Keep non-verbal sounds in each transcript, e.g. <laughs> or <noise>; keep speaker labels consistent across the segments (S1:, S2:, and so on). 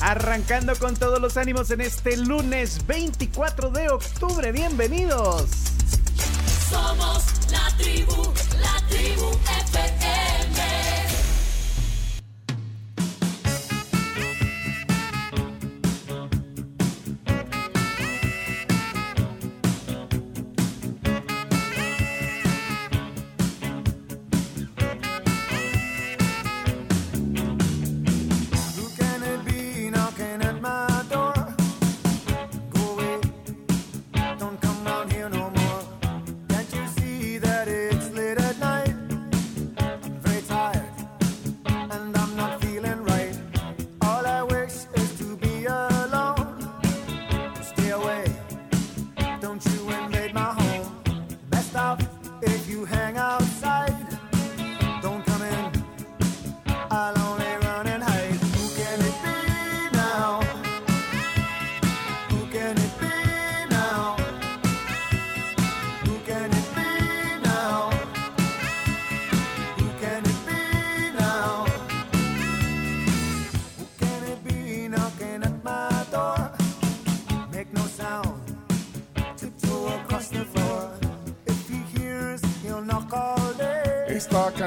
S1: Arrancando con todos los ánimos en este lunes 24 de octubre. Bienvenidos.
S2: Somos la tribu, la tribu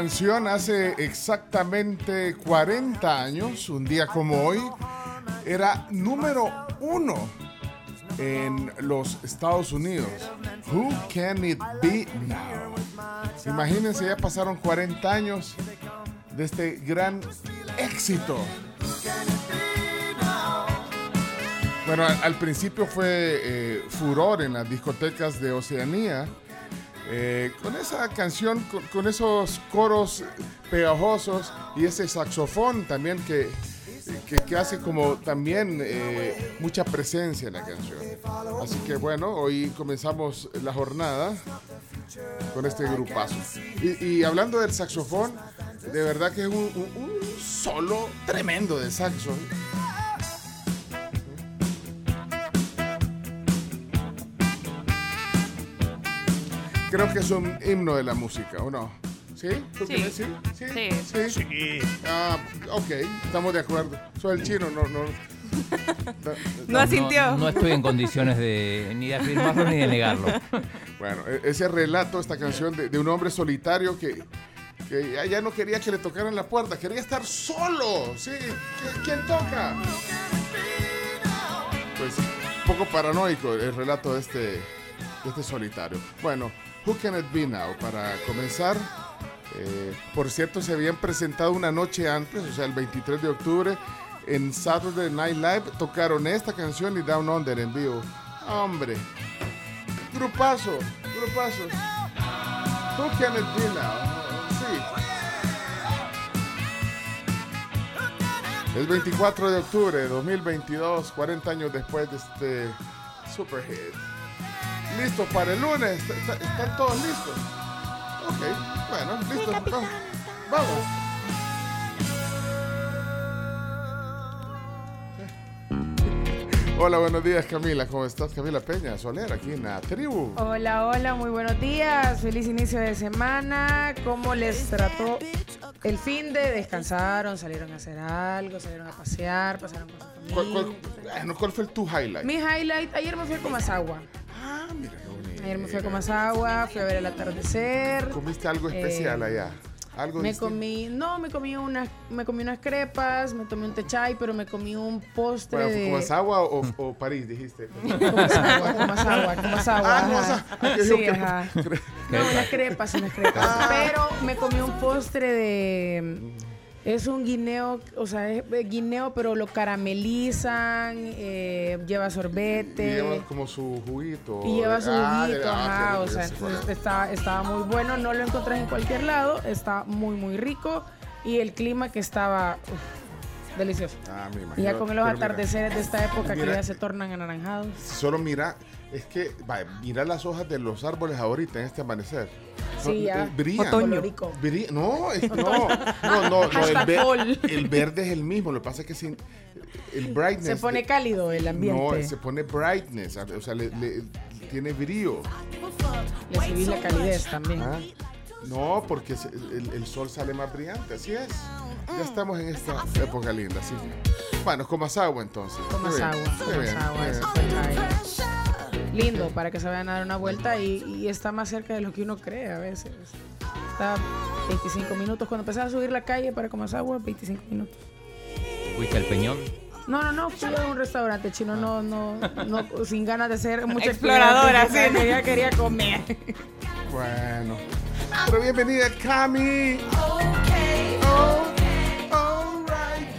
S3: canción hace exactamente 40 años, un día como hoy, era número uno en los Estados Unidos. Who can it be now? Imagínense, ya pasaron 40 años de este gran éxito. Bueno, al, principio fue eh, furor en las discotecas de Oceanía. Eh, con esa canción, con, con esos coros pegajosos y ese saxofón también que, que, que hace como también eh, mucha presencia en la canción. Así que bueno, hoy comenzamos la jornada con este grupazo. Y, y hablando del saxofón, de verdad que es un, un- un solo tremendo de saxo. Creo que es un himno de la música, ¿o no? ¿Sí? ¿Tú
S4: Sí.
S3: crees? ¿Sí? ¿Sí?
S4: Sí.
S3: ¿Sí? Ah, ok, estamos de acuerdo. Soy el chino, <laughs> no, no.
S4: No asintió.
S5: No, no estoy en condiciones de ni de afirmarlo ni de negarlo. <laughs>
S3: Bueno, e- ese relato, esta canción de, de un hombre solitario que, que ya, ya no quería que le tocaran la puerta, quería estar solo. Sí, ¿Qui- ¿quién toca? Pues un poco paranoico el relato de este, de este solitario. Bueno, Who Can It Be Now? Para comenzar, eh, por cierto, se habían presentado una noche antes, o sea, el 23 de octubre, en Saturday Night Live, tocaron esta canción y Down Under en vivo. Hombre, grupazo, grupazo. Who Can It Be Now? Sí. Es 24 de octubre de 2022, 40 años después de este super hit. ¿Listos para el lunes? ¿Est- est- ¿Están todos listos? Ok, bueno, listos. Vamos. Vamos. Hola, buenos días Camila. ¿Cómo estás? Camila Peña, Soler, aquí en la tribu.
S6: Hola, hola, muy buenos días. Feliz inicio de semana. ¿Cómo les trató el fin de? ¿Descansaron? ¿Salieron a hacer algo? ¿Salieron a pasear? ¿Pasaron con su
S3: ¿Cuál, fue tu highlight?
S6: Mi highlight, ayer me fui a Comasagua.
S3: Ah, mira qué bonito.
S6: Ayer me fui a Comasagua, fui a ver el atardecer.
S3: ¿Comiste algo especial
S6: Eh,
S3: allá? ¿Algo
S6: Me
S3: distinto?
S6: comí, no, me comí unas, me comí unas crepas, me tomé un techay, pero me comí un postre
S3: Bueno,
S6: de
S3: ¿Comasagua o, o París, dijiste? <laughs>
S6: Comasagua, Comasagua, Comasagua.
S3: Ah,
S6: ajá.
S3: Ah,
S6: Sí,
S3: que-
S6: ajá. No, unas crepas, unas crepas. Pero me comí un postre de. Es un guineo, o sea, es guineo, pero lo caramelizan, eh, lleva
S3: Y
S6: sorbete.
S3: lleva como su juguito.
S6: Y lleva su
S3: Ah,
S6: juguito,
S3: ah,
S6: ajá, o sea, estaba, muy bueno, no lo encontrás en cualquier lado, está muy, muy rico y el clima que estaba, uf, Delicioso.
S3: Ah, me
S6: Y
S3: imagino.
S6: ya con los
S3: mira,
S6: atardeceres de esta época que ya se tornan anaranjados.
S3: Solo mira, es que, va, mira las hojas de los árboles ahorita en este amanecer.
S6: Sí, ya.
S3: eh, Brillan.
S6: Colorico.
S3: Bri- No, es- no, no, no, no, el, ver- el verde es el mismo, lo que pasa es que sin el brightness.
S6: Se pone
S3: de-
S6: cálido el ambiente.
S3: No, se pone brightness, o sea, le, le- tiene brillo.
S6: Le subís la calidez también.
S3: Ah, No, porque se- el, el sol sale más brillante, así es. Ya estamos en esta época linda, sí. Bueno, comas agua entonces. Bien,
S6: agua,
S3: bien,
S6: agua. Lindo para que se vayan a dar una vuelta y, y está más cerca de lo que uno cree a veces. Está 25 minutos. Cuando empezás a subir la calle para comer agua, 25 minutos.
S5: ¿Fuiste al Peñón?
S6: No, no, no, fui a un restaurante chino, no, no, no, <laughs> sin ganas de ser mucha
S4: Exploradora, sí.
S6: Ya quería comer.
S3: Bueno. Pero bienvenida, Cami. Oh, alright.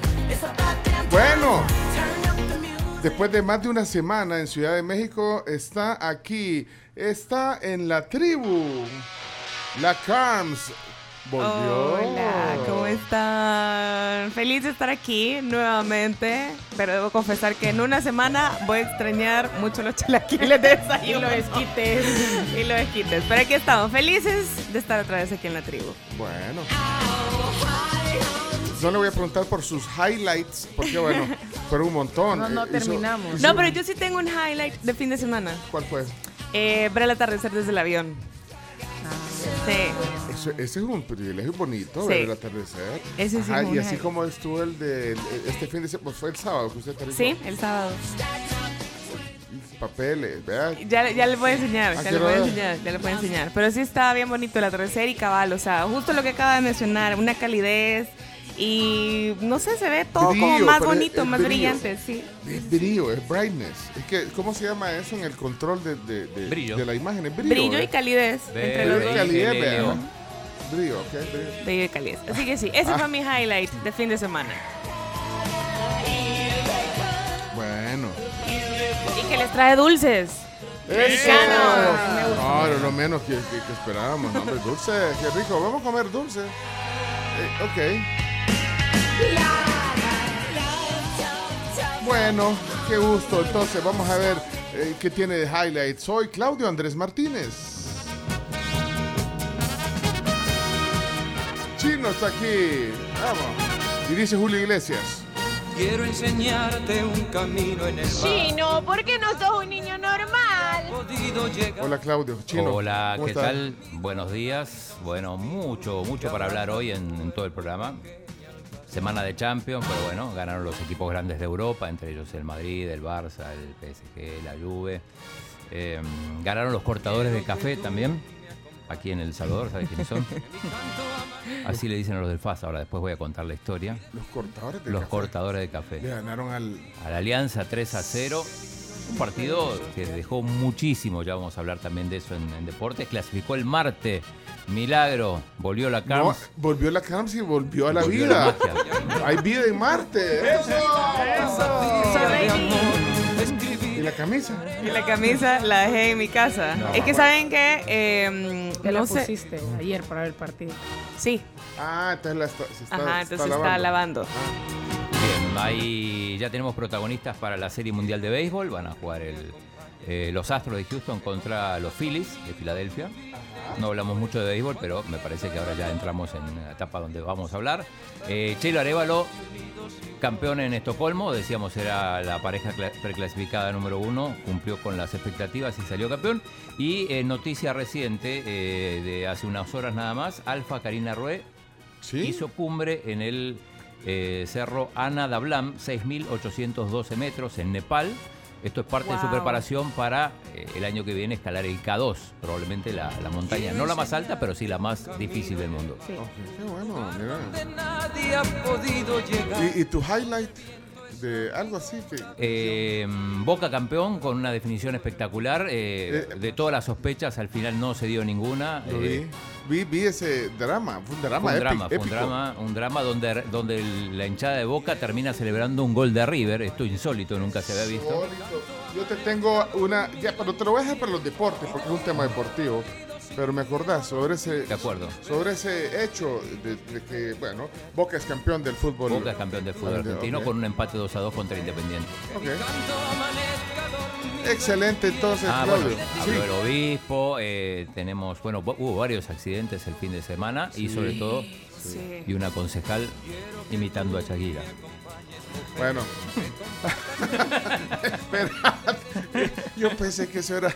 S3: Bueno, después de más de una semana en Ciudad de México, está aquí, está en la tribu. La Carms volvió.
S4: Hola, ¿cómo están? Feliz de estar aquí nuevamente, pero debo confesar que en una semana voy a extrañar mucho los chilaquiles de
S6: Y
S4: desayuno
S6: los <laughs> esquites.
S4: y los esquites. Pero aquí estamos, felices de estar otra vez aquí en la tribu.
S3: Bueno. No le voy a preguntar por sus highlights, porque bueno, <laughs> fueron un montón.
S6: No, no
S3: Eh, hizo-
S6: terminamos.
S4: No, pero yo sí tengo un highlight de fin de semana.
S3: ¿Cuál fue?
S4: Eh, ver el atardecer desde el avión. Sí.
S3: Eso- ese es un privilegio bonito,
S4: Sí.
S3: ver el atardecer.
S4: Ese sí
S3: Ajá,
S4: es
S3: y así
S4: highlight.
S3: como estuvo el de el- este fin de semana, pues fue el sábado que usted aterrizó.
S4: Sí, el sábado.
S3: Papeles, ¿verdad?
S4: Ya, ya les voy a enseñar,
S3: ¿A
S4: ya les voy a enseñar, ya les voy a enseñar. Pero sí estaba bien bonito el atardecer y cabal, o sea, justo lo que acaba de mencionar, una calidez y no sé, se ve todo como
S3: Brillo,
S4: más
S3: es-
S4: bonito,
S3: es
S4: más
S3: brillo.
S4: brillante, sí.
S3: Es brillo, es brightness. Es que, ¿cómo se llama eso en el control de, de, de-
S5: Brillo.
S3: de la imagen? Es brillo.
S4: Brillo y
S3: ¿eh?
S4: calidez entre los
S3: Brillo y
S4: dos.
S3: calidez.
S5: Leo.
S3: Brillo, ok, brillo.
S4: Brillo y calidez. Así que sí, ese
S3: Ah.
S4: fue mi highlight de fin de semana.
S3: Bueno.
S4: Y que les trae dulces.
S3: ¡Eso!
S4: Mexicanos.
S3: No, era lo menos que, que- que esperábamos. No, hombre, dulce, qué rico. Vamos a comer dulce. Eh, ok. Bueno, qué gusto. Entonces, vamos a ver eh, qué tiene de highlight. Soy Claudio Andrés Martínez. Chino está aquí. Vamos. Y dice Julio Iglesias.
S7: Quiero enseñarte un camino en el mar.
S8: Chino, ¿por qué no sos un niño normal?
S3: Hola, Claudio. Chino.
S5: Hola,
S3: ¿cómo
S5: ¿qué tal? Buenos días. Bueno, mucho, mucho para hablar hoy en, en todo el programa. Semana de Champions, pero bueno, ganaron los equipos grandes de Europa, entre ellos el Madrid, el Barça, el PSG, la Juve. Eh, ganaron los cortadores de café también, aquí en El Salvador, ¿sabes quiénes son? <laughs> Así le dicen a los del FAS, ahora después voy a contar la historia.
S3: Los cortadores de
S5: Los
S3: café.
S5: cortadores de
S3: Le
S5: café.
S3: ganaron al.
S5: A la Alianza 3 a 0. Un partido que dejó muchísimo, ya vamos a hablar también de eso en, en deportes. Clasificó el Marte. Milagro, volvió la
S3: No,
S5: Carms.
S3: volvió la Carms y volvió a la
S5: Volvió
S3: vida.
S5: la.
S3: Hay vida en Marte. ¡Eso!
S7: escribir
S3: ¿Y la camisa?
S4: Y la camisa la dejé en mi casa.
S3: No,
S4: es que
S3: bueno.
S4: saben que, eh,
S6: Ya la
S4: no sé.
S6: pusiste ayer para ver el partido.
S4: Sí,
S3: Ah, entonces la está, se está,
S4: ajá,
S3: se
S4: entonces está lavando.
S5: Bien, ahí ya tenemos protagonistas para la Serie Mundial de Béisbol. Van a jugar el, eh, los Astros de Houston contra los Phillies de Filadelfia. No hablamos mucho de béisbol, pero me parece que ahora ya entramos en una etapa donde vamos a hablar. Eh, Chelo Arevalo, campeón en Estocolmo, decíamos era la pareja cla- preclasificada número uno, cumplió con las expectativas y salió campeón. Y eh, noticia reciente eh, de hace unas horas nada más, Alfa Karina Rue
S3: Sí.
S5: hizo cumbre en el eh, cerro Ana Dablam, 6.812 metros en Nepal. Esto es parte de su preparación para eh, el año que viene escalar el K2, probablemente la, la montaña, no la más alta, pero sí la más difícil del mundo.
S6: Sí.
S3: Qué bueno, mira.
S7: nadie ha podido llegar.
S3: ¿Y, y tu highlight de algo así que.
S5: Eh, Boca campeón con una definición espectacular. eh,
S3: Eh,
S5: de todas las sospechas, al final no se dio ninguna.
S3: Lo
S5: eh,
S3: vi. Vi. Vi ese drama. Fue un drama,
S5: Fue un drama, fue un
S3: épico.
S5: drama, un drama donde, donde la hinchada de Boca termina celebrando un gol de River. Esto insólito, nunca se había visto.
S3: Insólito. Yo te tengo una. Ya, pero te lo voy a dejar para los deportes porque es un tema deportivo. Pero me acordás sobre ese,
S5: De acuerdo.
S3: sobre ese hecho de, de que, bueno, Boca es campeón del fútbol.
S5: Boca es campeón del fútbol argentino con un empate 2 a 2 contra Independiente.
S3: Ok. Excelente, entonces,
S5: Ah,
S3: Claudio.
S5: bueno,
S3: Sí.
S5: habló el obispo, eh, tenemos, bueno, hu- hubo varios accidentes el fin de semana y sobre todo,
S4: Sí.
S5: y una concejal imitando a Shakira.
S3: Bueno. <laughs> Espérate. <laughs> Yo pensé que eso era.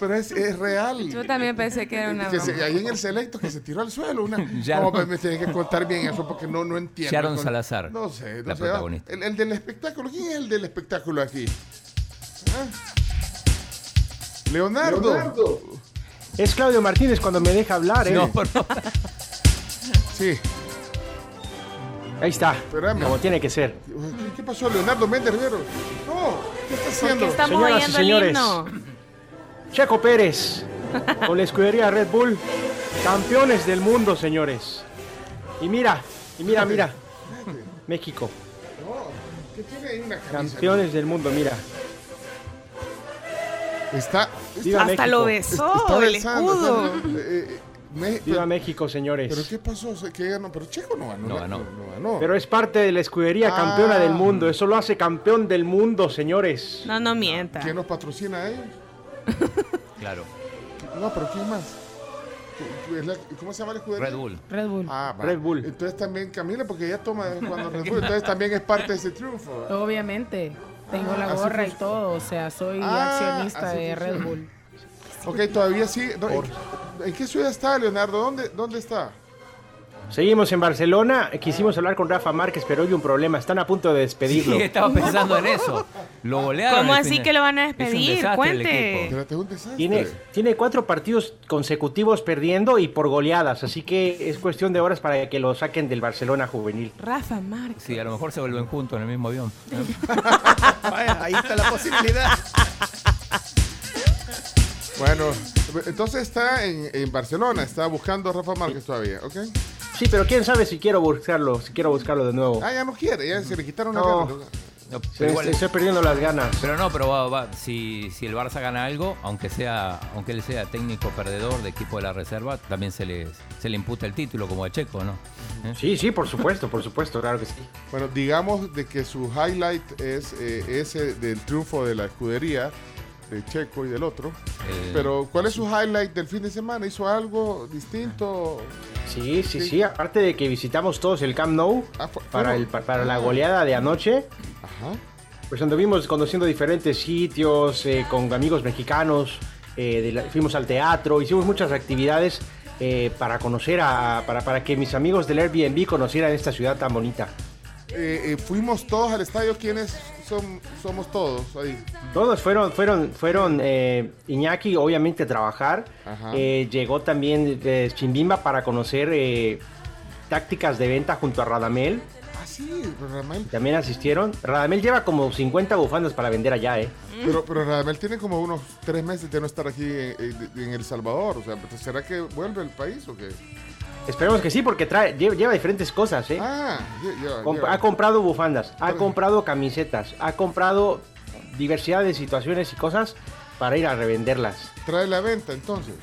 S3: Pero es, es real.
S4: Yo también pensé que era una
S3: Que se-
S4: broma.
S3: ahí en el selecto que se tiró al suelo. Una, <laughs>
S5: Ya
S3: no, me tienen que contar bien eso porque no, no entiendo.
S5: Sharon
S3: Con-
S5: Salazar,
S3: No sé, no
S5: la
S3: sé.
S5: protagonista.
S3: El, el del espectáculo. ¿Quién es el del espectáculo aquí? ¿Ah? Leonardo.
S9: Es Claudio Martínez cuando me deja hablar, ¿eh?
S5: No, por no.
S3: Sí,
S9: Ahí está.
S3: Espérame.
S9: Como tiene que ser.
S3: ¿Qué, qué pasó, Leonardo Méndez Rivero? No, ¿qué está
S4: ¿Por
S3: haciendo?
S4: qué estamos
S9: Señoras y
S4: oyendo el
S9: señores.
S4: himno?
S9: Checo Pérez, <laughs> con la escudería Red Bull, campeones del mundo, señores. Y mira, y mira, mira. México,
S3: ¿Qué tiene ahí una camisa?
S9: campeones del mundo, mira.
S3: Está.
S9: Viva
S4: Hasta
S9: México.
S4: lo besó,
S3: está
S4: el
S3: besando,
S4: escudo.
S3: está- eh, me-
S9: Viva
S3: pero,
S9: México, señores.
S3: pero ¿qué pasó? Se- que ganó? Pero Checo no ganó.
S5: No ganó.
S3: No ganó.
S9: Pero es parte de la escudería
S3: Ah.
S9: campeona del mundo. Eso lo hace campeón del mundo, señores.
S4: No, no mienta.
S3: ¿Quién nos patrocina a ellos? <laughs>
S5: Claro,
S3: No, pero ¿quién más? ¿Cómo se llama la escudería?
S5: Red Bull.
S6: Red Bull.
S3: Ah, va.
S9: Red Bull.
S3: Entonces también Camila, porque ella toma cuando Red Bull, entonces también es parte de ese triunfo.
S6: Obviamente. Tengo la
S3: así
S6: gorra y todo. O sea, soy
S3: Ah,
S6: accionista de Red. Bull.
S3: Ok, todavía sí. No, ¿en, en qué ciudad está, Leonardo? ¿Dónde, dónde está?
S9: Seguimos en Barcelona. Quisimos hablar con Rafa Márquez, pero hoy un problema. Están a punto de despedirlo.
S5: Sí, estaba pensando en eso. Lo golearon.
S4: ¿Cómo así que lo van a
S5: Es un
S4: despedir? Cuente.
S9: Tiene, tiene cuatro partidos consecutivos perdiendo y por goleadas, así que es cuestión de horas para que lo saquen del Barcelona juvenil.
S4: Rafa Márquez.
S5: Sí, a lo mejor se vuelven juntos en el mismo avión. <laughs>
S1: Vaya, ahí está la posibilidad.
S3: Bueno, entonces está en, en Barcelona, está buscando a Rafa Márquez todavía, ¿ok?
S9: Sí, pero quién sabe si quiero buscarlo, si quiero buscarlo de nuevo.
S3: Ah, ya no quiere, ya se le quitaron la
S9: No.
S3: ganas.
S5: No,
S9: Se-
S5: pero, igual-
S9: estoy perdiendo las ganas.
S5: pero no, pero va, va, si, si el Barça gana algo, aunque sea, aunque él sea técnico perdedor de equipo de la reserva, también se le, se le imputa el título como a Checo, ¿no? ¿Eh?
S9: Sí, sí, por supuesto, por supuesto, claro que sí.
S3: Bueno, digamos de que su highlight es eh, ese del triunfo de la escudería de Checo y del otro.
S5: El-
S3: Pero, ¿cuál es su highlight del fin de semana? ¿Hizo algo distinto?
S9: Sí, sí, sí, aparte de que visitamos todos el Camp Nou
S3: Ah,
S9: para, el, pa- para la goleada de anoche,
S3: Ajá.
S9: pues anduvimos conociendo diferentes sitios, eh, con amigos mexicanos, eh, de la- fuimos al teatro, hicimos muchas actividades eh, para conocer a, para, para que mis amigos del Airbnb conocieran esta ciudad tan bonita.
S3: Eh, eh, fuimos todos al estadio. ¿Quiénes son, somos todos ahí?
S9: Todos fueron, fueron, fueron eh, Iñaki, obviamente, a trabajar. Eh, llegó también Chimbimba para conocer tácticas de venta junto a Radamel.
S3: Ah, sí, Radamel.
S9: También asistieron. Radamel lleva como 50 bufandas para vender allá, ¿eh?
S3: Pero, pero Radamel tiene como unos tres meses de no estar aquí en, en- en El Salvador. O sea, ¿será que vuelve al país o qué?
S9: Esperemos que sí, porque trae, lleva, lleva diferentes cosas, ¿eh?
S3: Ah,
S9: Comp-
S3: ya.
S9: Ha comprado bufandas, ha comprado camisetas, ha comprado diversidad de situaciones y cosas para ir a revenderlas.
S3: trae la venta entonces.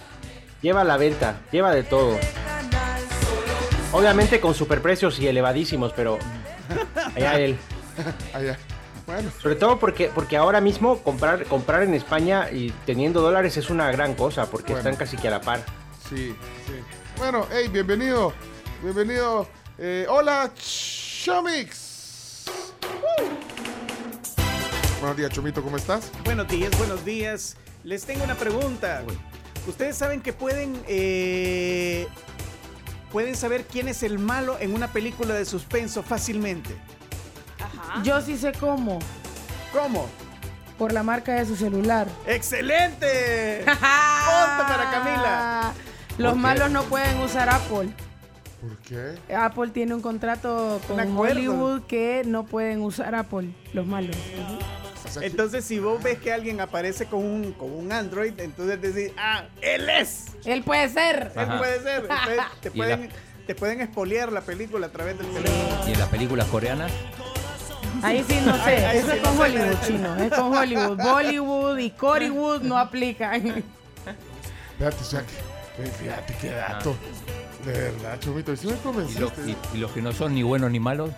S9: Lleva la venta, lleva de todo. Obviamente con superprecios y elevadísimos, pero <laughs> allá él.
S3: Allá. Bueno,
S9: Sobre todo porque, porque ahora mismo comprar, comprar en España y teniendo dólares es una gran cosa, porque
S3: Bueno.
S9: están casi que a la par.
S3: sí, sí. Bueno, hey, bienvenido. Bienvenido. Eh, hola, Chomix. Buenos días, Chomito, ¿cómo estás?
S1: Buenos días, buenos días. Les tengo una pregunta. Ustedes saben que pueden eh, pueden saber quién es el malo en una película de suspenso fácilmente.
S4: Ajá.
S6: Yo sí sé cómo.
S1: ¿Cómo?
S6: Por la marca de su celular.
S1: ¡Excelente! <laughs> Ponte para Camila.
S6: Los malos no pueden usar Apple.
S3: ¿Por qué?
S6: Apple tiene un contrato con. Hollywood que no pueden usar Apple, los malos.
S3: O sea, que-
S1: Entonces, si vos ves que alguien aparece con un, con un Android, entonces decís, ah, él es.
S6: Él puede ser.
S1: Él puede ser. Entonces, <laughs> te,
S5: Y la-
S1: pueden, te pueden expoliar la película a través del teléfono.
S5: Y en las películas coreanas,
S6: Ahí sí no sé.
S1: Ahí- ahí
S6: Eso
S1: sí
S6: es
S1: no
S6: con
S1: sé.
S6: Hollywood, chino. Es con Hollywood. <laughs> Bollywood y Corywood no aplican. <laughs>
S3: Espérate, o sea, Fíjate qué dato. De verdad, Chomito, y sí me
S5: Y, lo-
S3: convenciste.
S5: y- y los que no son ni buenos ni malos,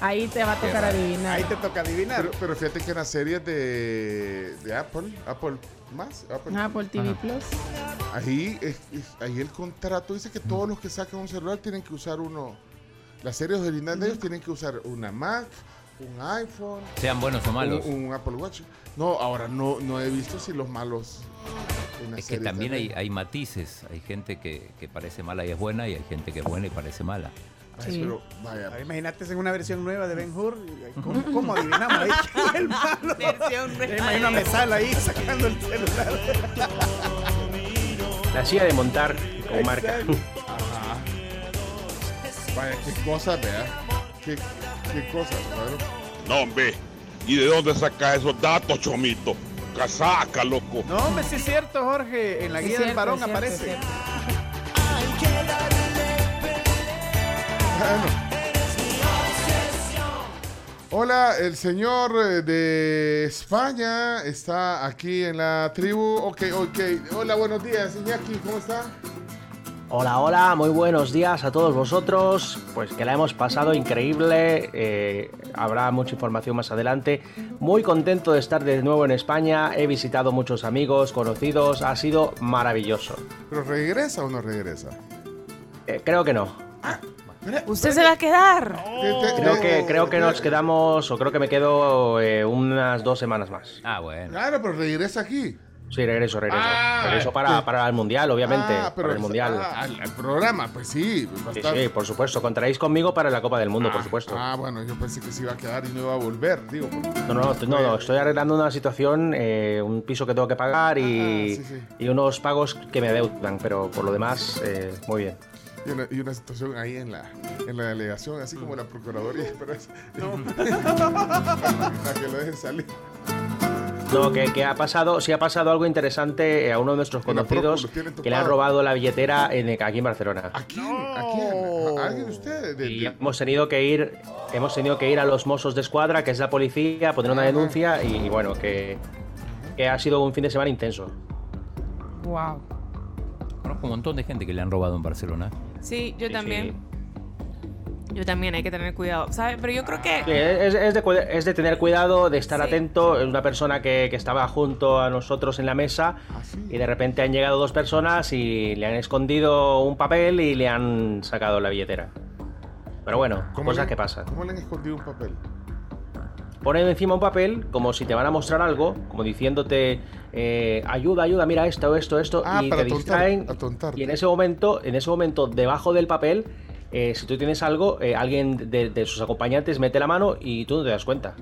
S6: Ahí te va a tocar adivinar.
S1: Ahí te toca adivinar.
S3: Pero, pero fíjate que en las series de, de Apple, Apple más, Apple,
S6: Apple TV Plus.
S3: ahí, es- es- ahí el contrato dice que todos los que sacan un celular tienen que usar uno. Las series originales de ellos tienen que usar una Mac, un iPhone,
S5: sean buenos o malos.
S3: un, un Apple Watch. No, ahora no, no he visto si los malos.
S5: Es que también hay, hay matices. Hay gente que, que parece mala y es buena, y hay gente que es buena y parece mala.
S3: Ay,
S6: Sí.
S3: pero vaya,
S1: Ahora, Imagínate en una versión nueva de Ben Hur. ¿Cómo, cómo adivinamos ahí <laughs> es el malo?
S4: Versión
S1: imagino a ahí sacando el celular.
S9: La silla de montar con marca.
S3: Ajá. Vaya, qué cosas, vea. Qué, qué cosas, claro.
S10: No, hombre. ¿Y de dónde sacas esos datos, Chomito? Casaca, loco.
S1: No, hombre, sí es cierto, Jorge. En la
S6: Es
S1: guía
S6: cierto,
S1: del varón
S6: cierto,
S1: aparece.
S6: cierto.
S3: Bueno. Hola, el señor eh, de España está aquí en la tribu. Ok, ok. Hola, buenos días, Iñaki, ¿cómo está?
S9: Hola, hola, muy buenos días a todos vosotros. Pues que la hemos pasado increíble. eh, habrá mucha información más adelante. Muy contento de estar de nuevo en España. He visitado muchos amigos, conocidos. Ha sido maravilloso.
S3: ¿Pero regresa o no regresa?
S9: Eh, creo que no.
S4: Usted se va a quedar.
S9: Creo que, creo que nos quedamos, o creo que me quedo eh, unas dos semanas más.
S5: Ah, bueno.
S3: Claro, pero regresa aquí.
S9: Sí, regreso, regreso.
S3: Ah,
S9: regreso para,
S3: que-
S9: para el mundial, obviamente.
S3: Ah, pero
S9: para el mundial.
S3: ah, al, al programa, pues sí.
S9: Sí, sí, por supuesto. Contaréis conmigo para la Copa del Mundo, por
S3: Ah,
S9: supuesto.
S3: Ah, bueno, yo pensé que se iba a quedar y no iba a volver, digo.
S9: No, no, no, no, estoy arreglando una situación, eh, un piso que tengo que pagar y,
S3: Ah, sí, sí.
S9: y unos pagos que me deudan, pero por lo demás, eh, muy bien.
S3: Y una, y una situación ahí en la, en la delegación, así como la Procuraduría, pero es, <laughs> <laughs> para que lo dejen salir.
S9: No, que, que ha pasado, sí ha pasado algo interesante eh, a uno de nuestros conocidos que le han robado la billetera en, aquí en Barcelona.
S3: ¿A quién? ¿A quién? ¿A alguien de ustedes? De-
S9: Y hemos tenido que ir, hemos tenido que ir a los Mossos de Escuadra, que es la policía, a poner una denuncia y, bueno, que, que ha sido un fin de semana intenso.
S6: Wow.
S5: Conozco un montón de gente que le han robado en Barcelona.
S4: Sí, yo
S9: Sí,
S4: también. Yo también hay que tener cuidado, ¿sabes? Pero yo creo
S9: Sí,
S4: que
S9: es, es de, cu- es de tener cuidado, de estar
S4: Sí.
S9: atento. Es una persona que, que estaba junto a nosotros en la mesa
S3: Ah, sí.
S9: y de repente han llegado dos personas y le han escondido un papel y le han sacado la billetera. Pero bueno,
S3: ¿Cómo
S9: cosas
S3: le-
S9: que pasan.
S3: ¿Cómo le han escondido un papel?
S9: Ponen encima un papel como si te van a mostrar algo, como diciéndote eh, ayuda, ayuda, mira esto, esto, esto,
S3: Ah,
S9: y
S3: para
S9: te distraen.
S3: atontarte.
S9: Y en ese momento, en ese momento, debajo del papel, eh, si tú tienes algo, eh, alguien de, de sus acompañantes mete la mano y tú no te das cuenta.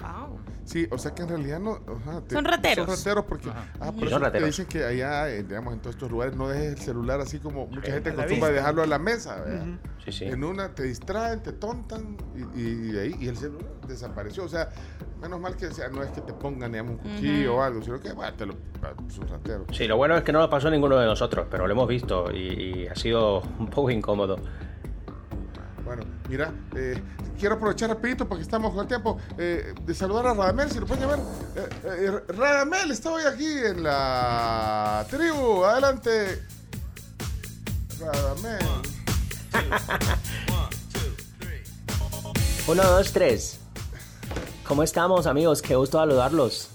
S4: Wow.
S3: Sí, o sea que en realidad no. ajá, te-
S4: Son rateros.
S3: Son rateros porque. Ah, por
S9: Son
S3: eso te
S9: rateros.
S3: dicen que allá, eh, digamos, en todos estos lugares no dejes el celular así como mucha gente
S1: a la
S3: acostumbra a dejarlo a la mesa. ¿verdad?
S9: Sí, sí.
S3: En una te distraen, te tontan y, y de ahí y el celular desapareció. O sea, menos mal que o sea, no es que te pongan digamos, un cuchillo o algo, sino que bueno, te lo es un ratero.
S9: Sí, lo bueno es que no lo pasó ninguno de nosotros, pero lo hemos visto y, y ha sido un poco incómodo.
S3: Bueno, mira, eh, quiero aprovechar rapidito porque estamos con el tiempo eh, de saludar a Radamel, si lo pueden ver. Eh, eh, Radamel, estoy aquí en la tribu. Adelante. Radamel.
S9: Uno, dos, tres. ¿Cómo estamos, amigos? Qué gusto saludarlos.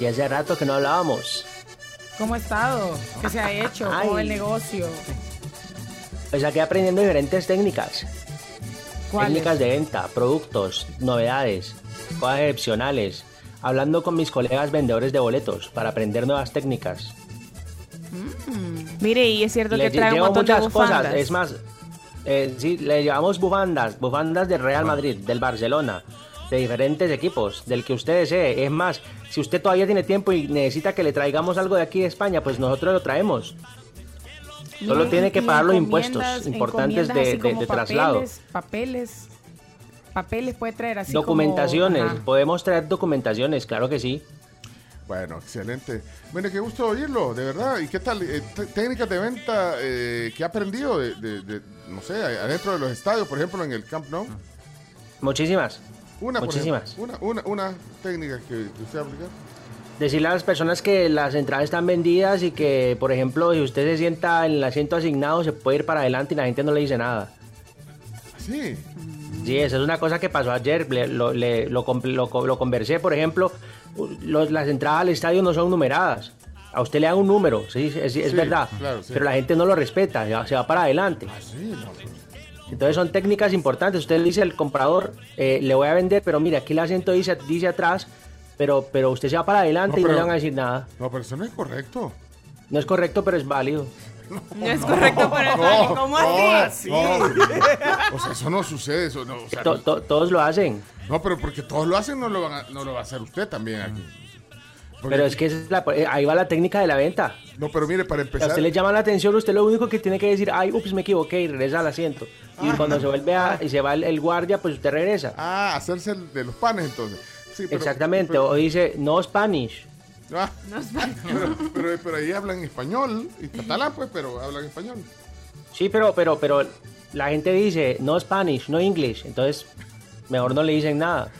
S9: Y hace rato que no hablábamos.
S6: ¿Cómo ha estado? ¿Qué se ha hecho? ¿Cómo el negocio?
S9: Pues aquí aprendiendo diferentes técnicas.
S6: ¿Cuáles?
S9: Técnicas de venta, productos, novedades, cosas excepcionales. Hablando con mis colegas vendedores de boletos para aprender nuevas técnicas.
S4: Mire, y es cierto que trae un
S9: llevo
S4: montón
S9: muchas cosas. Es más, eh, sí, le llevamos bufandas, bufandas del Real Madrid, del Barcelona, de diferentes equipos, del que usted desee. Es más, si usted todavía tiene tiempo y necesita que le traigamos algo de aquí de España, pues nosotros lo traemos. Solo tiene que pagar los impuestos importantes de, de-
S6: como
S9: de traslado.
S6: Papeles, papeles, papeles puede traer así como-
S9: Documentaciones,
S6: Ajá.
S9: podemos traer documentaciones, claro que sí.
S3: Bueno, excelente. Bueno, qué gusto oírlo, de verdad. ¿Y qué tal? eh, técnicas de venta eh, que ha aprendido, de, de- de, no sé, adentro de los estadios, por ejemplo, en el Camp Nou.
S9: Muchísimas.
S3: Una, por
S9: Muchísimas.
S3: ejemplo, una, una, una técnica que, que usted aplica.
S9: Decirle a las personas que las entradas están vendidas y que, por ejemplo, si usted se sienta en el asiento asignado, se puede ir para adelante y la gente no le dice nada.
S3: Sí.
S9: Sí, esa es una cosa que pasó ayer. le- lo, le- lo lo co- lo conversé, por ejemplo, los- las entradas al estadio no son numeradas. A usted le dan un número, sí, es, es
S3: Sí,
S9: verdad.
S3: claro, sí.
S9: Pero la gente no lo respeta, se va, se va para adelante.
S3: Sí, no, pues,
S9: Entonces son técnicas importantes. Usted le dice al comprador, eh, le voy a vender, pero mire, aquí el asiento dice, dice atrás, pero, pero usted se va para adelante
S3: No,
S9: y no le van a decir nada.
S3: no, pero eso no es correcto.
S9: No es correcto, pero es válido. <laughs>
S4: No es correcto, pero es válido. ¿Cómo así?
S3: no. O sea, eso no sucede. Eso no, o sea,
S9: To- to- todos lo hacen.
S3: no, pero porque todos lo hacen, no lo, van a- no lo va a hacer usted también aquí. Porque-
S9: Pero es que esa es la- eh, ahí va la técnica de la venta.
S3: No, pero mire, para
S9: A
S3: empezar.
S9: usted le llama la atención, usted lo único que tiene que decir, ay, ups, me equivoqué y regresa al asiento. Y cuando se vuelve a, y se va el, el guardia, pues usted regresa.
S3: Ah, hacerse el de los panes entonces. Sí, pero-
S9: Exactamente.
S3: pero-
S9: o dice, no Spanish.
S3: ah, <laughs> pero, pero, pero ahí hablan español y catalán, pues, pero hablan español.
S9: Sí, pero, pero, pero la gente dice, no Spanish, no English. Entonces, mejor no le dicen nada.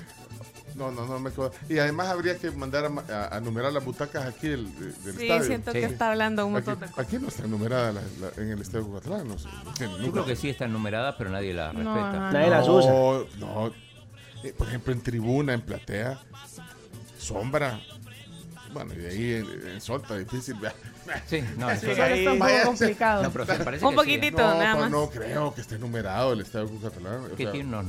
S3: No, no, no me acuerdo. Y además habría que mandar a, a- a numerar las butacas aquí del, de- del
S4: Sí,
S3: estadio.
S4: siento que
S5: Sí.
S4: está hablando un
S3: Aquí,
S4: montón de cosas.
S3: aquí no está numerada la- la- en el estadio de Cucatlán. No sé, no <laughs> sé,
S5: Yo creo que sí están numeradas, pero nadie las
S6: No,
S5: respeta.
S6: ajá.
S9: Nadie las usa.
S3: No, no. Eh, por ejemplo, en tribuna, en platea, sombra. Bueno, y de ahí en, en está difícil. vea.
S5: Sí, no, eso-
S1: Sí,
S6: Solo está un poco complicado.
S5: no, pero se parece
S4: Un
S5: que sí, ¿eh?
S4: poquitito.
S3: No,
S4: nada más.
S3: no creo que esté numerado el estadio o sea,
S5: tiene unos-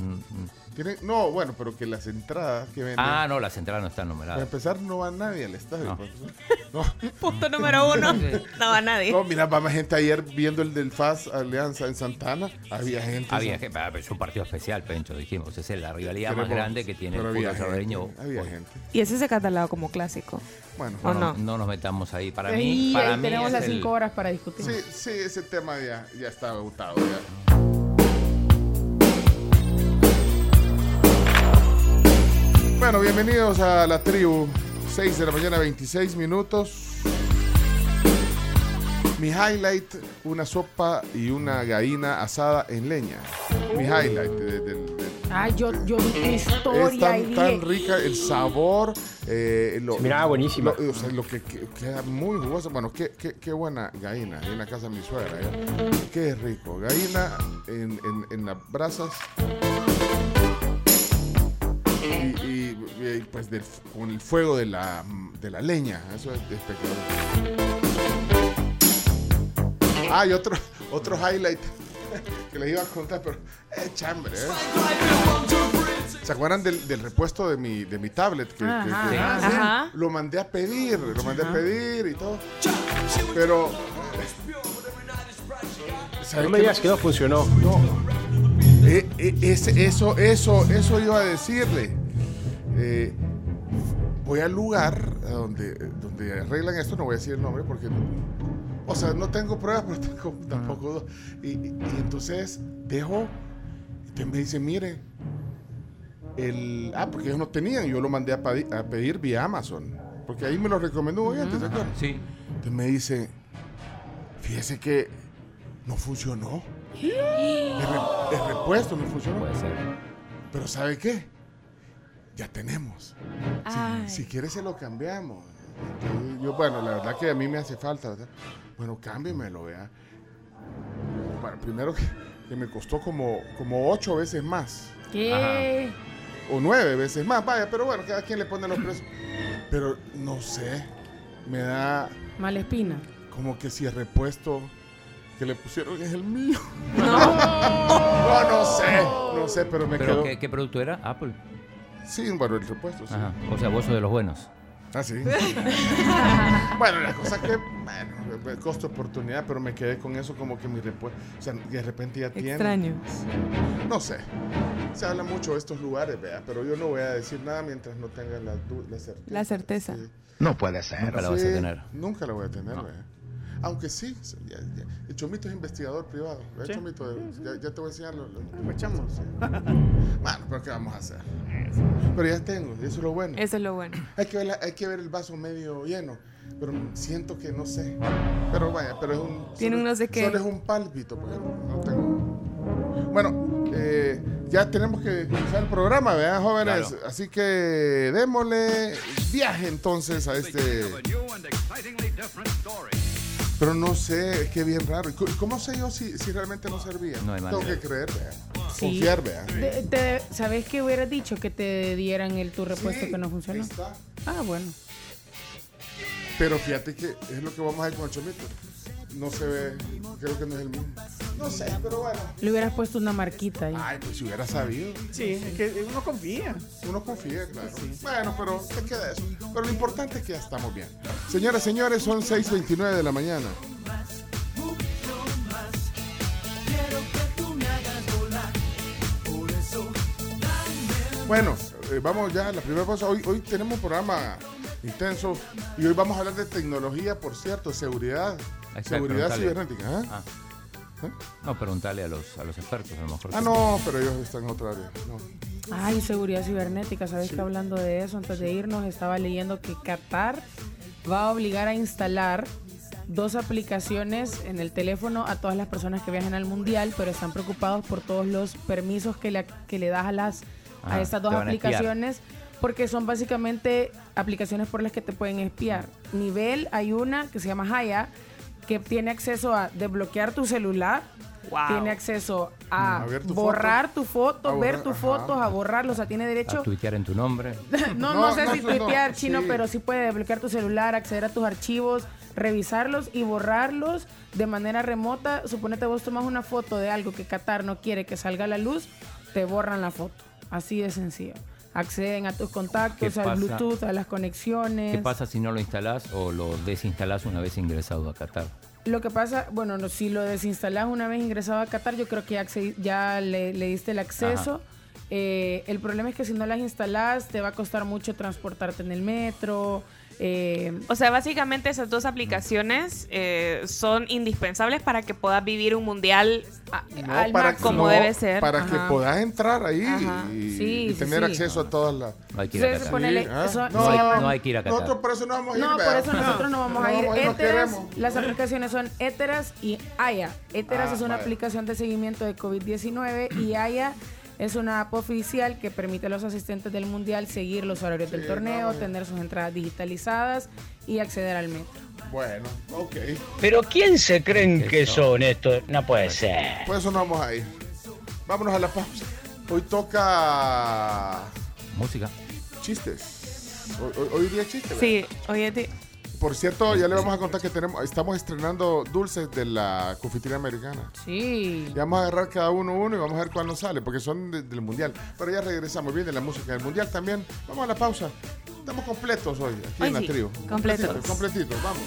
S3: tiene- no, bueno, pero que las entradas que venden.
S5: Ah, no, las entradas no están
S3: Para
S5: numeradas.
S3: empezar, no va nadie al estadio.
S5: No.
S3: pues, <laughs>
S4: Punto número uno. No va nadie.
S3: no, mira, va más gente ayer viendo el del FAS Alianza en Santana. Había gente.
S5: Había que, ah, es un partido especial, Pencho, dijimos. Es la rivalidad más grande que tiene el
S3: había
S5: fútbol salvadoreño.
S3: gente, Había gente.
S4: Y ese se catalogado como clásico.
S3: Bueno,
S4: ¿O
S5: No,
S4: no?
S5: no nos metamos ahí. Para
S6: Ahí,
S5: mí, para
S6: ahí
S5: mí
S6: tenemos las
S5: el-
S6: cinco horas para discutir.
S3: sí, sí, ese tema ya, ya está agotado. ya. Bueno, bienvenidos a la tribu. 6 de la mañana, 26 minutos. Mi highlight, una sopa y una gallina asada en leña. Mi highlight de-
S6: Ay, yo, yo vi tu
S3: Es
S6: historia y
S3: tan, rica el sabor. Eh, lo,
S9: Se miraba buenísima.
S3: Lo, o sea, lo que, que- queda muy jugoso. Bueno, qué, qué, qué buena gallina. En la casa de mi suegra. ¿ya? Qué rico. Gallina en, en, en las brasas. Y, y- y, pues del- con el fuego de la, de la leña. Eso es espectacular. Ah, y otro, otro highlight <laughs> que les iba a contar, pero es chambre, ¿eh? ¿Se acuerdan del, del repuesto de mi, de mi tablet? Que, que-
S6: Ajá,
S3: que-
S4: ajá. Ajá.
S3: Lo mandé a pedir, lo mandé a pedir y todo. Pero. ¿sabe
S9: No me digas que no funcionó.
S3: Eh, eh, ese- eso, eso, eso iba a decirle. Eh, voy al lugar a donde, donde arreglan esto, no voy a decir el nombre porque no, o sea, no tengo pruebas, pero tengo- tampoco. Y, y- y entonces dejo, y te me dice, mire, el, ah, porque ellos no tenían, yo lo mandé a, padi- a pedir vía Amazon, porque ahí me lo recomendó un oyente, ¿se acuerdan?
S5: Sí.
S3: Entonces me dice, fíjese que no funcionó. <gasps> El, re- el repuesto no funcionó.
S5: Puede ser.
S3: Pero ¿sabe qué? Ya tenemos. Si-. Si, quiere se lo cambiamos. Yo, yo, bueno, la verdad que a mí me hace falta. ¿verdad? Bueno, cámbiemelo, vea. Bueno, primero que, que me costó como, como ocho veces más.
S6: ¿qué?
S3: O nueve veces más. Vaya, pero bueno, cada quien le pone los precios. Pero no sé. Me da
S6: Malespina.
S3: como que si el repuesto que le pusieron es el mío. <laughs> No, no sé. No sé, pero me
S5: ¿Pero
S3: quedó.
S5: ¿qué, qué producto era? Apple.
S3: Sí, bueno, el repuesto, sí.
S5: Ajá. O sea, vos sos de los buenos.
S3: Ah, sí. <laughs> bueno, la cosa que, bueno, costo oportunidad, pero me quedé con eso como que mi repuesto, o sea, de repente ya tiene.
S4: Extraño.
S3: No sé. Se habla mucho de estos lugares, vea, pero yo no voy a decir nada mientras no tenga la, la certeza.
S4: La certeza.
S3: Sí.
S11: No puede ser.
S5: Nunca la vas a tener.
S3: Nunca la voy a tener, vea. Aunque sí, ya- ya- el Chomito es investigador privado. ¿verdad,
S1: Sí.
S3: Chomito? Ya, ya te voy a enseñar lo, lo-
S1: Lo echamos. <laughs>
S3: Bueno, pero ¿qué vamos a hacer? Pero ya tengo, y eso es lo bueno.
S4: Eso es lo bueno.
S3: Hay que, ver la- hay que ver el vaso medio lleno, pero siento que no sé. Pero vaya, pero es un...
S4: Tiene
S3: solo-
S4: un no sé qué.
S3: Solo es un pálpito, porque no tengo... Bueno, eh, ya tenemos que comenzar el programa, ¿verdad, jóvenes?
S5: Claro.
S3: Así que démosle viaje entonces a este. Pero no sé, es que bien raro. ¿Y cu- ¿Cómo sé yo si, si realmente no servía?
S5: No hay
S3: Tengo que creer, ¿verdad?
S6: Sí.
S3: Confiar.
S6: De- te- ¿Sabes qué hubieras dicho? Que te dieran el tu repuesto
S3: Sí,
S6: que no funcionó.
S3: está.
S6: Ah, bueno.
S3: Pero fíjate que es lo que vamos a hacer con el chomito. No se ve, creo que no es el mismo. No sé, pero bueno.
S6: Le hubieras puesto una marquita ahí.
S3: Ay, pues si hubiera sabido.
S1: Sí, es que uno confía.
S3: Uno confía, claro. Bueno, pero ¿qué queda eso? Pero lo importante es que ya estamos bien. Señoras, señores, son 6.29 de la mañana. Bueno, eh, vamos ya a la primera cosa. Hoy, hoy tenemos un programa intenso y hoy vamos a hablar de tecnología, por cierto, seguridad.
S5: Ahí está,
S3: seguridad cibernética. ¿ah?
S5: Ah. No, preguntarle a los, a los expertos, a lo mejor.
S3: Ah, no, pero ellos están en otra área. No.
S6: Ay, seguridad cibernética. ¿Sabes que hablando de eso, antes de irnos, estaba leyendo que Qatar va a obligar a instalar dos aplicaciones en el teléfono a todas las personas que viajen al mundial, pero están preocupados por todos los permisos que le, que le das a las a estas dos aplicaciones. Porque son básicamente aplicaciones por las que te pueden espiar. Nivel, hay una que se llama Haya, que tiene acceso a desbloquear tu celular,
S4: Wow.
S6: tiene acceso a,
S3: Mm, A ver tu
S6: borrar tu foto,
S3: A
S6: ver
S3: borrar,
S6: tus fotos, a borrarlo, o sea, tiene
S5: A
S6: derecho
S5: tuitear en tu nombre. <laughs>
S6: no,
S3: No,
S6: no sé
S3: no,
S6: si
S3: no,
S6: tuitear chino,
S3: sí.
S6: pero sí puede desbloquear tu celular, acceder a tus archivos, revisarlos y borrarlos de manera remota. Suponete vos tomas una foto de algo que Qatar no quiere que salga a la luz, te borran la foto. Así de sencillo. Acceden a tus contactos,
S5: ¿Qué
S6: al? Bluetooth, a las conexiones.
S5: ¿Qué pasa si no lo instalás o lo desinstalás una vez ingresado a Qatar?
S6: Lo que pasa, bueno, no, si lo desinstalas una vez ingresado a Qatar, yo creo que ya, le, le diste el acceso. Eh, el problema es que si no las instalas, te va a costar mucho transportarte en el metro. Eh,
S4: O sea, básicamente esas dos aplicaciones eh, son indispensables para que puedas vivir un mundial a-
S3: No,
S4: al
S3: para
S4: máximo
S3: que-
S4: como
S3: no,
S4: debe ser.
S3: Para que puedas entrar ahí y,
S6: Sí,
S3: y
S6: sí,
S3: tener
S6: sí.
S3: acceso a todas las.
S5: No hay que ir a Qatar.
S3: Sí, ¿ah? no,
S5: hay que ir a Qatar.
S3: Nosotros por eso no vamos a ir.
S6: No, por eso nosotros no vamos a ir. Eteras,
S3: queremos.
S6: las aplicaciones son Eteras y Aya. Eteras
S3: Ah,
S6: es una
S3: vaya.
S6: aplicación de seguimiento de COVID-19 y Aya es una app oficial que permite a los asistentes del mundial seguir los horarios del torneo,
S3: no,
S6: tener sus entradas digitalizadas y acceder al metro.
S3: Bueno, ok.
S11: Pero ¿quién se creen que son estos? No puede ser.
S3: Por eso no vamos a ir. Vámonos a la pausa. Hoy toca
S5: Música.
S3: chistes. Hoy, hoy- hoy día chistes.
S4: Sí, oye, ti-
S3: Por cierto, ya le vamos a contar que tenemos, estamos estrenando dulces de la confitería americana.
S6: Sí.
S3: Ya vamos a agarrar cada uno uno y vamos a ver cuál nos sale, porque son de- del mundial. Pero ya regresamos bien de la música del mundial también. Vamos a la pausa. Estamos completos hoy, aquí
S4: Hoy
S3: en la
S4: sí, completos.
S3: Completitos, completitos, vamos.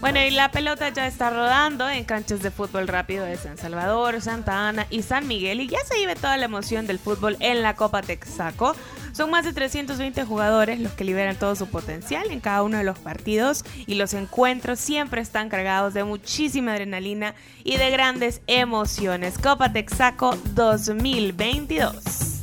S4: Bueno, y la pelota ya está rodando en canchas de fútbol rápido de San Salvador, Santa Ana y San Miguel. Y ya se vive toda la emoción del fútbol en la Copa Texaco. Son más de 320 jugadores los que liberan todo su potencial en cada uno de los partidos. Y los encuentros siempre están cargados de muchísima adrenalina y de grandes emociones. Copa Texaco 2022.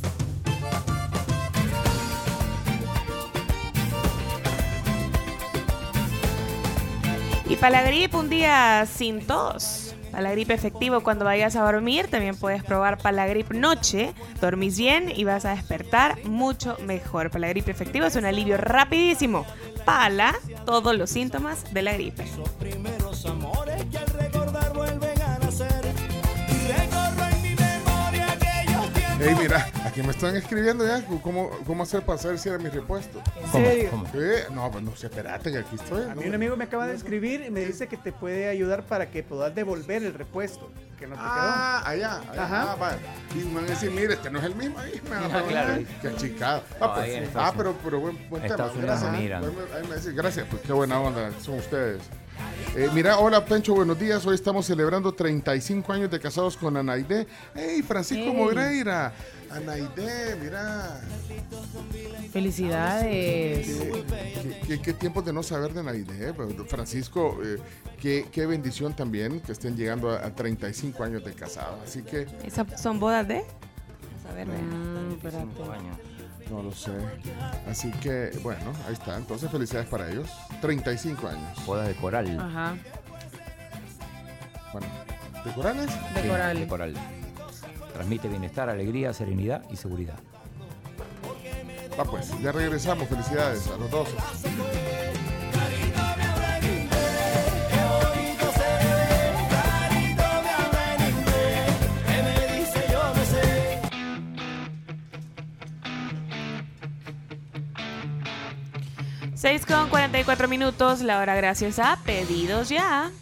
S4: Y para la gripe, un día sin tos. Para la gripe efectivo cuando vayas a dormir, también puedes probar para la gripe noche. Dormís bien y vas a despertar mucho mejor. Para la gripe efectivo es un alivio rapidísimo. Para todos los síntomas de la gripe.
S3: Ey, mira, aquí me están escribiendo ya cómo, cómo hacer para saber si era mi repuesto.
S1: ¿En
S5: ¿Cómo?
S1: serio?
S5: ¿Cómo?
S3: No, pues no sé, espérate que aquí estoy.
S1: A
S3: ¿no?
S1: mí un amigo me acaba de escribir y me dice que te puede ayudar para que puedas devolver el repuesto que no te
S3: Ah, allá, allá.
S1: Ajá.
S3: Ah, vale. Y me van a decir, mire, este no es el mismo ahí. Me <laughs> van a
S5: Ah, claro.
S3: preguntar. Qué achicado.
S5: No,
S3: Ah, pues, ah, pero, pero buen, buen tema.
S5: Estados Unidos
S3: Gracias.
S5: no miran.
S3: Ahí me- ahí me dice, Gracias, pues qué buena onda son ustedes. Eh, mira, hola Pencho, buenos días. Hoy estamos celebrando 35 años de casados con Anaide. ¡Ey, Francisco. Moreira! Anaide, mira.
S6: Felicidades.
S3: Qué, qué- qué- qué tiempos de no saber de Anaide. Pues, Francisco, eh, qué, qué bendición también que estén llegando a, a 35 años de casados. Así que
S4: ¿Esas son bodas de? A
S5: años.
S3: No lo sé. Así que, bueno, ahí está. Entonces, felicidades para ellos. 35 años.
S5: Bodas de coral.
S6: Ajá.
S3: Bueno, ¿de Corales?
S6: De
S5: Sí,
S6: coral.
S5: de coral. Transmite bienestar, alegría, serenidad y seguridad.
S3: Va pues, ya regresamos. Felicidades a los dos.
S4: 6 con 44 minutos, la hora gracias a Pedidos Ya.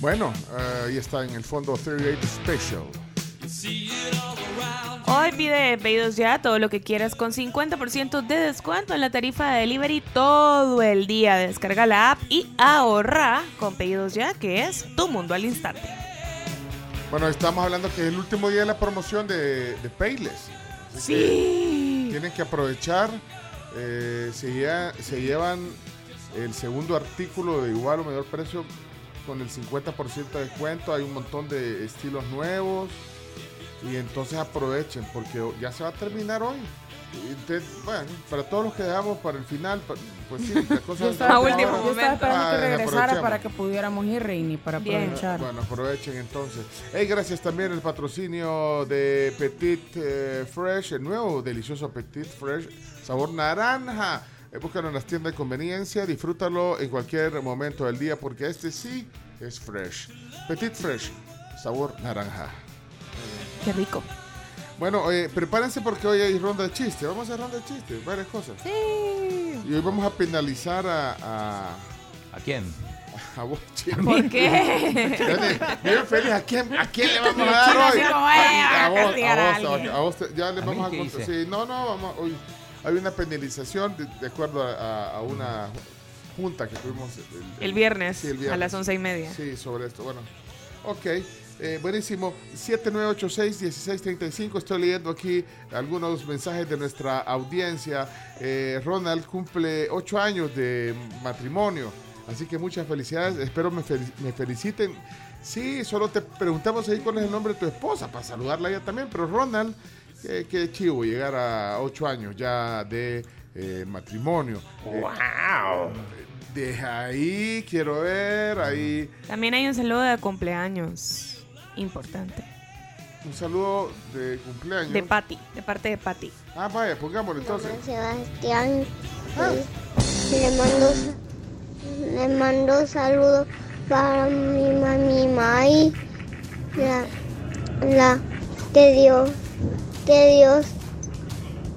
S3: Bueno, eh, ahí está en el fondo 38 Special.
S4: Hoy pide Pedidos Ya todo lo que quieras con 50% de descuento en la tarifa de delivery todo el día. Descarga la app y ahorra con Pedidos Ya, que es tu mundo al instante.
S3: Bueno, estamos hablando que es el último día de la promoción de, de Payless. Así
S4: Sí.
S3: que tienen que aprovechar. Eh, se, se llevan el segundo artículo de igual o menor precio con el 50% de descuento. Hay un montón de estilos nuevos. Y entonces aprovechen porque ya se va a terminar hoy. Te- bueno, para todos los que dejamos para el final, pues sí, <laughs> las cosas
S4: A último
S6: yo estaba esperando
S3: Ah,
S6: que regresara para que pudiéramos ir, Reini, para
S4: Bien.
S6: aprovechar.
S3: Bueno, aprovechen entonces. Hey, gracias también el patrocinio de Petit eh, Fresh, el nuevo delicioso Petit Fresh, sabor naranja. Eh, búscalo en las tiendas de conveniencia, disfrútalo en cualquier momento del día porque este sí es fresh. Petit Fresh, sabor naranja.
S4: Qué rico.
S3: Bueno, eh, prepárense porque hoy hay ronda de chistes. Vamos a hacer ronda de chistes, varias cosas.
S4: Sí.
S3: Y hoy vamos a penalizar a, a,
S5: ¿A quién?
S3: a vos, Chino.
S4: ¿Por qué? <laughs>
S3: Bien feliz, ¿a quién, ¿a quién le vamos a dar hoy?
S4: como, "Ay,
S3: a vos,
S4: a
S3: vos,
S4: alguien".
S3: a vos ya le
S5: ¿A
S3: vamos a contar. Sí, no, no, vamos, hoy hay una penalización de, de acuerdo a, a- a una junta que tuvimos el,
S4: El viernes,
S3: Sí, el viernes.
S4: a las once y media.
S3: Sí, sobre esto. Bueno, ok. Eh, buenísimo. 7986-1635. Estoy leyendo aquí algunos mensajes de nuestra audiencia. Eh, Ronald cumple 8 años de matrimonio. Así que muchas felicidades. Espero me, fel- me feliciten. Sí, solo te preguntamos ahí cuál es el nombre de tu esposa para saludarla ella también. Pero Ronald, qué, qué chivo llegar a 8 años ya de eh, matrimonio. Eh,
S9: ¡Wow!
S3: Deja ahí, quiero ver, ahí.
S4: También hay un saludo de cumpleaños importante.
S3: Un saludo de cumpleaños.
S4: De Patty, de parte de Patty.
S3: Ah, vaya, pongámoslo entonces.
S12: Sebastián pues, le mando le mando saludos para mi mami Mai la, la que Dios que Dios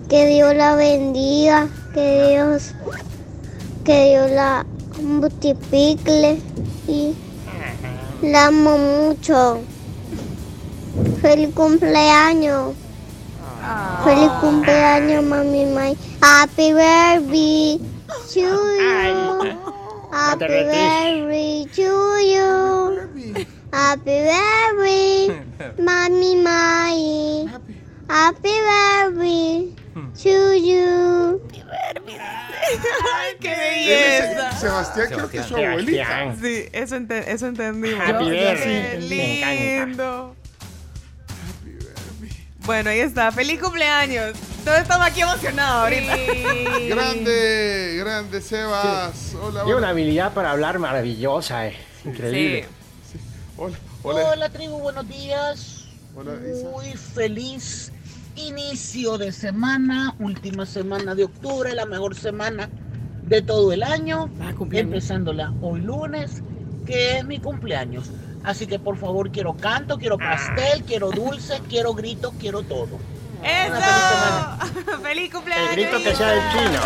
S12: que Dios la bendiga que Dios que Dios la multiplique y la amo mucho feliz cumpleaños Feliz cumpleaños, mami Mai. Happy birthday to you. Happy birthday <laughs> to you. Happy birthday, mami Mai. Happy birthday to you.
S4: ¡Ay, qué
S3: belleza! Sebastián, creo que es su abuelita.
S4: Sí, eso, ente- eso entendimos.
S9: Happy birthday.
S4: Qué
S9: Me encanta.
S4: lindo. Bueno, ahí está. ¡Feliz cumpleaños! Todos estamos aquí emocionados ahorita.
S3: Grande, grande Sebas. Hola,
S9: Tiene una habilidad para hablar maravillosa, eh. Increíble.
S3: Hola, hola.
S13: Hola tribu, buenos días.
S3: Hola, Isa.
S13: Muy feliz inicio de semana, última semana de octubre, la mejor semana de todo el año,
S6: Ah,
S13: empezándola hoy lunes, que es mi cumpleaños. Así que por favor quiero canto, quiero pastel, quiero dulce, quiero grito, quiero todo.
S4: ¡Eso! ¡Feliz <laughs>
S9: El
S4: cumpleaños!
S9: grito que sea del chino.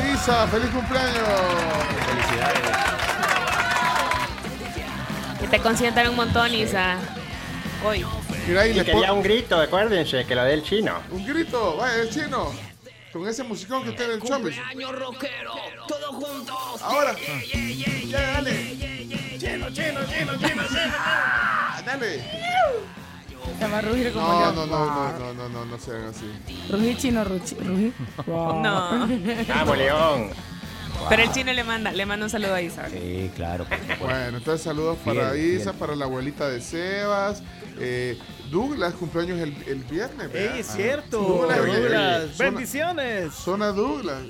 S3: Elisa, feliz cumpleaños.
S4: Que te consientan un montón, Isa. Hoy.
S3: Mira,
S9: Y
S3: le
S9: quería un grito, acuérdense, que lo dé el chino.
S3: un grito. Vaya, el chino. Con ese musicón que tiene el chomis.
S2: rockero, todos juntos.
S3: Ahora. Ya, dale.
S2: Chino, chino, chino, chino,
S3: Ah, dale.
S6: Se va a rugir como
S3: No,
S6: yo.
S3: no, no, no, no, no, no, no sean así.
S6: Rugir chino, ruchi- rugir. <laughs> Wow.
S4: No.
S9: Vamos, León.
S4: Pero el chino le manda, le manda un saludo a Isa.
S5: Sí, claro. por supuesto.
S3: Bueno, entonces saludos para Isa,
S5: fiel.
S3: para la abuelita de Sebas. Eh, Douglas, cumpleaños el, el viernes. ¿verdad?
S1: ¡Ey, es cierto!
S3: Douglas,
S1: Douglas,
S3: oye, zona-
S1: bendiciones.
S3: Zona Douglas.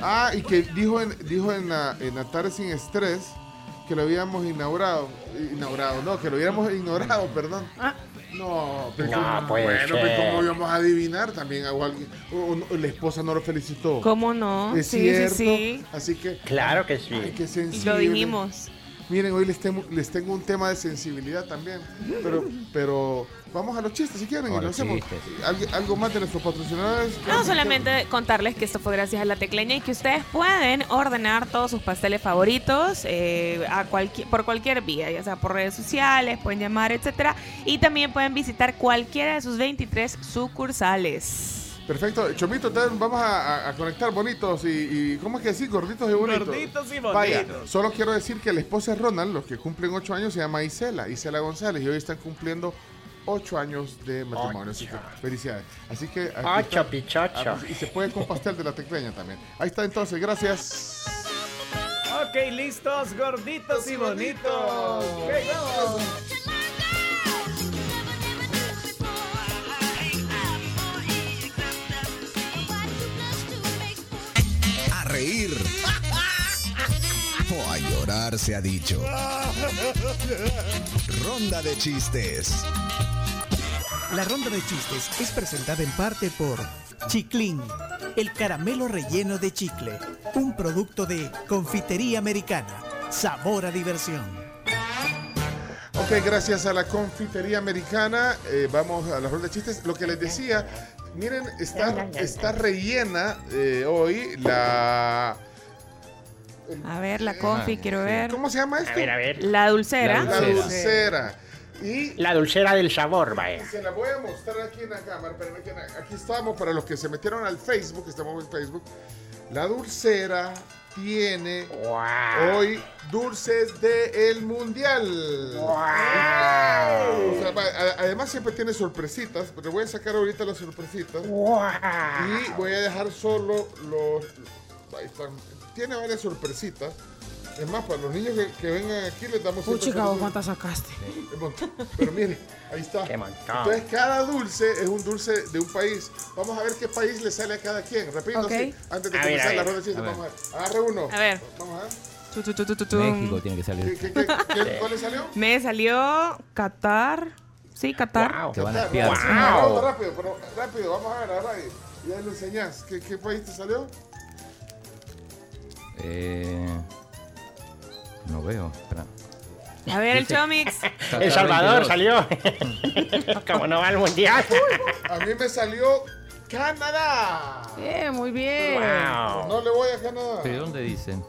S3: Ah, y que dijo en, dijo en, la, en la tarde sin estrés que lo habíamos inaugurado. Inaugurado, no, que lo hubiéramos ignorado, perdón. No, pero
S9: No
S3: ¿cómo-
S9: puede
S3: bueno, pero
S9: ser.
S3: ¿cómo íbamos a adivinar? También o alguien- o- o la esposa no lo felicitó.
S4: ¿Cómo no?
S3: Es
S4: sí,
S3: cierto.
S4: sí, sí.
S3: Así que.
S9: Claro que sí.
S3: Ay, qué
S4: Y
S3: sensible.
S4: lo dijimos.
S3: Miren, hoy les tengo, les tengo un tema de sensibilidad también. Pero, pero vamos a los chistes si quieren. y lo hacemos.
S5: chistes.
S3: ¿Algo, algo más de nuestros patrocinadores?
S4: No, solamente contarles que esto fue gracias a la tecleña y que ustedes pueden ordenar todos sus pasteles favoritos eh, a cualquier, por cualquier vía, ya sea por redes sociales, pueden llamar, etcétera, y también pueden visitar cualquiera de sus 23 sucursales.
S3: Perfecto. Chomito, entonces vamos a, a- a conectar bonitos y, y- ¿cómo es que decir? Gorditos y bonitos.
S1: Gorditos y
S3: Vaya,
S1: bonitos.
S3: solo quiero decir que la esposa de Ronald, los que cumplen ocho años, se llama Isela, Isela González, y hoy están cumpliendo ocho años de matrimonio. Así que, felicidades. Así que. aquí
S9: Ocho,
S3: está.
S9: pichocho.
S3: Ah, Y se puede con pastel de la tecleña también. Ahí está entonces, gracias.
S1: Ok, listos, gorditos y bonitos. Ok, vamos.
S14: Se ha dicho. Ronda de chistes.
S15: La ronda de chistes es presentada en parte por Chiclin, el caramelo relleno de chicle, un producto de confitería americana. Sabor a diversión.
S3: Ok, gracias a la confitería americana, eh, vamos a la ronda de chistes. Lo que les decía, miren, está, está rellena eh, hoy la...
S4: A ver, la confi, quiero ver.
S3: ¿Cómo se llama esto?
S9: A ver, a ver.
S4: La dulcera.
S3: La dulcera. Y
S9: La dulcera del sabor, vaya.
S3: se la voy a mostrar aquí en la cámara. Pero aquí, estamos, para los que se metieron al Facebook, estamos en Facebook. La dulcera tiene hoy dulces del mundial. O sea, va- a- además siempre tiene sorpresitas, pero voy a sacar ahorita las sorpresitas. Y voy a dejar solo los... Ahí están. Tiene varias sorpresitas. Es más, para los niños que, que vengan aquí les damos
S6: ¿vos
S3: sorpresas.
S6: cuántas sacaste?
S3: Pero mire, ahí está.
S9: Qué.
S3: Entonces, cada dulce es un dulce de un país. Vamos a ver qué país le sale a cada quien. Repito,
S4: Ok.
S3: sí, antes de
S9: A ver,
S3: comenzar
S9: a
S3: la
S9: ver.
S3: ronda de chistes.
S5: A ver.
S3: Vamos a ver. Agarre uno.
S4: A ver.
S3: Vamos a ver.
S4: Tu, tu, tu, tu, tu, tu.
S5: México tiene que
S3: ¿Qué,
S5: salir.
S3: qué, qué, qué- cuál le salió?
S4: Me salió Qatar. Sí, Qatar.
S9: Wow.
S5: Te van a espiar.
S3: Uno rápido, pero rápido. Vamos a ver, agarra ahí. Y ahí lo enseñás. ¿Qué, qué país te salió?
S5: Eh, no veo. espera.
S4: A ver, el Chomix. <laughs>
S9: El Salvador
S5: 22.
S9: salió. <laughs> Como no va al mundial.
S3: A mí me salió Canadá.
S6: Bien, muy bien.
S9: Wow.
S3: No le voy a Canadá.
S5: ¿De dónde dicen?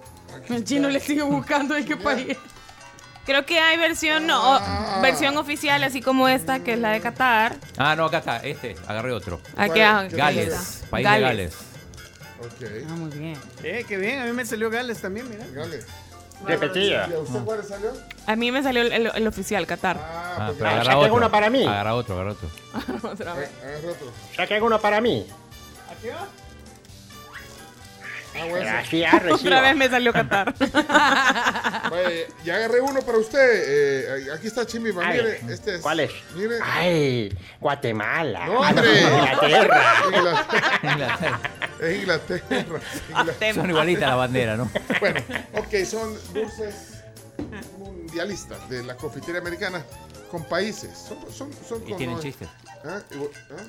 S6: El chino le sigue buscando en qué país.
S4: Creo que hay versión, no, o- versión oficial, así como esta, que es la de Qatar.
S5: Ah, no, acá está. Este. Agarré otro.
S4: Aquí, ah,
S3: ¿Qué
S5: Gales. País de Gales.
S3: Ok.
S6: Ah, muy bien.
S1: Eh, qué bien, a mí me salió Gales también, mira.
S3: Gales.
S9: Repetida.
S3: ¿Y a usted cuál le salió?
S4: A mí me salió el, el- el oficial, Qatar.
S3: Ah,
S5: Ah,
S3: porque
S5: pero
S9: Ah,
S5: agarra
S9: saquen
S5: otro.
S9: uno para mí.
S5: Agarra otro, agarra otro.
S4: Otra vez.
S3: agarra otro.
S9: Saquen uno para mí.
S1: ¿Aquí va?
S3: Ah, bueno.
S9: Así ah, recibo.
S4: Otra vez me salió Qatar.
S3: Vaya, <laughs> ya agarré uno para usted. Eh, aquí está Chimima.
S9: Ay,
S3: Mire, este es.
S9: ¿Cuál es?
S3: Mire.
S9: Ay, Guatemala.
S3: No,
S9: Ah,
S3: hombre. <laughs>
S9: Inglaterra. <laughs>
S3: Inglaterra.
S5: Inglaterra.
S3: Es Inglaterra. Inglaterra.
S5: Son igualitas las banderas, ¿no?
S3: Bueno, ok, son dulces mundialistas de la confitería americana con países. Son, son, son
S5: Y
S3: con-
S5: tienen chistes.
S3: ¿Ah? ¿ah?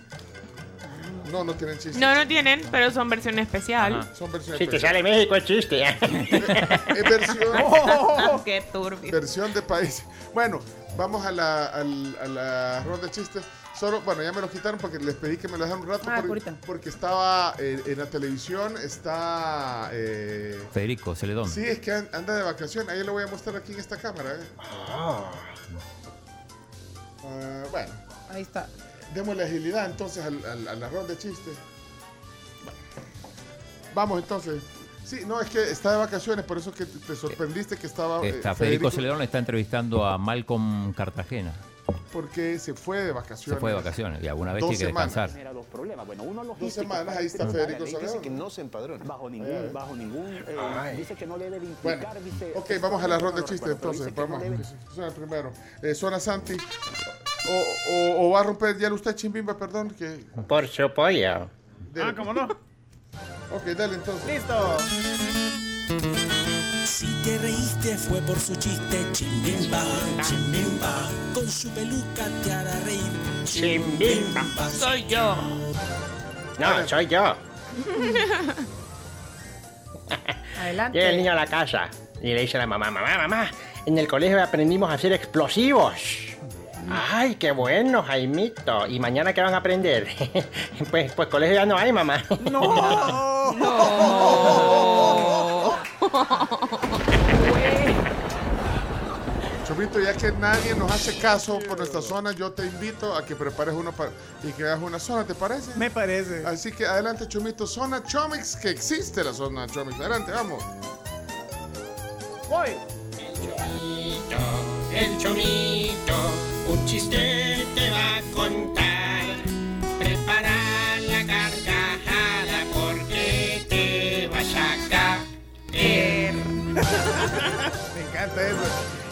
S3: No, no tienen chistes.
S4: No, no tienen, pero son versión especial.
S5: Ajá.
S3: Son versiones
S9: Si te
S3: especiales.
S9: sale México es chiste. <laughs>
S3: Es versión, <laughs>
S4: Oh, qué turbio.
S3: versión de país. Bueno, vamos a la, al- a la ronda de chistes. Solo, bueno, ya me lo quitaron porque les pedí que me lo dejaran un rato
S6: Ah,
S3: porque,
S6: ahorita.
S3: estaba eh, en la televisión, está... eh,
S5: Federico Celedón.
S3: sí, es que an- anda de vacación. Ahí lo voy a mostrar aquí en esta cámara. eh. Ah, bueno,
S6: Ahí está.
S3: Démosle agilidad entonces al- al- a la ronda de chistes. Vamos entonces. Sí, no, es que está de vacaciones, por eso que te sorprendiste que estaba... eh,
S5: Está Federico Celedón está entrevistando a Malcolm Cartagena.
S3: Porque se fue de vacaciones.
S5: Se fue de vacaciones y alguna vez
S3: Dos
S5: tiene que
S3: semanas.
S5: descansar.
S16: Genera dos problemas. Bueno, uno
S3: Dos semanas, ahí está Federico
S16: ley dice que no se empadrone. Bajo ningún, bajo ningún, eh, dice que no debe de
S3: Bueno,
S16: implicar, dice.
S3: ok, vamos a la ronda de chistes entonces.
S16: dice que no
S3: Vamos,
S16: debe-
S3: el primero. Eh, suena Santi. O, o- o va a romper ya usted, Chimbimba, perdón. Que
S9: Por su pollo.
S3: de-
S1: Ah, ¿cómo no?
S3: Ok, dale entonces.
S1: Listo.
S17: Si te reíste fue por su chiste, chimbimba, chimbimba. Con su peluca te hará reír.
S9: Chimbimba.
S4: Soy yo.
S9: No, soy yo. <laughs>
S6: Adelante.
S9: Llega el niño a la casa y le dice a la mamá, mamá, mamá, en el colegio aprendimos a hacer explosivos. Ay, qué bueno, Jaimito. ¿Y mañana qué van a aprender? <laughs> pues, pues colegio ya no hay, mamá.
S1: No. <laughs>
S3: Chomito, ya que nadie nos hace caso por nuestra zona, yo te invito a que prepares uno para, y que hagas una zona, ¿te parece?
S1: Me parece.
S3: Así que adelante, Chomito. Zona Chomix, que existe la zona Chomix. Adelante, vamos.
S1: Voy.
S17: El chomito, un chiste te va a contar. Prepara la carcajada porque te vas a caer. <laughs>
S1: Me encanta eso.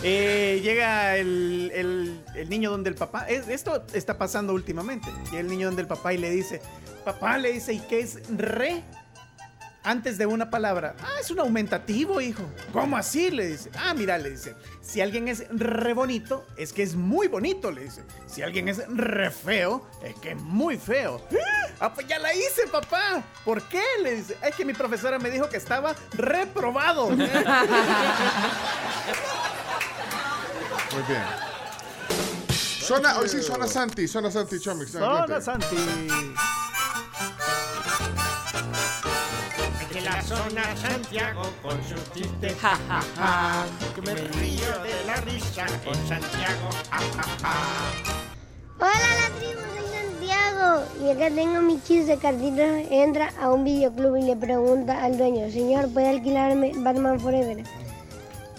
S1: Eh, llega el, el- el niño donde el papá. es- esto está pasando últimamente. Llega el niño donde el papá y le dice: Papá le dice, ¿y qué es re? Antes de una palabra. Ah, es un aumentativo, hijo. ¿Cómo así? Le dice. Ah, mira, le dice. Si alguien es re bonito, es que es muy bonito, le dice. Si alguien es re feo, es que es muy feo. Ah, pues ya la hice, papá. ¿Por qué? Le dice. Es que mi profesora me dijo que estaba reprobado. <laughs>
S3: Muy bien. Zona, hoy sí, zona Santi, zona Santi Chomix.
S1: Zona
S3: adelante.
S1: Santi.
S17: La zona Santiago con sus chistes, ja, ja, ja. Que me río de la risa con Santiago, ja, ja, ja.
S12: Hola la tribu, soy Santiago. Y acá tengo mi chiste. Cartito entra a un videoclub y le pregunta al dueño, señor, ¿puede alquilarme Batman Forever?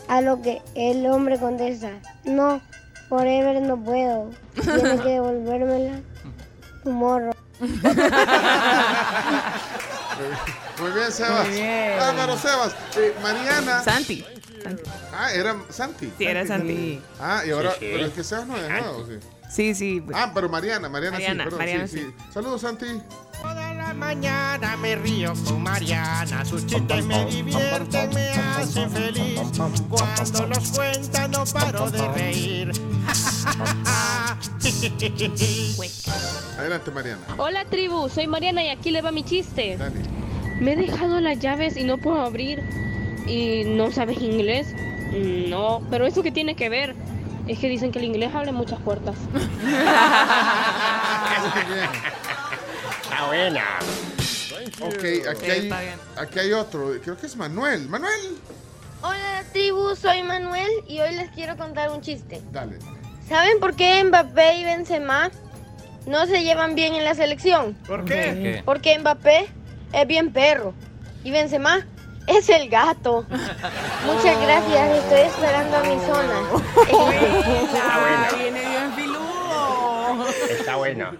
S12: A lo que el hombre contesta, no, Forever no puedo. Tiene que devolvérmela tu morro. <laughs>
S3: Muy bien, Sebas.
S4: Muy bien.
S3: Álvaro Sebas. Eh, Mariana.
S4: Santi. Santi.
S3: Ah, era Santi.
S4: Sí, era Santi.
S3: Ah, y ahora,
S4: Sí, sí.
S3: pero es que Sebas no es nuevo, sí.
S4: Sí, sí.
S3: Ah, pero Mariana, Mariana,
S4: Mariana,
S3: sí, perdón,
S4: Mariana
S3: sí,
S4: sí.
S3: sí. Saludos, Santi.
S17: Toda la mañana me río con Mariana, sus chistes me divierten, me hacen feliz. Cuando los cuenta no paro de reír. <laughs>
S3: Adelante, Mariana.
S18: Hola tribu, soy Mariana y aquí le va mi chiste.
S3: Dale.
S18: Me he dejado las llaves y no puedo abrir. ¿Y no sabes inglés? No, pero eso que tiene que ver es que dicen que el inglés abre muchas puertas. <laughs>
S9: Está buena.
S3: Ok, aquí hay, aquí hay otro. Creo que es Manuel. Manuel.
S12: Hola tribu, soy Manuel y hoy les quiero contar un chiste.
S3: Dale.
S12: ¿Saben por qué Mbappé y Benzema no se llevan bien en la selección?
S1: ¿Por
S5: qué? qué?
S12: Porque Mbappé es bien perro y Benzema es el gato. Muchas gracias, estoy esperando a mi zona.
S9: Está bueno.
S4: Viene bien filudo.
S9: Está bueno.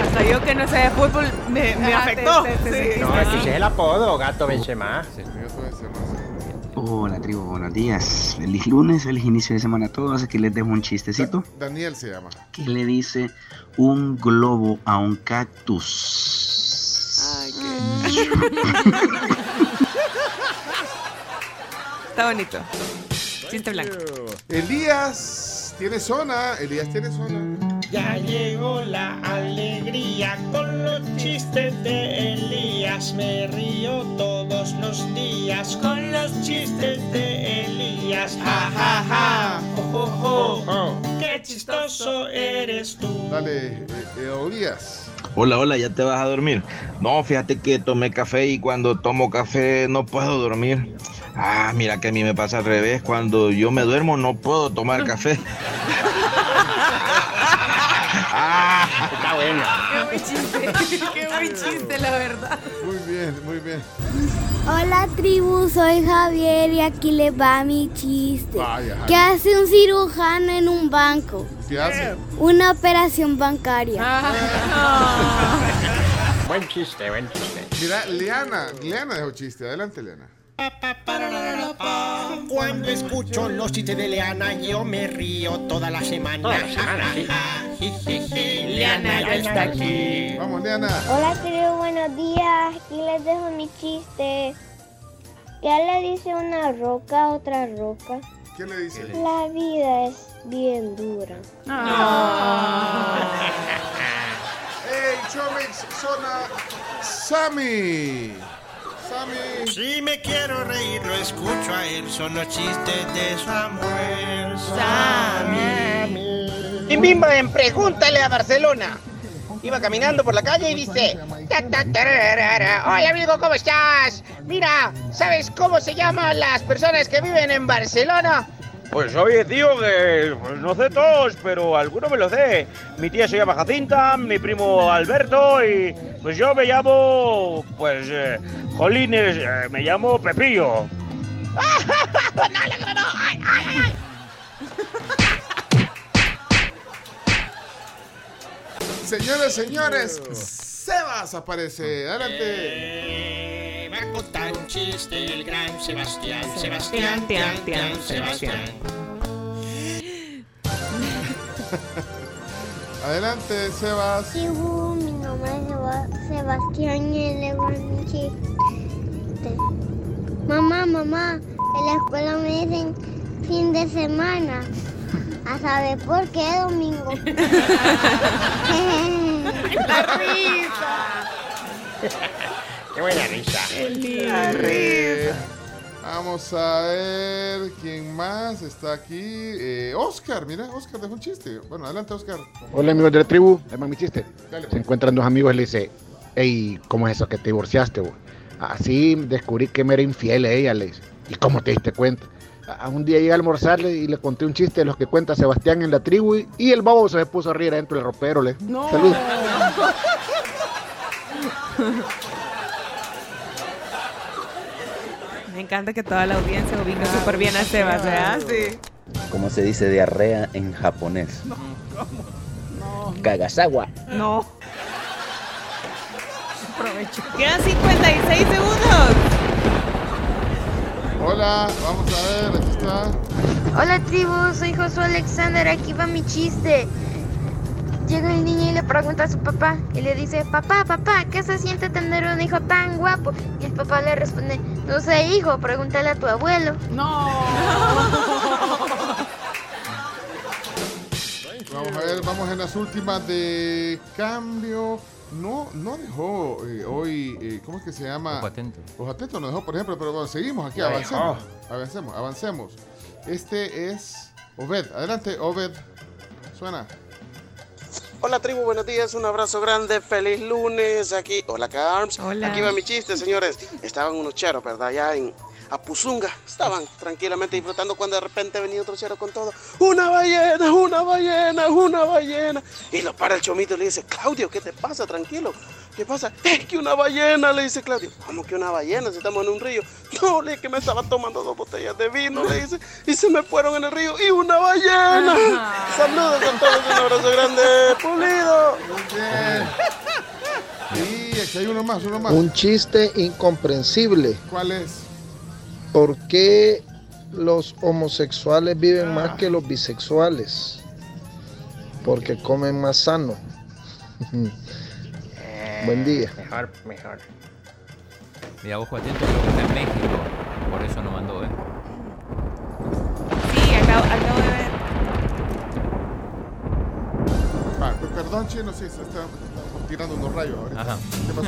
S4: Hasta yo que no sé de fútbol me, me afectó.
S6: te- te- te
S4: Sí.
S9: No, es que ese es el apodo, gato Benzema.
S19: Hola tribu, buenos días. Feliz lunes, feliz inicio de semana a todos. Aquí les dejo un chistecito.
S3: Daniel se llama.
S19: ¿Qué le dice un globo a un cactus? <laughs>
S4: Está bonito. Chiste blanco.
S3: Elías tiene zona. Elías tiene zona.
S17: Ya llegó la alegría con los chistes de Elías. Me río todos los días con los chistes de Elías. Ja, ja, ja. Jo, jo, jo. Qué chistoso eres tú.
S3: Dale, eh, eh, Elías.
S20: Hola, hola, ¿ya te vas a dormir? No, fíjate que tomé café y cuando tomo café no puedo dormir. Ah, mira que a mí me pasa al revés. Cuando yo me duermo no puedo tomar café. <laughs>
S9: Está bueno.
S6: Qué buen chiste. <laughs> Qué buen chiste, la verdad.
S3: Muy bien, muy bien.
S12: Hola tribu, soy Javier y aquí le va mi chiste.
S3: Vaya.
S12: ¿Qué hace un cirujano en un banco?
S3: ¿Qué hace?
S12: Una operación bancaria.
S9: Buen chiste, buen chiste.
S3: Mira, Leana. Leana dejó chiste. Adelante, Leana.
S17: Cuando escucho los chistes de Leana, yo me río toda la semana.
S21: Toda la semana, sí.
S17: Leana ya está aquí.
S3: Vamos, Leana.
S12: Hola, querido, buenos días. Aquí les dejo mi chiste. ¿Qué le dice una roca a otra roca?
S3: ¿Qué le dice?
S12: La vida es bien dura.
S3: ¡Ey, Chomix! ¡Zona! ¡Sammy!
S17: Si me quiero reír, lo escucho a él. Son los chistes de Samuel. Sammy.
S22: Bim Bim Bam, pregúntale a Barcelona. Iba caminando por la calle y dice: "Ta. Hola amigo, ¿cómo estás? Mira, ¿sabes cómo se llaman las personas que viven en Barcelona?
S23: Pues oye, tío, que pues, no sé todos, pero alguno me lo sé. Mi tía se llama Jacinta, mi primo Alberto y pues yo me llamo, pues, eh, Jolines, eh, me llamo Pepillo. <laughs>
S3: Señores, señores, Sebas aparece. Adelante.
S17: A contar un chiste el gran Sebastián.
S4: Sebastián,
S17: Sebastián,
S4: tian,
S17: tian,
S4: tian,
S17: tian, Sebastián. <laughs>
S3: Adelante, Sebas.
S12: Sí, uh, mi nombre es Seba- Sebastián y le voy mi chiste. Mamá, mamá, en la escuela me dicen fin de semana. A saber por qué domingo. <laughs> <laughs>
S17: ¡La risa! ¡Qué buena risa!
S3: Eh, Vamos a ver quién más está aquí. Eh, Oscar, mira, Oscar dejó un chiste. Bueno, adelante, Oscar.
S24: Hola amigos de la tribu, es mi chiste.
S3: Dale,
S24: Se encuentran dos amigos y le dice, hey, ¿cómo es eso que te divorciaste? vos?" Así descubrí que me era infiel a ella, le dice. ¿Y cómo te diste cuenta? A un día llegué a almorzarle y le conté un chiste de los que cuenta Sebastián en la tribu y, y el bobo se puso a reír adentro del ropero. Le.
S6: No.
S24: Salud. <laughs>
S4: Me encanta que toda la audiencia ubica súper bien a Sebas, ¿verdad? Sí.
S25: ¿Cómo se dice diarrea en japonés? Kagasawa.
S4: No. Aprovecho. Quedan 56 segundos.
S3: Hola, vamos a ver, aquí está.
S26: Hola tribu, soy Josué Alexander, aquí va mi chiste. Llega el niño y le pregunta a su papá y le dice, papá, papá, ¿qué se siente tener un hijo tan guapo? Y el papá le responde, no sé hijo, pregúntale a tu abuelo.
S6: No. <laughs>
S3: Vamos a ver, vamos en las últimas de cambio. No, no dejó eh, hoy, eh, ¿cómo es que se llama?
S5: Ojo atento.
S3: Ojo atento no dejó, por ejemplo, pero bueno, seguimos aquí, avancemos. Avancemos, avancemos. Este es Obed. Adelante, Obed. Suena.
S27: Hola tribu, buenos días, un abrazo grande, feliz lunes, aquí, hola Carms,
S4: Hola.
S27: aquí va mi chiste señores, estaban unos cheros, ¿verdad? Allá en Apuzunga, estaban tranquilamente disfrutando cuando de repente venía otro chero con todo, una ballena, una ballena, una ballena, y lo para el chomito y le dice, Claudio, ¿qué te pasa? Tranquilo, ¿qué pasa? Es que una ballena, le dice Claudio, ¿cómo que una ballena si estamos en un río? No, le dije que me estaba tomando dos botellas de vino, le dice, y se me fueron en el río, y una ballena. Saludos a todos, un abrazo grande, pulido.
S3: Y aquí hay uno más, uno más.
S28: Un chiste incomprensible.
S3: ¿Cuál es?
S28: ¿Por qué los homosexuales viven más que los bisexuales? Porque comen más sano. <laughs> Buen día.
S27: Mejor, mejor.
S5: Mira, ojo atento, creo que está en México. Por eso no mandó, ¿eh?
S4: Sí, acabo, acabo de ver.
S3: Ah, per- perdón, chino, sí, se está, está tirando unos rayos ahorita.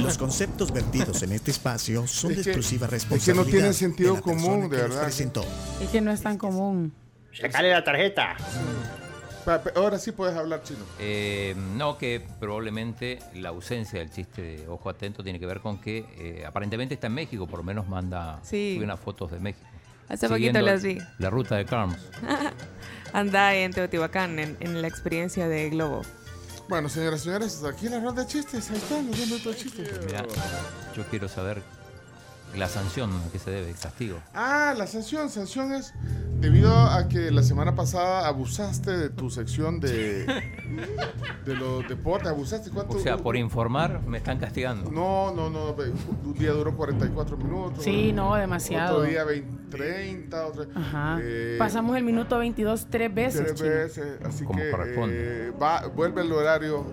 S15: Los conceptos vertidos en este espacio son
S3: Es
S15: de
S3: que-
S15: exclusiva
S3: es que no
S15: responsabilidad.
S3: tienen sentido común, de verdad.
S15: presentó.
S6: Es que no es tan común.
S9: Sacale la tarjeta.
S3: Ahora sí puedes hablar chino.
S5: Eh, no, que probablemente la ausencia del chiste de Ojo Atento tiene que ver con que eh, aparentemente está en México, por lo menos manda
S4: Sí.
S5: sube unas fotos de México.
S4: Hace poquito las vi.
S5: La ruta de Carms. <laughs>
S4: Anda en Teotihuacán, en, en la experiencia de Globo.
S3: Bueno, señoras y señores, aquí en la ronda de chistes, ahí están los 10 minutos de chistes.
S5: Mira, yo quiero saber la sanción a qué se debe, el castigo.
S3: Ah, la sanción, sanción es debido a que la semana pasada abusaste de tu sección de, <laughs> de los deportes, abusaste cuánto.
S5: O sea, por informar me están castigando.
S3: No, no, no, un día duró 44 minutos.
S6: Sí, no, demasiado.
S3: Otro día 20 30, otra.
S6: Ajá.
S3: eh,
S6: Pasamos el minuto 22 tres veces.
S3: Tres
S6: chino.
S3: veces, así
S5: Como
S3: que
S5: corresponde.
S3: eh, va, vuelve el horario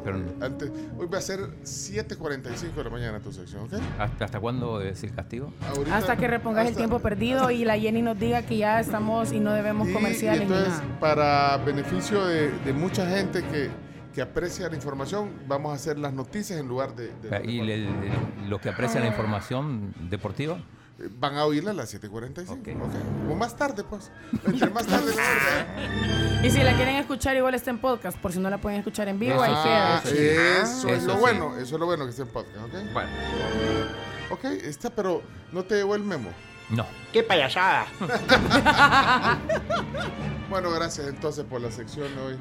S3: antes. Hoy va a ser 7.45 de la mañana tu sección, ¿ok?
S5: ¿Hasta, hasta cuándo es el castigo?
S3: Ahorita-
S6: Hasta que repongas el tiempo perdido y la Jenny nos diga que ya estamos y no debemos
S3: Y-
S6: comerciales
S3: y
S6: ni
S3: entonces,
S6: nada.
S3: para beneficio de, de mucha gente que, que aprecia la información, vamos a hacer las noticias en lugar de... de-
S5: ¿Y el- el- los que aprecian la información deportiva?
S3: Van a oírla a las 7.45. ok. O más tarde, pues. Entre más tarde. <laughs>
S6: Y si la quieren escuchar, igual está en podcast, por si no la pueden escuchar en vivo, ahí
S3: Ah,
S6: queda.
S3: eso, es
S5: Eso
S3: lo
S5: sí.
S3: bueno, eso es lo bueno que esté en podcast, ¿ok?
S5: Bueno.
S3: Ok, está, pero no te llegó el memo.
S5: No.
S9: ¡Qué payasada! <laughs> <laughs>
S3: Bueno, gracias entonces por la sección hoy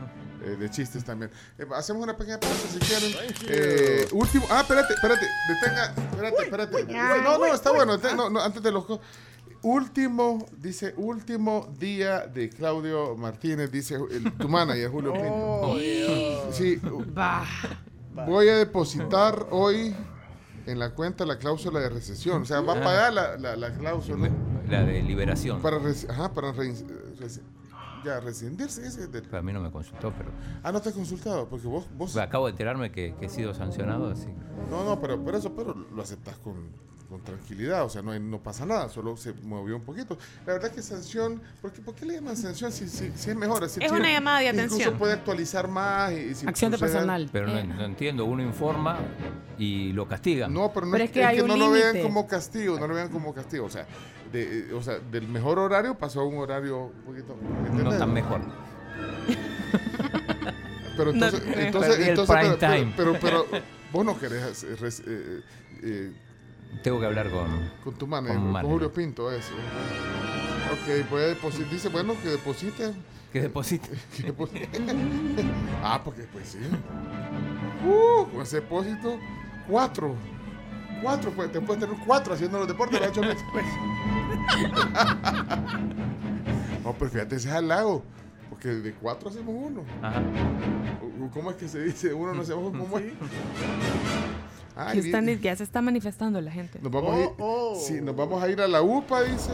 S3: eh, de chistes también. Eh, hacemos una pequeña pausa si quieren. Eh, último. Ah, espérate, espérate. Detenga. Espérate, espérate. No, no, está bueno. deten- no, no, antes de los. Último, dice, último día de Claudio Martínez, dice el, tu manager, Julio Pinto. Sí, voy a depositar hoy en la cuenta la cláusula de recesión. O sea, va a pagar la, la, la cláusula.
S5: La de liberación.
S3: Para, reci- ajá, para reci- ya, rescindirse. Ese de-
S5: A mí no me consultó, pero...
S3: Ah, no te he consultado, porque vos... vos
S5: Acabo de enterarme que, que he sido sancionado, así.
S3: no, no, pero, pero eso pero lo aceptas con, con tranquilidad, o sea, no, hay- no pasa nada, solo se movió un poquito. La verdad que sanción, ¿por qué, por qué le llaman sanción si, si, si es mejor? así
S4: Es una llamada de
S3: Incluso
S4: atención.
S3: puede actualizar más y, y si
S6: Acción de personal.
S5: Pero no,
S6: Eh.
S5: no entiendo, uno informa y lo castiga.
S3: No, pero no
S6: Pero
S3: es,
S6: es que
S3: es
S6: hay
S3: que
S6: un
S3: no lo vean como castigo, no lo vean como castigo, o sea, de, o sea, del mejor horario pasó a un horario un poquito...
S5: No
S3: ¿entendés?
S5: tan mejor. <laughs>
S3: Pero
S5: No
S3: entonces,
S5: te-
S3: entonces, entonces,
S5: prime
S3: pero,
S5: time.
S3: pero, pero, pero <laughs> vos no querés eh, eh,
S5: Tengo que hablar con...
S3: con tu manager,
S5: Con.
S3: Julio Pinto, eso. Ok, depositar, dice, bueno, que deposite. <laughs>
S5: Que deposite. <laughs>
S3: Que deposite. <laughs> ah, porque pues sí. Uh, con ese depósito, cuatro. Cuatro, pues, te puedes tener cuatro haciendo los deportes, lo ha hecho Messi. No, pero fíjate, ese es al lago. Porque de cuatro hacemos uno.
S5: Ajá.
S3: ¿Cómo es que se dice? Uno no hacemos cómo es. Ay,
S4: Que están- ya se está manifestando la gente.
S3: nos vamos, a ir, sí, nos vamos a ir a la UPA, dice.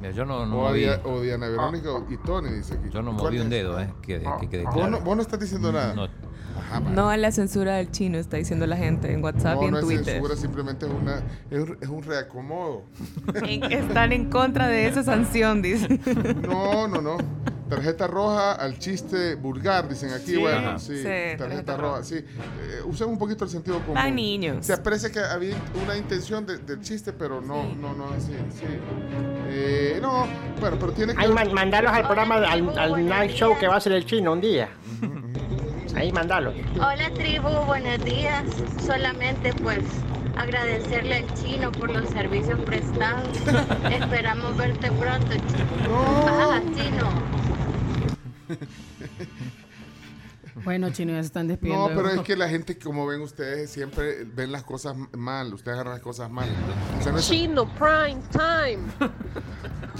S5: Mira, yo no, no
S3: o,
S5: moví,
S3: o Diana Verónica y Tony, dice aquí.
S5: yo no
S3: ¿Cuál
S5: moví un dedo, eh, que, que quede
S3: Vos
S5: claro.
S3: no, vos no estás diciendo nada.
S5: No,
S3: Ajá.
S4: No a la censura del chino, está diciendo la gente en WhatsApp y en
S3: no es
S4: Twitter.
S3: censura, simplemente es, una, es, un, es un reacomodo.
S4: En- Están en contra de esa sanción, dice. <laughs>
S3: No, no, no. Tarjeta roja al chiste vulgar, dicen aquí.
S4: Sí.
S3: bueno, sí.
S4: Sí,
S3: tarjeta,
S4: tarjeta
S3: roja,
S4: roja.
S3: sí. Eh, usemos un poquito el sentido común.
S4: Van niños.
S3: Se aprecia que había una intención de- del chiste, pero no, no, no, así, sí. Eh, no, bueno, pero tiene que.
S9: Ahí man- mandalos al programa, al, al night show que va a hacer el chino un día. <laughs> Ahí mandalos.
S26: Hola tribu, buenos días. Solamente pues agradecerle al chino por los servicios prestados. <laughs> Esperamos verte pronto, chino. Baja, chino.
S6: Bueno, chino, ya se están despidiendo.
S3: No, pero es que la gente, como ven ustedes, siempre ven las cosas mal. Ustedes agarran las cosas mal. O sea, no es-
S29: Chino Prime Time.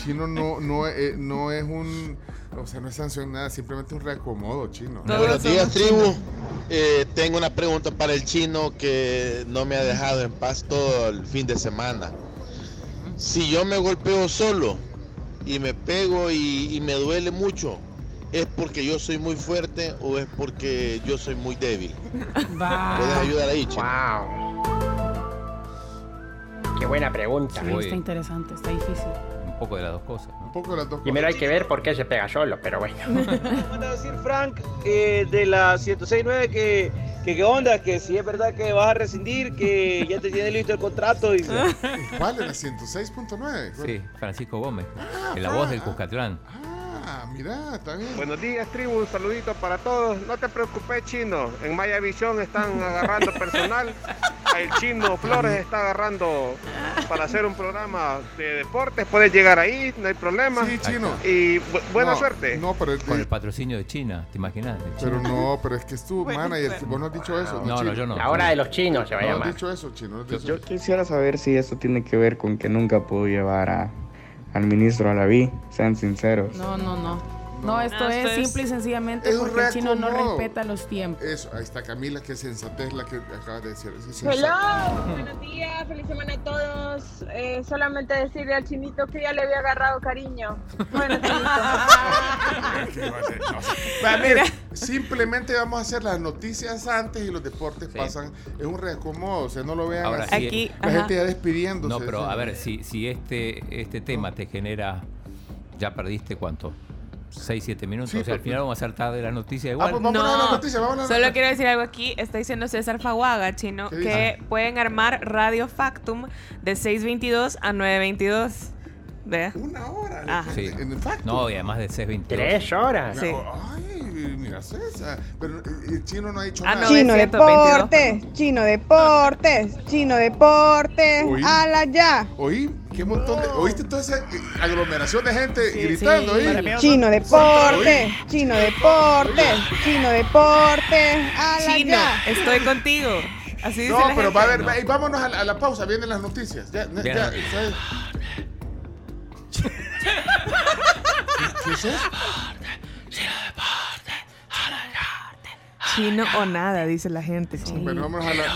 S3: chino no, no, eh, no es un. O sea, no es sanción nada, simplemente un reacomodo chino.
S30: Buenos días, tribu. Eh, tengo una pregunta para el chino que no me ha dejado en paz todo el fin de semana. Si yo me golpeo solo y me pego y, y me duele mucho, ¿es porque yo soy muy fuerte o es porque yo soy muy débil? ¿Puedes ayudar ahí, chino?
S9: Qué buena pregunta.
S6: Sí, está interesante, está difícil.
S5: un poco de las dos cosas.
S3: Un poco de las dos
S9: Primero hay que ver por qué se pega solo, pero bueno. <laughs>
S23: Manda a decir Frank eh, de la 1069 que, que qué onda, que si es verdad que vas a rescindir, que ya te tiene listo el contrato. Y...
S3: ¿Cuál? ¿En la 106.9?
S5: Sí, Francisco Gómez, en la voz del Cuscatlán.
S3: Ah, mira, está bien.
S31: Buenos días, tribu. Un saludito para todos. No te preocupes, chino. En Maya Visión están <laughs> agarrando personal. El chino Flores está agarrando para hacer un programa de deportes. Puedes llegar ahí, no hay problema.
S3: Sí, chino.
S31: Y bu- buena
S3: No,
S31: suerte.
S3: No, pero,
S5: Con el patrocinio de China, ¿te imaginas?
S3: Pero no, pero es que es tu manager. Vos no has dicho eso.
S5: No, no, yo no.
S9: La hora de los chinos se va a
S3: No has
S9: llamar.
S3: dicho eso, chino. no has dicho
S32: Yo quisiera saber si esto tiene que ver con que nunca pudo llevar a, al ministro a la vi, sean sinceros.
S6: No, no, no. No, esto
S4: No,
S6: es
S4: esto es-
S6: simple y sencillamente
S3: es
S6: porque el chino no respeta los tiempos.
S3: Eso, ahí está Camila, que sensatez la que acaba de decir. Sí, sí,
S33: Hello,
S3: sí.
S33: buenos días, feliz semana a todos. Eh, solamente decirle al chinito que ya le había agarrado cariño. Bueno, <laughs>
S3: Va, mira, simplemente vamos a hacer las noticias antes y los deportes pasan. Es un reacomodo, o sea, no lo vean
S5: Ahora
S3: así.
S5: sí. Aquí,
S3: la
S5: ajá.
S3: gente ya despidiéndose.
S5: No, pero
S3: sí.
S5: a ver, si, si este, este tema te genera. Ya perdiste cuánto? 6, 7 minutos.
S3: Sí,
S5: o sea, al final vamos a hacer tarde la noticia igual.
S3: pues vámonos a las noticias, vámonos a las-
S4: Solo quiero decir algo aquí. Está diciendo César Faguaga, chino,
S5: ¿Qué
S4: que
S5: dice?
S4: pueden armar Radio Factum de 6.22 a 9.22. Vea.
S3: Una hora.
S4: Ajá.
S5: Sí. No, y además de 6.22.
S9: Tres horas.
S4: Sí.
S3: Ay, mira César. Pero eh, el chino no ha dicho
S4: Ah,
S3: nada.
S33: Chino Deportes, Chino Deportes, Chino Deportes,
S3: Oí.
S33: ala ya.
S3: Oí, qué montón de. ¿Oíste toda esa eh, aglomeración de gente gritando ahí?
S33: Chino Deportes, Chino Deportes, Chino Deportes, ala
S4: Chino,
S33: ya.
S4: estoy contigo. Así dice
S3: No,
S4: la
S3: pero
S4: gente.
S3: va a ver, va- y vámonos a la, a la pausa, vienen las noticias. Ya, ya,
S5: Bien,
S3: ya. ¿sabes? <laughs> ¿Qué es eso?
S4: Chino o nada, dice la gente. Chino.
S3: Bueno, vámonos a la.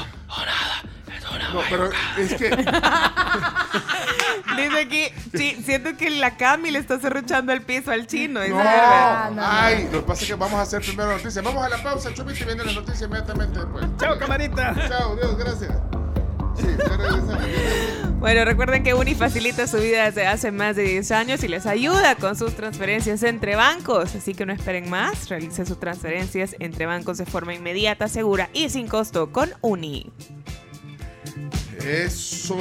S3: No, pero es que. <laughs>
S4: Dice aquí, sí, siento que la Cami le está cerruchando el piso al chino. dice
S3: No,
S4: Herbert.
S3: ay, lo que pasa es que vamos a hacer primero las noticias. Vamos a la pausa, Chupito, y viene la noticia inmediatamente después. Chao, camarita. Chao, Dios, gracias. Sí, ya regresamos.
S4: Bueno, recuerden que Uni facilita su vida desde hace más de 10 años y les ayuda con sus transferencias entre bancos. Así que no esperen más, realice sus transferencias entre bancos de forma inmediata, segura y sin costo con Uni.
S3: Eso.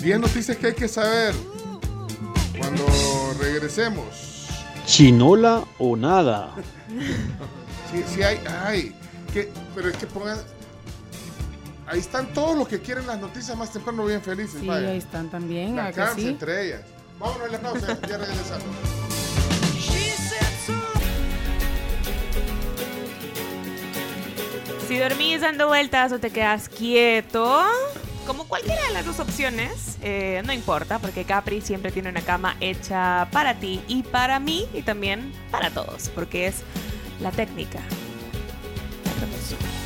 S3: 10 noticias que hay que saber cuando regresemos.
S29: Chinola o nada. <laughs>
S3: Sí, sí hay, ay, que, pero es que pongan, ahí están todos los que quieren las noticias más temprano bien felices.
S6: Sí,
S3: vaya.
S6: ahí están también.
S3: La entre ellas. Vámonos a la pausa, ya regresamos.
S4: Si dormís dando vueltas o te quedas quieto, como cualquiera de las dos opciones, eh, no importa, porque Capri siempre tiene una cama hecha para ti y para mí y también para todos, porque es la técnica.
S3: La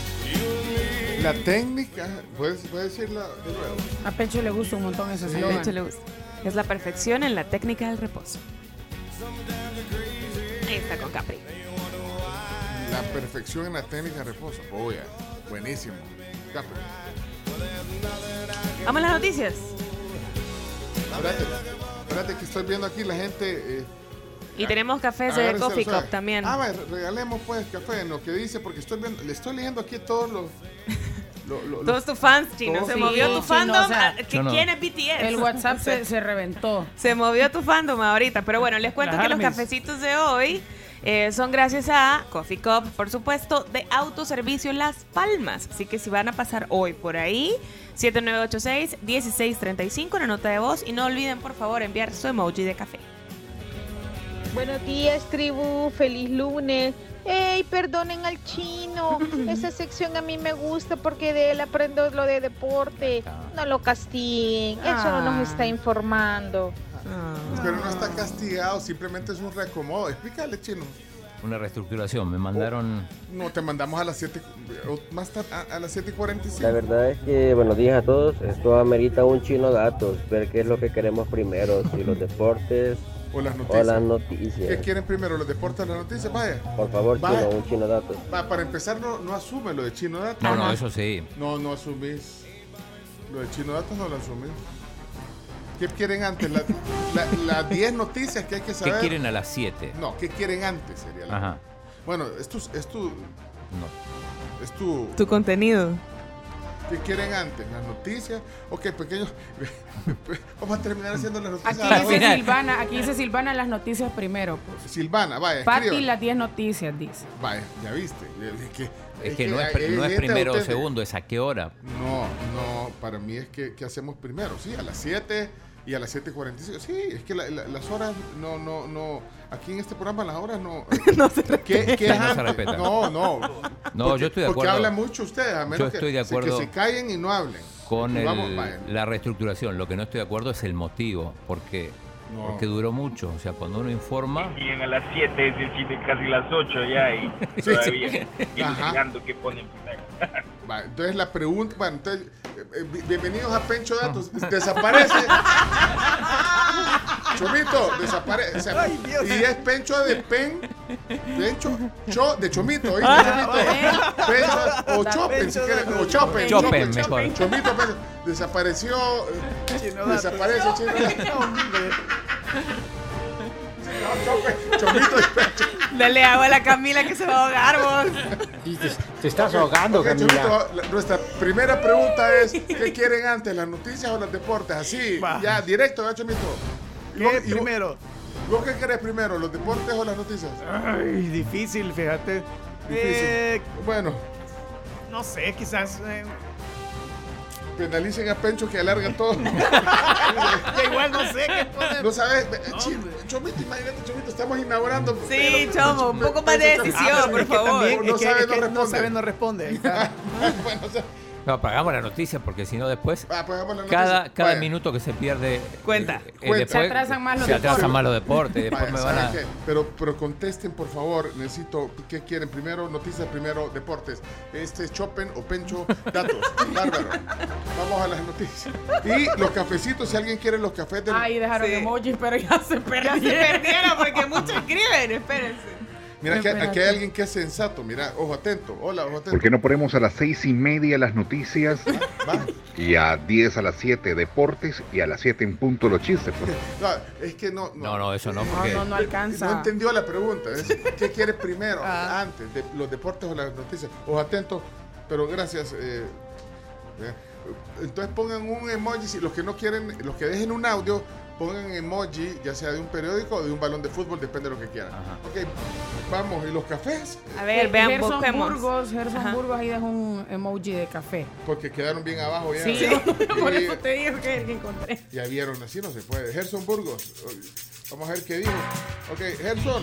S3: técnica, ¿puedes, puedes decirla de nuevo?
S6: A Pecho le gusta un montón ese
S4: Sí.
S6: eslogan.
S4: Pecho le gusta. Es la perfección en la técnica del reposo. Ahí está con Capri.
S3: La perfección en la técnica de reposo. Oh, ya. Buenísimo. Capri.
S4: Vamos a las noticias.
S3: Espérate, espérate que estoy viendo aquí la gente. eh,
S4: Y tenemos cafés de Coffee. Cup también.
S3: Ah, vaya, regalemos pues café en lo que dice, porque estoy viendo, le estoy leyendo aquí todos los. lo- lo-
S4: Todos tus fans, chino.
S3: todos
S4: Se
S6: Sí,
S4: movió tu
S6: chino,
S4: fandom.
S6: o sea,
S4: ¿qué-
S5: No, no.
S4: ¿Quién es BTS?
S6: El WhatsApp se, se reventó. <laughs>
S4: Se movió tu fandom ahorita. Pero bueno, les cuento
S6: Las
S4: que los cafecitos de hoy eh, son gracias a Coffee Cup, por supuesto, de Autoservicio Las Palmas. Así que si van a pasar hoy por ahí, 7986-1635, una nota de voz. Y no olviden, por favor, enviar su emoji de café.
S33: Buenos días, tribu. Feliz lunes. Ey, perdonen al chino. <laughs> Esa sección a mí me gusta porque de él aprendo lo de deporte. No lo castiguen. Eso no nos está informando.
S3: Pero no está castigado, simplemente es un reacomodo. Explícale, chino.
S5: Una reestructuración. Me mandaron.
S3: No, te mandamos a las 7, o más tarde, a, a las 7 y 45.
S34: La verdad es que buenos días a todos. Esto amerita un chino datos, ver qué es lo que queremos primero, si los deportes
S3: O las
S34: o
S3: noticias.
S34: las
S3: ¿Qué
S34: noticias.
S3: quieren primero, los deportes o las noticias? Vaya.
S34: Por favor,
S3: Vaya.
S34: chino, un chino datos.
S3: Va, para empezar, no, no asume lo de Chino Datos.
S5: No, no, eso sí.
S3: No, no asumís. Lo de Chino Datos no lo asumís. ¿Qué quieren antes? Las la, las 10 noticias que hay que
S5: ¿Qué
S3: saber.
S5: quieren a las 7?
S3: No, ¿qué quieren antes? Sería la-
S5: Ajá.
S3: Bueno, es tu, es tu.
S5: No.
S3: Es tu.
S4: Tu contenido.
S3: ¿Qué quieren antes? ¿Las noticias? Ok, pequeños. <laughs> Vamos a terminar haciendo las noticias.
S6: Aquí
S3: a
S6: dice. Silvana, aquí dice Silvana las noticias primero. Pues.
S3: Silvana, vaya.
S6: Pati las 10 noticias, dice.
S3: Vaya, ya viste. Es que,
S5: Es que no es, no es
S3: gente
S5: primero o segundo, es a qué hora.
S3: No, no, para mí es que, que hacemos primero, sí, a las 7 y a las 7.45. Sí, es que la- la- las horas no, no, no, aquí en este programa las horas no... <laughs> no se ¿Qué, qué
S5: Sí, no se
S3: antes?
S5: respetan.
S3: No, no.
S5: No,
S3: Porque-
S5: yo estoy de
S3: Porque
S5: acuerdo.
S3: hablan mucho ustedes, a menos
S5: Yo
S3: que-
S5: estoy de
S3: que,
S5: acuerdo
S3: se callen y no hablen.
S5: Con
S3: Y
S5: el-
S3: vamos, vaya.
S5: la reestructuración. Lo que no estoy de acuerdo es el motivo, porque Porque duró mucho. O sea, cuando uno informa.
S35: Siguen a las 7, es decir, casi las 8 ya y
S5: Sí,
S35: todavía
S5: sí.
S35: investigando qué ponen. <laughs>
S3: Va, entonces la pregunta, bueno, entonces, eh, eh, bi- bienvenidos a Pencho Datos. Desaparece. <laughs> Chomito, desaparece. O sea, y es Pencho de Pen. Pencho, cho, de Chomito, ¿oíste,
S5: Ah,
S3: Chomito? Pencho, o Chopen, si quieres. O Chopen.
S5: Chopen, mejor.
S3: Chomito, Pencho. Desapareció. eh, Desaparece, Chino. Chomito y Pencho.
S4: Dale agua a la Camila que se va a ahogar, vos.
S9: Te estás ahogando,
S3: Ok,
S9: Camila.
S3: Nuestra primera pregunta es: ¿qué quieren antes, las noticias o los deportes? Así, ya, directo, ¿verdad, Chomito? ¿Y vos- y vos-
S36: primero?
S3: ¿Vos qué querés primero, los deportes o las noticias?
S36: Ay, difícil, fíjate.
S3: Difícil.
S36: Eh,
S3: bueno,
S36: no sé, quizás. eh,
S3: penalicen a Pencho que alarga todo. <laughs>
S36: ya igual no sé qué poner.
S3: No sabes, Chomito, imagínate, Chomito, estamos inaugurando.
S4: Sí, Chomo, un poco más de decisión, por favor.
S36: también,
S3: No sabe, no responde.
S36: sabe, no responde. Ahí está. <laughs>
S3: bueno, o sea,
S5: No, apagamos la noticia porque si no después.
S3: ah, hagamos la
S5: Cada,
S3: noticia.
S5: cada
S3: Vaya.
S5: minuto que se pierde.
S4: Cuenta.
S5: eh,
S3: Cuenta.
S5: después
S6: Se atrasan más los
S5: se atrasan
S6: deportes.
S5: más los deportes. Después
S3: Vaya,
S5: me van a.
S3: Pero, pero contesten, por favor. Necesito, ¿qué quieren? Primero noticias, primero deportes. Este es Chopen o Pencho Datos. <laughs> Bárbaro. Vamos a las noticias. Y los cafecitos, si alguien quiere los cafés del...
S6: Ahí dejaron
S4: Sí.
S6: emojis, pero ya se
S4: Ya se
S6: perdieron.
S4: perdieron porque <laughs> muchos escriben, espérense.
S3: Mira, que,
S6: Espérate.
S3: aquí hay alguien que es sensato. Mira, ojo atento. Hola, ojo atento.
S37: ¿Por qué no ponemos a las seis y media las noticias
S3: Va.
S37: y a 10 a las 7 deportes y a las 7 en punto los chistes? pues? <laughs>
S3: No, es que no...
S5: No, no, eso no,
S6: No,
S5: porque.
S6: no, no alcanza.
S3: No entendió la pregunta. Es, ¿Qué quiere primero? <laughs>
S6: Ah.
S3: Antes, de, los deportes o las noticias. Ojo atento, pero gracias. eh, eh, entonces pongan un emoji, si los que no quieren, los que dejen un audio, pongan emoji, ya sea de un periódico o de un balón de fútbol, depende de lo que quieran. Ok, vamos, ¿y los cafés?
S4: A ver, vean,
S6: Gerson
S4: busquemos.
S6: Burgos, Gerson
S4: Ajá.
S6: Burgos ahí dejó un emoji de café.
S3: Porque quedaron bien abajo ya.
S6: Sí, <laughs> por
S3: Y-
S6: eso te digo que que encontré.
S3: Ya vieron, así no se puede. Gerson Burgos, vamos a ver qué dijo. Ok, Gerson.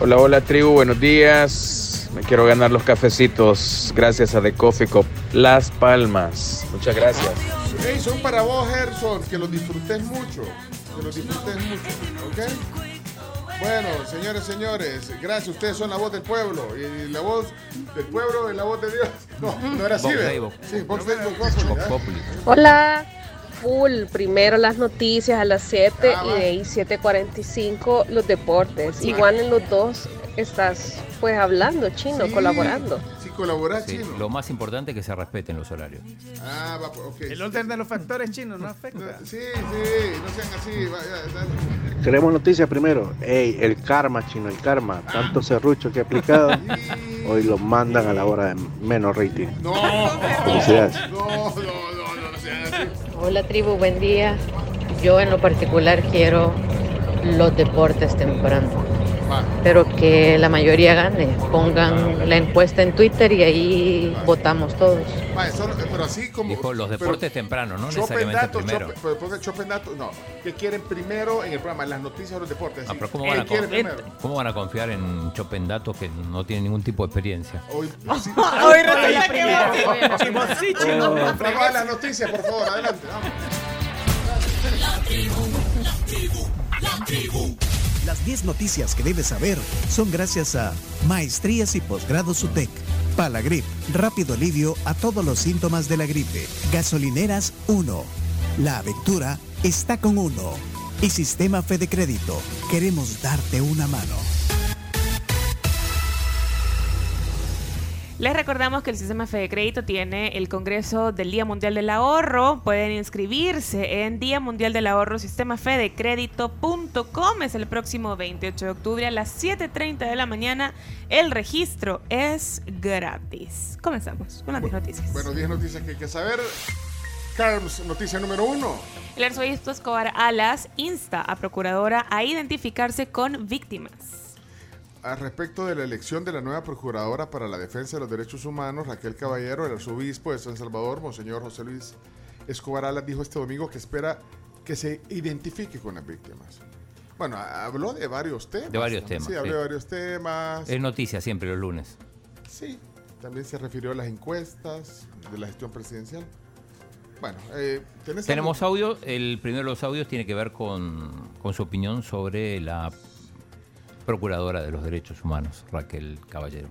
S38: Hola, hola tribu, buenos días. Me quiero ganar los cafecitos gracias a The Coffee Cup Las Palmas. Muchas gracias.
S3: Hey, son para vos, Gerson, que los disfrutes mucho. Que los disfrutes mucho, ¿ok? Bueno, señores, señores, gracias. Ustedes son la voz del pueblo. Y la voz del pueblo es la voz de Dios. No, no era así. Sí.
S39: Hola, full. Primero las noticias a las 7
S3: Ah,
S39: y de ahí 7.45 los deportes.
S3: Sí.
S39: Igual en los dos estás pues hablando chino,
S3: Sí,
S39: colaborando.
S3: Colaborar,
S5: Sí,
S3: chino.
S5: lo más importante es que se respeten los horarios.
S3: Ah, va, ok.
S36: El orden de los factores chinos no afecta. <laughs>
S3: Sí, sí, no sean así. vaya, dale.
S24: Queremos noticias primero. Ey, el karma, chino, el karma. Tanto serrucho que he aplicado. <laughs> Hoy lo mandan a la hora de menos rating.
S3: No,
S24: Felicidades.
S3: no, no, no, no, no sean así.
S40: Hola tribu, buen día. Yo en lo particular quiero los deportes temprano. Pero que la mayoría gane. Pongan la encuesta en Twitter y ahí votamos todos.
S3: Pero así como.
S5: Dijo los
S3: pero-
S5: deportes temprano, no necesariamente
S3: datos,
S5: primero.
S3: pero pongan chopen datos, no. ¿Qué quieren primero en el programa? Las noticias o los deportes.
S5: Ah, pero ¿cómo
S3: ¿Qué
S5: van, a
S3: quieren
S5: confiar,
S3: primero?
S5: ¿Cómo van a confiar en Chopen Datos que no tienen ningún tipo de experiencia?
S3: Hoy, <laughs> sí.
S4: Hoy resulta que
S6: primera,
S4: vos-
S6: hoy la primera.
S36: Sí, chino.
S3: Oh, Vamos a las noticias, por favor, adelante.
S15: Las 10 noticias que debes saber son gracias a Maestrías y Posgrados UTEC, Palagrip, rápido alivio a todos los síntomas de la gripe. Gasolineras 1. La aventura está con uno. Y Sistema Fede Crédito. Queremos darte una mano.
S4: Les recordamos que el sistema Fede Crédito tiene el Congreso del Día Mundial del Ahorro. Pueden inscribirse en Día Mundial del Ahorro sistemafedecredito.com. Es el próximo 28 de octubre a las 7.30 de la mañana. El registro es gratis. Comenzamos con las 10 noticias.
S3: Bueno, 10 noticias que hay que saber. Carms, noticia número uno.
S4: El arzobispo Escobar Alas insta a procuradora a identificarse con víctimas.
S3: Al respecto de la elección de la nueva procuradora para la defensa de los derechos humanos, Raquel Caballero, el arzobispo de San Salvador, Monseñor José Luis Escobar Alas, dijo este domingo que espera que se identifique con las víctimas. Bueno, habló de varios temas.
S5: De varios temas,
S3: Sí, habló
S5: sí.
S3: de varios temas.
S5: Es noticia siempre los lunes.
S3: Sí, también se refirió a las encuestas de la gestión presidencial. Bueno, eh, ¿tenés
S5: Tenemos audio. El primero de los audios tiene que ver con, con su opinión sobre la procuradora de los derechos humanos, Raquel Caballero.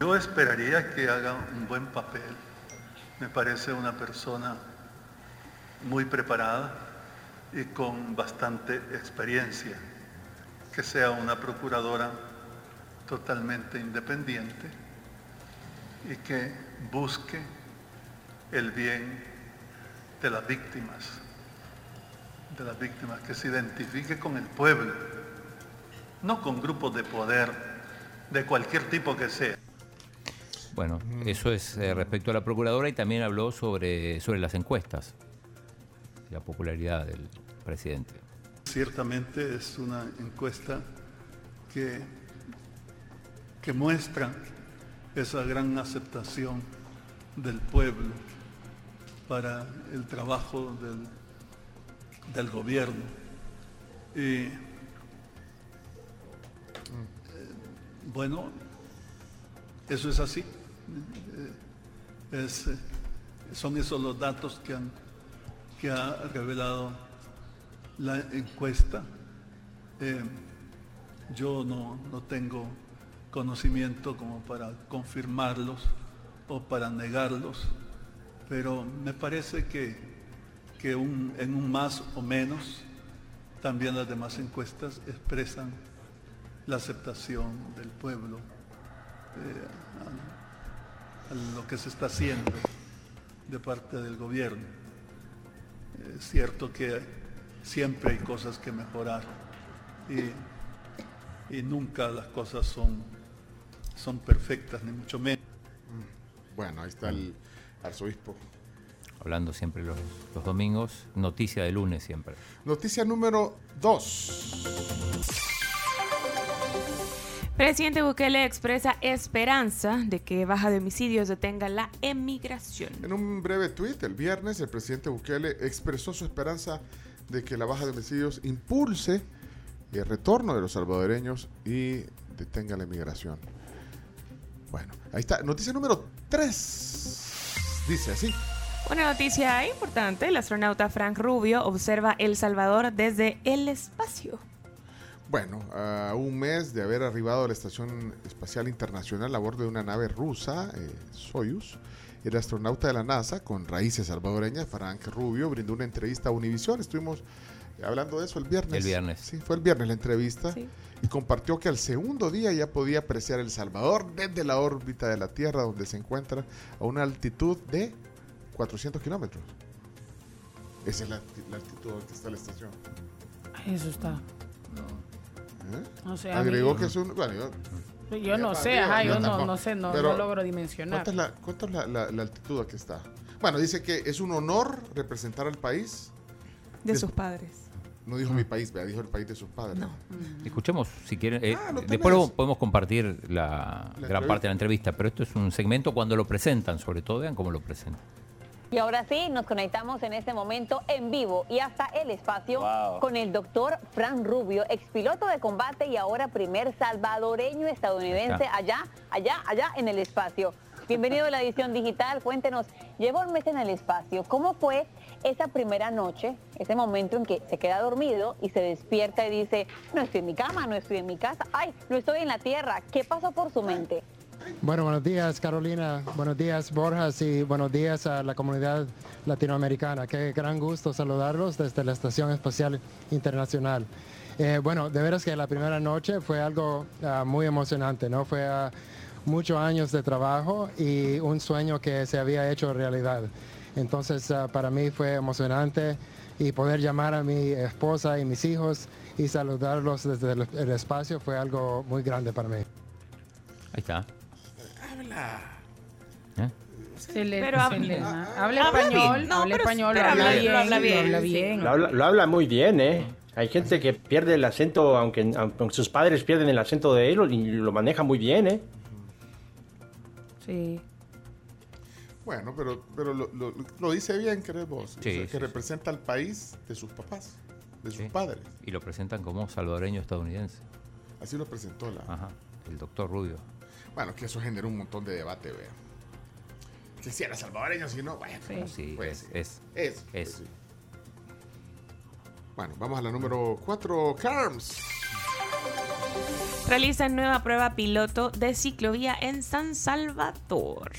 S41: Yo esperaría que haga un buen papel. Me parece una persona muy preparada y con bastante experiencia. Que sea una procuradora totalmente independiente y que busque el bien de las víctimas, de las víctimas, que se identifique con el pueblo, no con grupos de poder de cualquier tipo que sea.
S5: Bueno, eso es eh, respecto a la procuradora y también habló sobre, sobre las encuestas, la popularidad del presidente.
S41: Ciertamente es una encuesta que, que muestra esa gran aceptación del pueblo para el trabajo del, del gobierno. Y bueno, eso es así. Eh, eh, son esos los datos que, han, que ha revelado la encuesta. Eh, yo no, no tengo conocimiento como para confirmarlos o para negarlos, pero me parece que, que un- en un más o menos también las demás encuestas expresan la aceptación del pueblo eh, a, a lo que se está haciendo de parte del gobierno. Es cierto que siempre hay cosas que mejorar y, y nunca las cosas son, son perfectas, ni mucho menos.
S3: Bueno, ahí está el arzobispo.
S5: Hablando siempre los, los domingos, noticia de lunes siempre.
S3: Noticia número 2.
S4: Presidente Bukele expresa esperanza de que baja de homicidios detenga la emigración.
S3: En un breve tuit el viernes, el presidente Bukele expresó su esperanza de que la baja de homicidios impulse el retorno de los salvadoreños y detenga la inmigración. Bueno, ahí está. Noticia número 3. Dice así.
S4: Una noticia importante, el astronauta Frank Rubio observa El Salvador desde el espacio.
S3: Bueno, a un mes de haber arribado a la Estación Espacial Internacional a bordo de una nave rusa, eh, Soyuz, el astronauta de la NASA, con raíces salvadoreñas, Frank Rubio, brindó una entrevista a Univision. Estuvimos hablando de eso el viernes.
S5: El viernes.
S3: Sí, fue el viernes la entrevista. Y compartió que al segundo día ya podía apreciar El Salvador desde la órbita de la Tierra, donde se encuentra a una altitud de 400 kilómetros. Esa es la, la altitud donde está la estación.
S6: Eso está.
S3: ¿Eh?
S6: O sea,
S3: Agregó
S6: mí-
S3: que es un... Bueno, yo,
S6: Yo no sé,
S3: yo-
S6: ajá,
S3: yo
S6: no, no sé, no,
S3: Pero,
S6: no logro dimensionar.
S3: ¿Cuánta es, la, cuánta es la, la- la altitud a que está? Bueno, dice que es un honor representar al país.
S4: De
S3: Des-
S4: sus padres.
S3: No dijo mi país, vea, dijo el país de sus padres.
S5: Escuchemos, si quieren. eh,
S3: Ah, lo
S5: después podemos compartir la, gran
S3: entrevista.
S5: parte de la entrevista, pero esto es un segmento cuando lo presentan, sobre todo, vean cómo lo presentan.
S42: Y ahora sí, nos conectamos en este momento en vivo y hasta el espacio con el doctor Fran Rubio, expiloto de combate y ahora primer salvadoreño estadounidense allá, allá, allá en el espacio. Bienvenido a la edición digital. Cuéntenos, llevo un mes en el espacio. ¿Cómo fue esa primera noche, ese momento en que se queda dormido y se despierta y dice, no estoy en mi cama, no estoy en mi casa, ay, no estoy en la tierra? ¿Qué pasó por su mente?
S43: Bueno, buenos días Carolina, buenos días Borjas y buenos días a la comunidad latinoamericana. Qué gran gusto saludarlos desde la Estación Espacial Internacional. Eh, bueno, de veras que la primera noche fue algo ah, muy emocionante, ¿no? Fue ah, muchos años de trabajo y un sueño que se había hecho realidad. Entonces, ah, para mí fue emocionante y poder llamar a mi esposa y mis hijos y saludarlos desde el, el espacio fue algo muy grande para mí.
S5: Ahí está.
S3: Habla.
S6: Se le-
S4: Pero
S6: se
S4: habla-
S6: le-
S4: Ah,
S6: habla
S4: habla
S6: español,
S4: bien. No,
S6: habla español,
S4: pero
S6: habla bien,
S4: lo habla bien,
S6: lo habla
S4: sí.
S6: bien.
S9: Lo habla, lo habla muy bien, ¿eh? Hay gente que pierde el acento, aunque, aunque sus padres pierden el acento de él, y lo maneja muy bien, ¿eh?
S6: Sí.
S3: Bueno, pero, pero lo, lo- lo dice bien, ¿crees vos?
S5: Sí,
S3: O sea,
S5: sí,
S3: que
S5: sí.
S3: representa al país de sus papás, de sus
S5: Sí.
S3: padres.
S5: Y lo presentan como salvadoreño estadounidense.
S3: Así lo presentó la.
S5: Ajá, el doctor Rubio.
S3: Bueno, que eso generó un montón de debate, vea. que si era salvadoreño, si no, bueno.
S5: Ah, Sí,
S3: pues
S5: es, es,
S3: Es.
S5: es.
S3: Bueno, vamos a la número 4, Carms.
S4: Realizan nueva prueba piloto de ciclovía en San Salvador.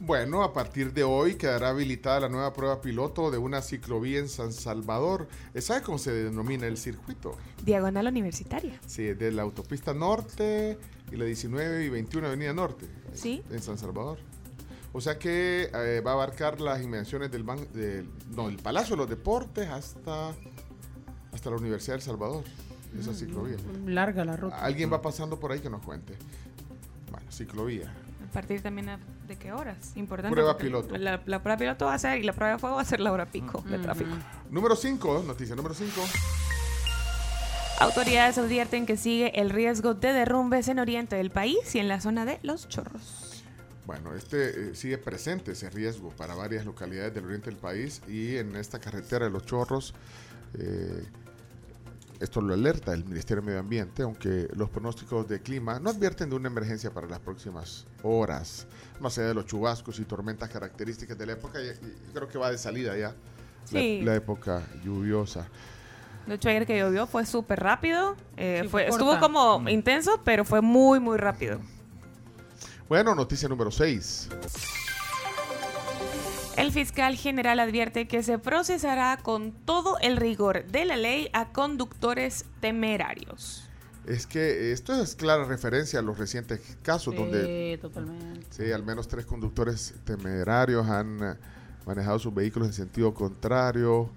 S3: Bueno, a partir de hoy quedará habilitada la nueva prueba piloto de una ciclovía en San Salvador. ¿Sabe cómo se denomina el circuito?
S4: Diagonal Universitaria.
S3: Sí, de la autopista norte y la 19 y 21 Avenida Norte.
S4: Sí.
S3: En San Salvador. O sea que eh, va a abarcar las inmediaciones del, ban- del, no, el Palacio de los Deportes hasta, hasta la Universidad del Salvador. Esa ciclovía.
S6: Larga la ruta.
S3: Alguien va pasando por ahí que nos cuente. Bueno, ciclovía.
S4: A partir también a- de qué horas. Importante.
S3: Prueba piloto.
S4: La, la prueba piloto va a ser y la prueba de fuego va a ser la hora pico de tráfico.
S3: Número 5, noticia número 5.
S4: Autoridades advierten que sigue el riesgo de derrumbes en oriente del país y en la zona de Los Chorros.
S3: Bueno, este eh, sigue presente ese riesgo para varias localidades del oriente del país y en esta carretera de los Chorros, eh, esto lo alerta el Ministerio de Medio Ambiente, aunque los pronósticos de clima no advierten de una emergencia para las próximas horas, más allá de los chubascos y tormentas características de la época, creo que va de salida ya la-
S4: Sí.
S3: la, época lluviosa.
S4: De hecho, ayer que llovió fue súper rápido. eh,
S6: Sí,
S4: fue,
S6: fue
S4: estuvo como intenso, pero fue muy, muy rápido.
S3: Bueno, noticia número 6.
S4: El fiscal general advierte que se procesará con todo el rigor de la ley a conductores temerarios.
S3: Es que esto es clara referencia a los recientes casos donde
S6: Sí, totalmente.
S3: Sí, al menos tres conductores temerarios han manejado sus vehículos en sentido contrario.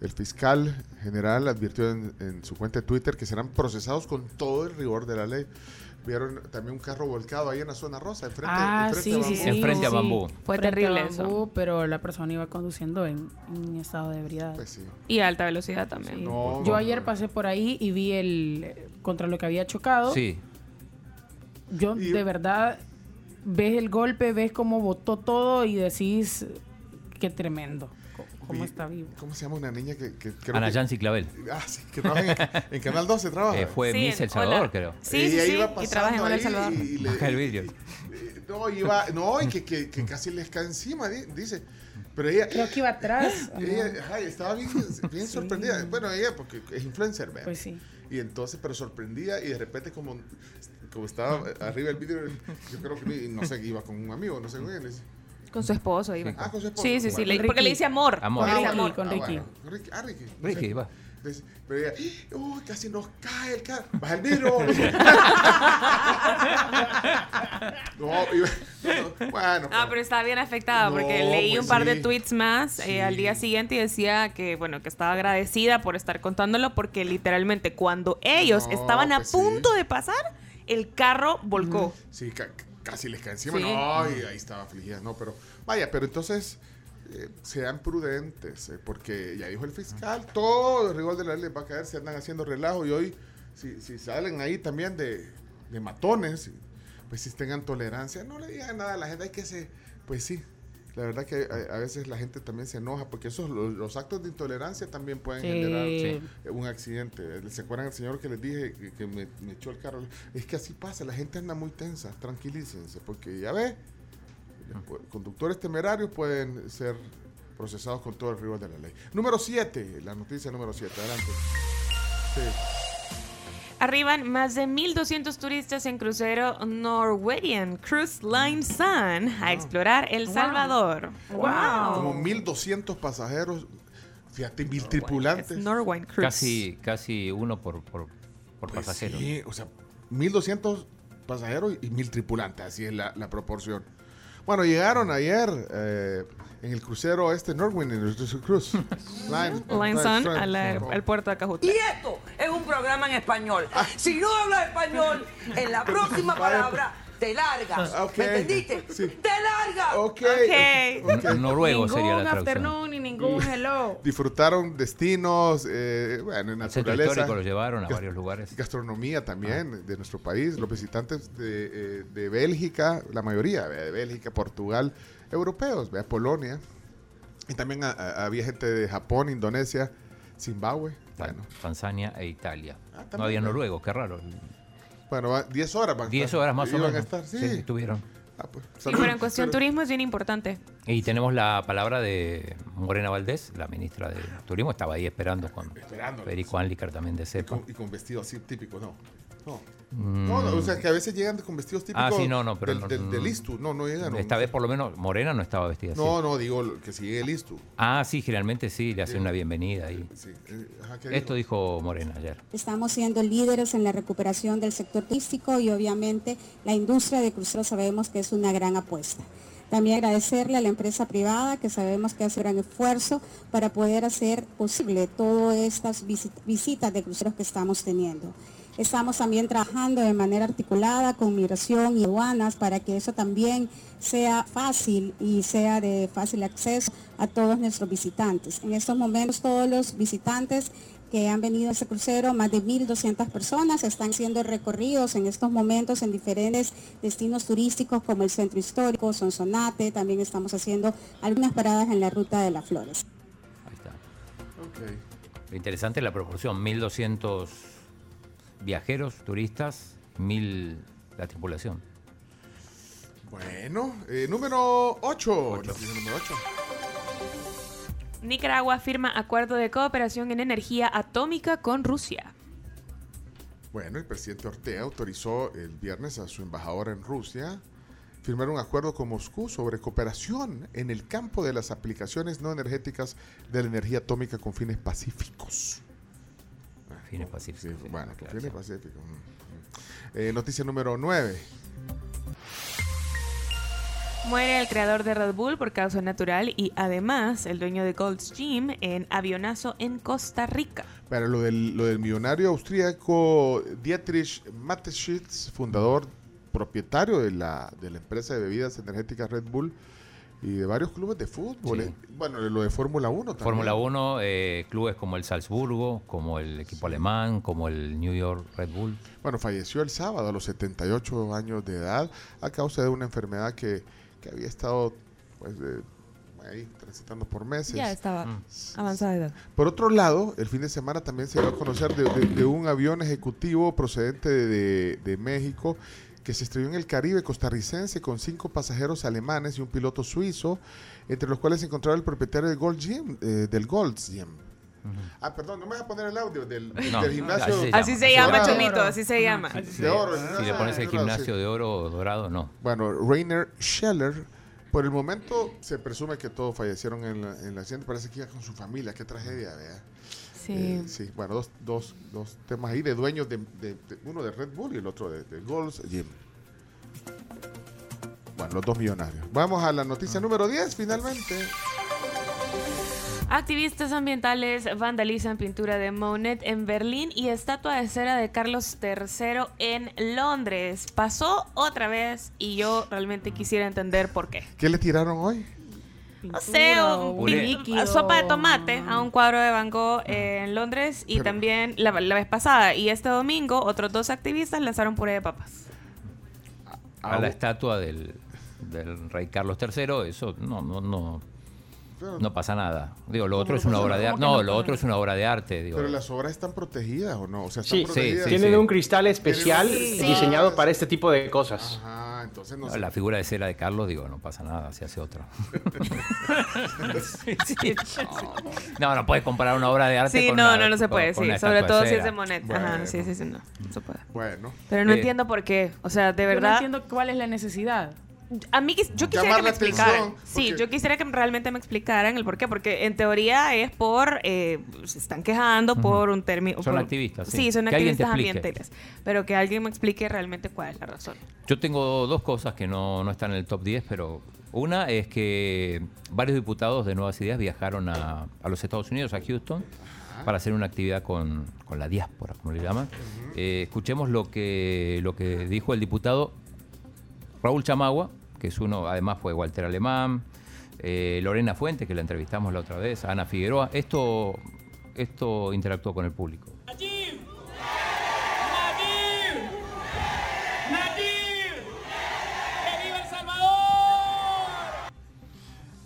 S3: El fiscal general advirtió en, en su cuenta de Twitter que serán procesados con todo el rigor de la ley. Vieron también un carro volcado ahí en la zona rosa, enfrente,
S6: Ah,
S3: enfrente
S6: sí,
S3: de
S6: sí,
S3: Bambú.
S6: sí.
S5: Enfrente a
S6: sí.
S5: Bambú.
S4: Fue
S6: Frente a
S4: terrible
S6: Bambú, pero la persona iba conduciendo en, en estado de ebriedad.
S3: Pues sí.
S4: Y a alta velocidad también.
S6: Sí.
S3: No,
S6: Yo
S3: no,
S6: ayer
S3: no.
S6: pasé por ahí y vi el contra lo que había chocado.
S5: Sí.
S6: Yo
S3: Y-
S6: de verdad ves el golpe, ves cómo botó todo y decís qué tremendo. Cómo
S3: Vi-
S6: está vivo.
S3: ¿Cómo se llama una niña que, que creo
S5: Ana
S3: que-
S5: Yancy Clavel.
S3: Ah, sí, que trabaja en, en Canal 12 trabaja.
S5: Eh, fue
S4: Sí,
S5: Miss El
S4: hola.
S5: Salvador, creo.
S4: Sí, sí,
S3: Ella
S4: sí.
S3: iba
S4: Y trabaja en Hola El
S3: ahí
S4: Salvador.
S3: y le-
S5: Baja el vidrio.
S3: no, iba, no, y que, que, que casi les cae encima, di- dice. Pero ella,
S6: Creo que iba atrás. <laughs>
S3: Ella ay, estaba bien, bien <laughs> sorprendida. Bueno, ella porque es influencer, ¿verdad?
S6: Pues sí.
S3: Y entonces, pero sorprendida y de repente como, como estaba arriba del vídeo, yo creo que no sé, iba con un amigo, no sé con quién. le dice,
S4: Con su esposo iba.
S3: Ah, con su esposo.
S4: Sí, sí, sí.
S3: Bueno.
S4: le- porque le dice amor.
S5: Amor.
S4: Le dice
S6: Ricky,
S4: amor.
S6: con
S3: Ah,
S6: Ricky.
S3: bueno, con Ricky. Ah, Ricky.
S5: Ricky,
S3: sé.
S5: va.
S3: Pero ella, uy, casi nos cae el carro. Baja el vidrio. <laughs> no, iba- no, bueno.
S4: Ah, pero estaba bien afectada porque leí
S3: pues
S4: un par de tweets más eh, al día siguiente y decía que, bueno, que estaba agradecida por estar contándolo porque literalmente cuando ellos
S3: No,
S4: estaban a
S3: pues sí.
S4: punto de pasar, el carro volcó.
S3: Sí, ca- casi les cae encima.
S4: Sí.
S3: No, y ahí estaba afligida. No, pero vaya, pero entonces eh, sean prudentes, eh, porque ya dijo el fiscal, todo el rigor de la ley les va a caer si andan haciendo relajo y hoy, si, si salen ahí también de, de matones, pues si tengan tolerancia, no le digan nada a la gente, hay que se, pues sí. La verdad que a, a veces la gente también se enoja porque esos los, los actos de intolerancia también pueden
S6: Sí.
S3: generar
S6: Sí.
S3: eh, un accidente. ¿Se acuerdan el señor que les dije que, que me, me echó el carro? Es que así pasa, la gente anda muy tensa, tranquilícense, porque ya ve, los conductores temerarios pueden ser procesados con todo el rigor de la ley. Número 7, la noticia número 7, adelante. Sí.
S4: Arriban más de 1.200 turistas en crucero Norwegian Cruise Line Sun a explorar El. Salvador.
S6: Wow.
S3: Como 1.200 pasajeros, fíjate, mil tripulantes.
S4: Norwegian Cruise.
S5: Casi, casi uno por, por, por
S3: Pues
S5: pasajero.
S3: sí, o sea, 1.200 pasajeros y 1.000 tripulantes, así es la, la proporción. Bueno, llegaron ayer eh, en el crucero este Norwin, en el Cruise <laughs> Line,
S4: Line Sun al, puerto de Cajuta.
S44: Y esto es un programa en español. Si no hablas español, en la <laughs> próxima palabra te largas.
S3: Ok.
S44: ¿Me entendiste?
S3: Sí.
S44: ¡Te largas!
S3: Ok.
S4: Ok.
S5: N- Noruego sería
S6: ningún
S5: la traducción.
S6: afternoon ni ningún hello.
S3: Disfrutaron destinos, eh, bueno, naturaleza.
S5: histórico lo llevaron a varios lugares.
S3: Gastronomía también de nuestro país. Los visitantes de, eh, de Bélgica, la mayoría ¿vea? de Bélgica, Portugal, europeos, ¿vea? Polonia. Y también a- a- había gente de Japón, Indonesia, Zimbabue. Bueno,
S5: Tanzania e Italia.
S3: Ah, también,
S5: no había
S3: ¿no?
S5: noruegos, qué raro.
S3: bueno va- 10 horas van a
S5: 10
S3: estar.
S5: horas más o menos.
S3: estar, sí.
S5: Sí, estuvieron.
S3: pues,
S4: Sí,
S3: salud.
S4: pero en cuestión turismo es bien importante.
S5: Y tenemos la palabra de Morena Valdés, la ministra de Turismo, estaba ahí esperando con
S3: Esperando.
S5: Federico Anlicar también de
S3: Y
S5: CEPA.
S3: con, y con vestido así típico, no. No.
S5: Mm.
S3: No, no, o sea, que a veces llegan con vestidos típicos
S5: Ah, sí, no, no, pero
S3: del,
S5: no-
S3: del, del Istu. No, no llegan.
S5: Esta vez por lo menos Morena no estaba vestida así.
S3: No, no, digo que si llegue el Istu.
S5: Ah, sí, generalmente sí, le hacen una bienvenida ahí.
S3: Sí. eh, ajá, ¿qué
S5: Esto dijo Morena ayer.
S45: Estamos siendo líderes en la recuperación del sector turístico y obviamente la industria de cruceros sabemos que es una gran apuesta. También agradecerle a la empresa privada que sabemos que hace gran esfuerzo para poder hacer posible todas estas visit- visitas de cruceros que estamos teniendo. Estamos también trabajando de manera articulada con migración y aduanas para que eso también sea fácil y sea de fácil acceso a todos nuestros visitantes. En estos momentos todos los visitantes que han venido a ese crucero, más de 1.200 personas están siendo recorridos en estos momentos en diferentes destinos turísticos como el Centro Histórico, Sonsonate, también estamos haciendo algunas paradas en la Ruta de las Flores.
S5: Lo interesante es la proporción, 1.200 viajeros, turistas, 1.000 la tripulación.
S3: Bueno, eh, número 8. Número 8.
S4: Nicaragua firma acuerdo de cooperación en energía atómica con Rusia.
S3: Bueno, el presidente Ortega autorizó el viernes a su embajadora en Rusia firmar un acuerdo con Moscú sobre cooperación en el campo de las aplicaciones no energéticas de la energía atómica con fines pacíficos.
S5: Fines pacíficos.
S3: Sí, bueno, pacíficos. Mm, mm. Eh, noticia número 9.
S4: Muere el creador de Red Bull por causa natural y además el dueño de Gold's Gym en avionazo en Costa Rica.
S3: Para lo del, lo del millonario austríaco Dietrich Mateschitz, fundador, propietario de la, de la empresa de bebidas energéticas Red Bull y de varios clubes de fútbol.
S5: Sí.
S3: eh. Bueno, lo de Fórmula 1 también.
S5: Fórmula 1, eh, clubes como el Salzburgo, como el equipo alemán, como el New York Red Bull.
S3: Bueno, falleció el sábado a los 78 años de edad a causa de una enfermedad que, que había estado pues, eh, ahí transitando por meses.
S4: Ya estaba
S5: Mm.
S4: avanzada de edad.
S3: Por otro lado, el fin de semana también se dio a conocer de, de- de un avión ejecutivo procedente de, de- de México que se estrelló en el Caribe costarricense con cinco pasajeros alemanes y un piloto suizo, entre los cuales se encontraba el propietario del Gold Gym, eh, del Gold's Gym. Ah, perdón, no me vas a poner el audio del,
S5: No,
S3: del gimnasio.
S4: Así se llama,
S3: dorado.
S4: Chomito, así se llama.
S3: De oro.
S5: Si le pones el gimnasio de oro dorado, no.
S3: Bueno, Rainer Scheller, por el momento se presume que todos fallecieron en la, en la accidente. Parece que iba con su familia. Qué tragedia, vea.
S4: Sí.
S3: Eh, sí, bueno, dos, dos, dos temas ahí de dueños de, de- de- uno de Red Bull y el otro de, de Gold's Gym. Bueno, los dos millonarios. Vamos a la noticia número 10, finalmente.
S4: Activistas ambientales vandalizan pintura de Monet en Berlín y estatua de cera de Carlos III en Londres. Pasó otra vez y yo realmente quisiera entender por qué.
S3: ¿Qué le tiraron hoy?
S4: No sé, un
S5: Puré.
S4: pi- sopa de tomate a un cuadro de Van Gogh en Londres y
S3: Pero-
S4: también la, la vez pasada y este domingo otros dos activistas lanzaron puré de papas.
S5: A la estatua del, del rey Carlos III, eso no, no, no, no pasa nada. Digo, lo otro
S3: no
S5: es una obra de arte.
S3: ¿Cómo que
S5: No,
S3: no
S5: lo otro es una obra de arte. Digo.
S3: Pero las obras están protegidas o no? O sea, están
S9: Sí,
S3: protegidas.
S9: tienen un cristal especial
S3: Sí.
S9: diseñado para este tipo de cosas.
S3: Ah, entonces no
S5: No,
S3: sé.
S5: La figura de cera de Carlos, digo, no pasa nada, se hace otra. <laughs> Sí, no, no puedes comparar una obra de arte
S4: Sí,
S5: con
S4: no,
S5: una-
S4: no, no se puede,
S5: con
S4: sí. Sobre todo si es de Monet.
S3: Bueno.
S4: Ajá, sí, sí, sí, no, no se puede.
S3: Bueno.
S4: Pero no
S5: Eh,
S4: entiendo por qué. O sea, de
S6: Yo no
S4: verdad.
S6: entiendo cuál es la necesidad.
S4: A mí, yo quisiera
S3: Llamar
S4: que me
S3: atención,
S4: explicaran. Sí,
S3: porque-
S4: yo quisiera que realmente me explicaran el por qué. Porque en teoría es por. eh, se están quejando por un término.
S5: Son
S4: por-
S5: activistas, sí.
S4: Sí, son
S5: Que alguien te
S4: activistas
S5: explique.
S4: ambientales. Pero que alguien me explique realmente cuál es la razón.
S5: Yo tengo dos cosas que no, no están en el top 10, pero una es que varios diputados de Nuevas Ideas viajaron a, a los Estados Unidos, a Houston, para hacer una actividad con, con la diáspora, como le llaman. Eh, escuchemos lo que, lo que dijo el diputado Raúl Chamagua, que es uno, además fue Walter Alemán, eh, Lorena Fuente, que la entrevistamos la otra vez, Ana Figueroa. Esto, esto interactuó con el público.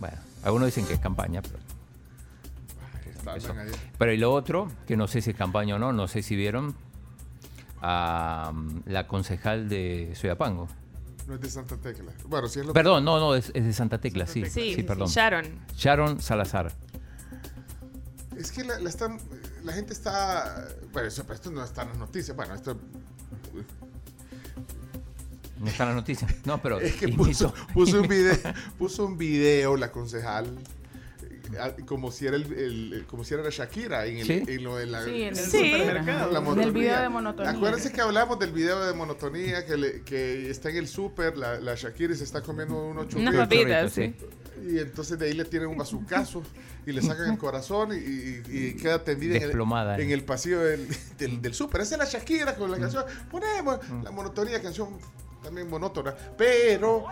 S5: Bueno, algunos dicen que es campaña, pero... Eso. Pero y lo otro, que no sé si es campaña o no, no sé si vieron a mm, la concejal de Soyapango.
S3: No es de Santa Tecla. Bueno, sí es lo
S5: Perdón, no, no, es, es de Santa Tecla, sí.
S4: Sí,
S5: Sí, perdón.
S4: Sharon.
S5: Sharon Salazar.
S3: Es que la, la están- la gente está. Bueno, eso, pero esto no está en las noticias. Bueno, esto.
S5: No está en las noticias. No, pero. <laughs>
S3: Es que puso, <laughs> puso un video, puso un video la concejal como si era el, el- como si era la Shakira en, el,
S5: Sí.
S3: en lo de la,
S6: Sí, en el supermercado.
S3: la
S6: video de monotonía.
S3: Acuérdense que hablamos del video de monotonía que, le- que está en el súper, la, la Shakira y se está comiendo unos
S4: Unas
S3: churritos.
S4: papitas, sí.
S3: Y entonces de ahí le tienen un bazucazo y le sacan el corazón y, y- y queda tendida en el, en el pasillo del, del, del súper. Esa es la Shakira con la
S5: Mm.
S3: canción. Ponemos la monotonía, canción también monótona. Pero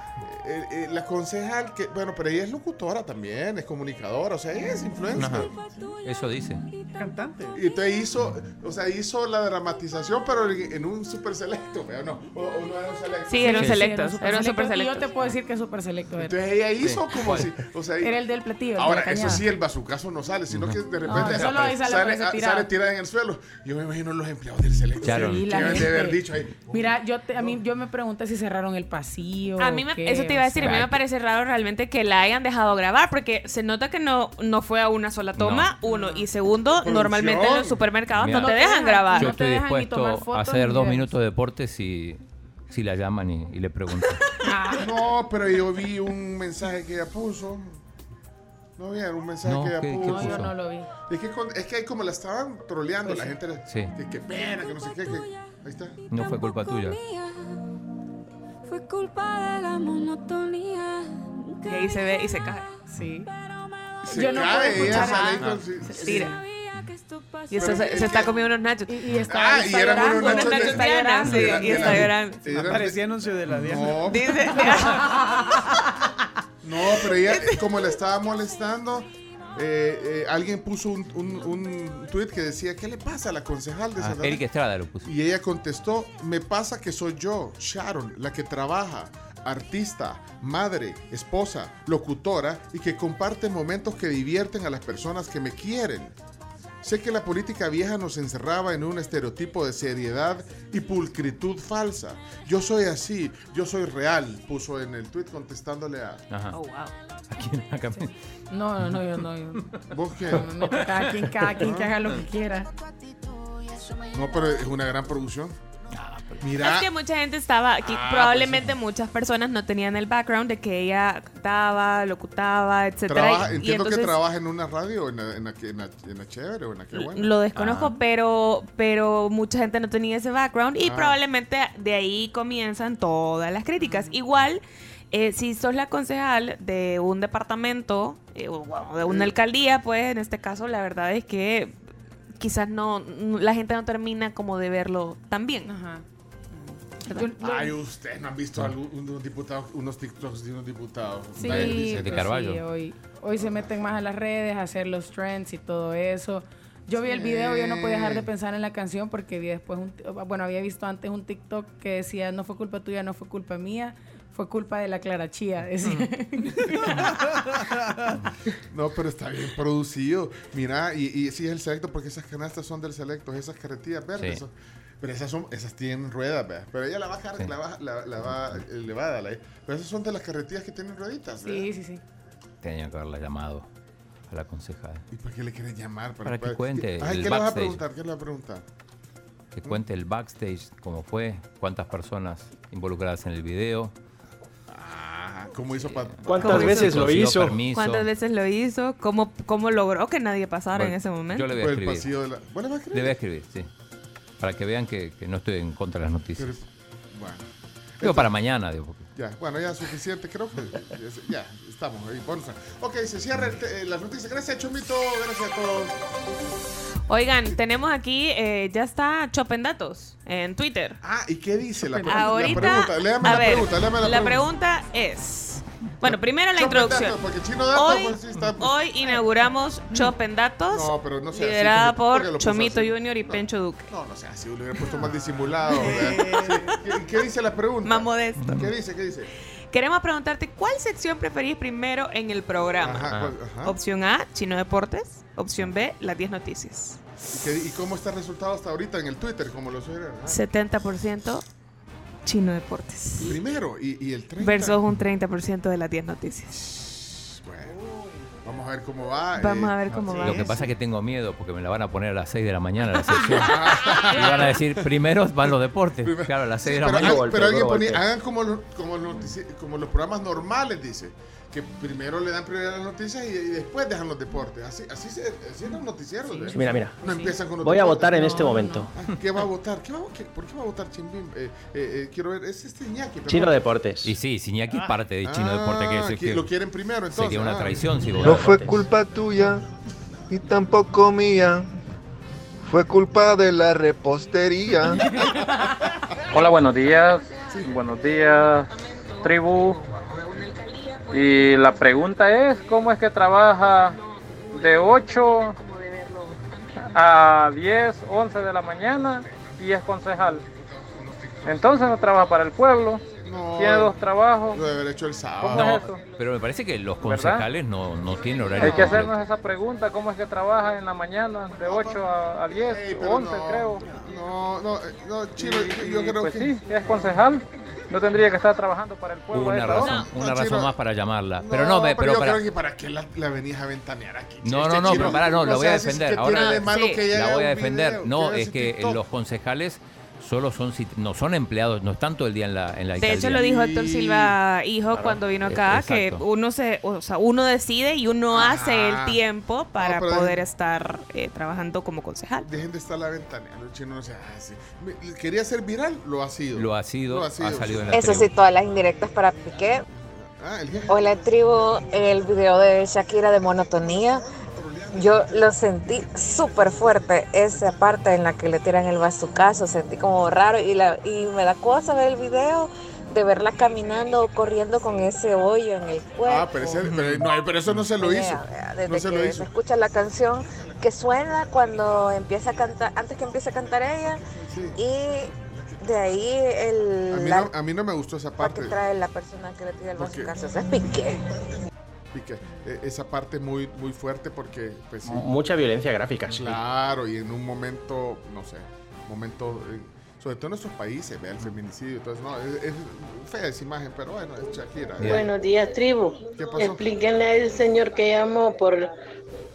S3: eh, eh, la concejal, que bueno, pero ella es locutora también, es comunicadora, o sea, ella es influencer.
S5: Ajá. Eso dice.
S36: Cantante.
S3: Y entonces hizo, o sea, hizo la dramatización, pero en, un super selecto, no, o, o no era un selecto.
S4: Sí, era un selecto.
S6: era un
S4: Era un super
S6: Y yo
S4: selecto.
S6: te puedo decir que es súper selecto. era.
S3: Entonces ella hizo
S5: Sí.
S3: como si, o sea,
S6: Era el del platillo. de
S3: Ahora,
S6: la
S3: eso sí, el bazucazo no sale, sino que de repente
S6: No, ahí sale,
S3: ah, sale tirada en el suelo. Yo me imagino los empleados del selecto.
S5: Claro.
S6: Sí,
S3: que deben de haber dicho ahí.
S6: Mira, yo, te- a mí, yo me si cerraron el pasillo.
S4: A mí me,
S6: qué,
S4: eso te iba a
S6: o
S4: decir, a mí me parece raro realmente que la hayan dejado grabar, porque se nota que no, no fue a una sola toma, uno, y segundo,
S3: Producción.
S4: normalmente en los supermercados
S5: Mira.
S4: no te dejan grabar.
S5: Yo estoy dispuesto a hacer dos minutos de deporte si, si la llaman y, y le preguntan. <laughs>
S3: No, pero yo vi un mensaje que ella puso. No vieron un mensaje
S5: No,
S3: que ella
S5: ¿qué- qué
S3: puso.
S6: No, yo no lo vi.
S3: Es que, con- es que ahí como la estaban troleando, la gente
S5: Sí.
S3: que, que pena, que no sé qué, que ahí está.
S5: No fue culpa tuya.
S46: Fue culpa de la monotonía.
S4: Y ahí se ve y se cae.
S6: Sí.
S3: Se
S6: Yo no
S3: cae,
S6: puedo
S3: ella
S6: escuchar
S3: sale
S6: nada.
S3: con- sí,
S4: Se
S3: sí.
S4: tira.
S46: Que esto pasó.
S4: Y eso
S3: Pero
S4: se,
S3: es
S4: se está
S3: que-
S4: comiendo unos nachos.
S6: Y, y está,
S3: Ah, y
S6: está
S3: eran
S6: llorando.
S3: unos nachos de-
S4: nachos Diana, sí,
S3: de la-
S4: y
S3: de
S4: está
S3: la-
S4: llorando.
S3: Sí, eran-
S36: Parecía anuncio de la Diana.
S3: No,
S4: Dice, <laughs>
S3: No, pero ella, como le estaba molestando, eh, eh, alguien puso un, un, un tweet que decía, ¿qué le pasa a la concejal de
S5: Ah,
S3: Santa Fe?"
S5: Eric Estrada lo puso.
S3: Y ella contestó, me pasa que soy yo, Sharon, la que trabaja, artista, madre, esposa, locutora y que comparte momentos que divierten a las personas que me quieren. Sé que la política vieja nos encerraba en un estereotipo de seriedad y pulcritud falsa. Yo soy así, yo soy real, puso en el tweet contestándole a...
S5: Ajá.
S4: Oh, wow.
S5: ¿A quién? Acá.
S6: No, no, no, yo no. yo-
S3: ¿Vos qué?
S6: no meto. Cada quien, cada quien que haga lo que quiera.
S3: No, pero es una gran producción. Mira,
S4: Es que mucha gente estaba aquí,
S3: Ah,
S4: probablemente muchas personas no tenían el background de que ella cantaba, locutaba, etcétera.
S3: trabaja-
S4: y- y
S3: entiendo que
S4: entonces-
S3: trabaja en una radio, en la, en la, que- en la, en la chévere o en la que buena.
S4: Lo desconozco,
S5: Ah.
S4: pero, pero mucha gente no tenía ese background y
S3: Ah.
S4: probablemente de ahí comienzan todas las críticas. Igual, eh, si sos la concejal de un departamento eh, o bueno, de una alcaldía, pues en este caso la verdad es que quizás no la gente no termina como de verlo tan bien.
S6: Ajá.
S3: Ay, ustedes no han visto algún- unos diputados, unos TikToks de unos diputados.
S6: Sí,
S5: de
S6: pues.
S5: Carvalho.
S6: sí, hoy, hoy se meten más a las redes, a hacer los trends y todo eso. Yo vi el video, yo no podía dejar de pensar en la canción porque vi después, un, bueno, había visto antes un TikTok que decía, no fue culpa tuya, no fue culpa mía, fue culpa de la Clara Chía. <laughs>
S3: No, pero está bien producido. Mira, y, y sí es el selecto porque esas canastas son del selecto, esas carretillas verdes.
S5: Sí.
S3: son- pero esas son, esas tienen ruedas, ¿verdad? Pero ella la va
S5: Sí.
S3: la va, la, la va elevada, la- pero esas son de las carretillas que tienen rueditas, ¿verdad?
S6: sí, sí, sí.
S5: Tenían que haberla llamado a la concejal.
S3: ¿Y para qué le quieren llamar?
S5: Para que cuente
S3: Ay,
S5: el
S3: ¿qué le vas a
S5: backstage.
S3: preguntar? ¿Qué le vas a preguntar?
S5: Que cuente el backstage, cómo fue, cuántas personas involucradas en el video.
S3: Ah, ¿cómo hizo para...?
S9: ¿Cuántas
S4: ¿Cómo
S9: veces lo hizo?
S5: permiso.
S4: ¿Cuántas veces lo hizo? ¿Cómo, cómo logró que nadie pasara
S5: Bueno,
S4: en ese momento?
S5: Yo le voy a
S3: Por el
S5: escribir.
S3: de la... ¿Vos le vas a escribir?
S5: Le voy a escribir, sí. Para que vean que, que no estoy en contra de las noticias.
S3: Pero- bueno.
S5: Digo, para mañana, digo. porque-
S3: Ya, bueno, ya suficiente, creo que ya, estamos ahí. Bonza. Ok, se cierra el eh, las noticias. Gracias, Chomito. Gracias a todos.
S4: Oigan, tenemos aquí, eh, ya está Chopen Datos en Twitter.
S3: Ah, ¿y qué dice la,
S4: Ahorita,
S3: la pregunta? Léame
S4: a
S3: la
S4: ver,
S3: pregunta, léame la,
S4: la
S3: pregunta.
S4: pregunta es, bueno, primero la introducción.
S3: Datos, porque Chino Datos,
S4: Hoy,
S3: pues, sí está-
S4: hoy inauguramos Chopen Datos,
S3: No, pero no sea así,
S4: liderada por Chomito
S3: así.
S4: Junior y Pencho Duque.
S3: No, no sé, si lo hubiera puesto más disimulado. <laughs> ¿Qué, qué dice la pregunta?
S4: Más modesto.
S3: ¿Qué dice? ¿Qué dice?
S4: Queremos preguntarte, ¿cuál sección preferís primero en el programa?
S3: Ajá.
S4: Opción A, Chino Deportes. Opción B, las 10 noticias.
S3: ¿Y, qué- y cómo está el resultado hasta ahorita en el Twitter? Como lo sugieren. ¿no?
S4: 70% Chino Deportes.
S3: Primero, y, y el 30.
S4: Versus un 30% de las 10 noticias.
S3: Bueno, vamos a ver cómo va.
S4: Vamos
S3: eh,
S4: a ver cómo va.
S5: Lo que pasa es que tengo miedo porque me la van a poner a las 6 de la mañana la sección. <laughs> y van a decir, primero van los deportes. Claro, a las 6 de la
S3: Pero,
S5: mañana.
S3: hagan- pero alguien ponía, hagan como los, como, los notici- como los programas normales, dice. Que primero le dan prioridad a las noticias y, y después dejan los deportes. Así, así, se, así eran los noticieros.
S9: Mira, mira.
S3: No empiezan con los
S9: Voy a
S3: deportes.
S9: votar en este momento.
S3: Ah, ¿Qué va a votar? ¿Qué va, qué- ¿Por qué va a votar Chimbim? Eh, eh, eh, quiero ver, es este Iñaki. perdón.
S9: Chino Deportes.
S5: Y sí, Siñaki es parte de Chino Deporte. Que
S3: Ah,
S5: es
S3: que lo quieren primero entonces.
S5: Sería una
S3: ah.
S5: traición si
S47: No fue
S5: Deportes.
S47: culpa tuya y tampoco mía. Fue culpa de la repostería.
S48: Hola, buenos días. Buenos días, tribu. Y la pregunta es, ¿cómo es que trabaja de 8 a 10, 11 de la mañana y es concejal? Entonces no trabaja para el pueblo, tiene dos trabajos.
S3: Lo debe haber hecho el sábado.
S48: ¿Cómo es eso?
S5: Pero me parece que los concejales no, no tienen horario
S48: Hay que
S5: completo.
S48: hacernos esa pregunta, ¿cómo es que trabaja en la mañana de 8 a, a 10,
S3: pero
S48: 11
S3: no,
S48: creo?
S3: No, no, eh, no, Chino, yo creo
S48: pues
S3: que...
S48: sí, es concejal. No tendría que estar trabajando para el pueblo.
S5: Una razón,
S48: hora.
S5: una
S3: No,
S5: razón más para llamarla. Pero no, me- pero
S3: yo
S5: para,
S3: creo que para qué la, la venías a ventanear aquí.
S5: No,
S3: Este
S5: no, no,
S3: chino,
S5: pero para, no, la voy a defender. Ahora la voy a defender. No, es que los concejales solo son no son empleados, no están todo el día en la en la
S4: De hecho, lo dijo Héctor Silva, hijo,
S5: Claro.
S4: cuando vino
S5: Eh,
S4: acá, que
S5: exacto.
S4: uno se, o sea, uno decide y uno hace el tiempo para
S3: pero
S4: poder
S3: dejen-
S4: estar eh, trabajando como concejal.
S3: Dejen de estar la ventaneando, el chino no. Me- Quería ser viral, lo ha sido.
S5: Lo ha sido,
S3: Lo
S5: ha salido en la
S49: Eso sí, todas las indirectas para Piqué.
S3: Ah.
S49: Hola tribu, el video de Shakira de monotonía. Yo lo sentí súper fuerte, esa parte en la que le tiran el bazucazo, sentí como raro y, la, y me da cosa ver el video de verla caminando o corriendo con ese hoyo en el cuerpo.
S3: Ah, pero, ese- pero no, pero eso no se lo hizo.
S49: vea, Desde
S3: No se
S49: que
S3: lo
S49: se
S3: hizo.
S49: escucha la canción que suena cuando empieza a cantar, antes que empiece a cantar ella, y de ahí el
S3: A mí,
S49: la
S3: no, a mí no me gustó esa
S49: que
S3: parte.
S49: trae la persona que le tira el bazucazo, ese es Piqué.
S3: Piqué. Eh, Esa parte muy, muy fuerte porque, pues sí.
S9: Mucha violencia gráfica. sí.
S3: Claro, y en un momento, no sé, momento, eh, sobre todo en nuestros países, vea el feminicidio, entonces no, es, es fea esa imagen, pero bueno, es Shakira.
S50: Buenos días, tribu.
S3: ¿Qué pasó?
S50: Explíquenle al señor que llamó por,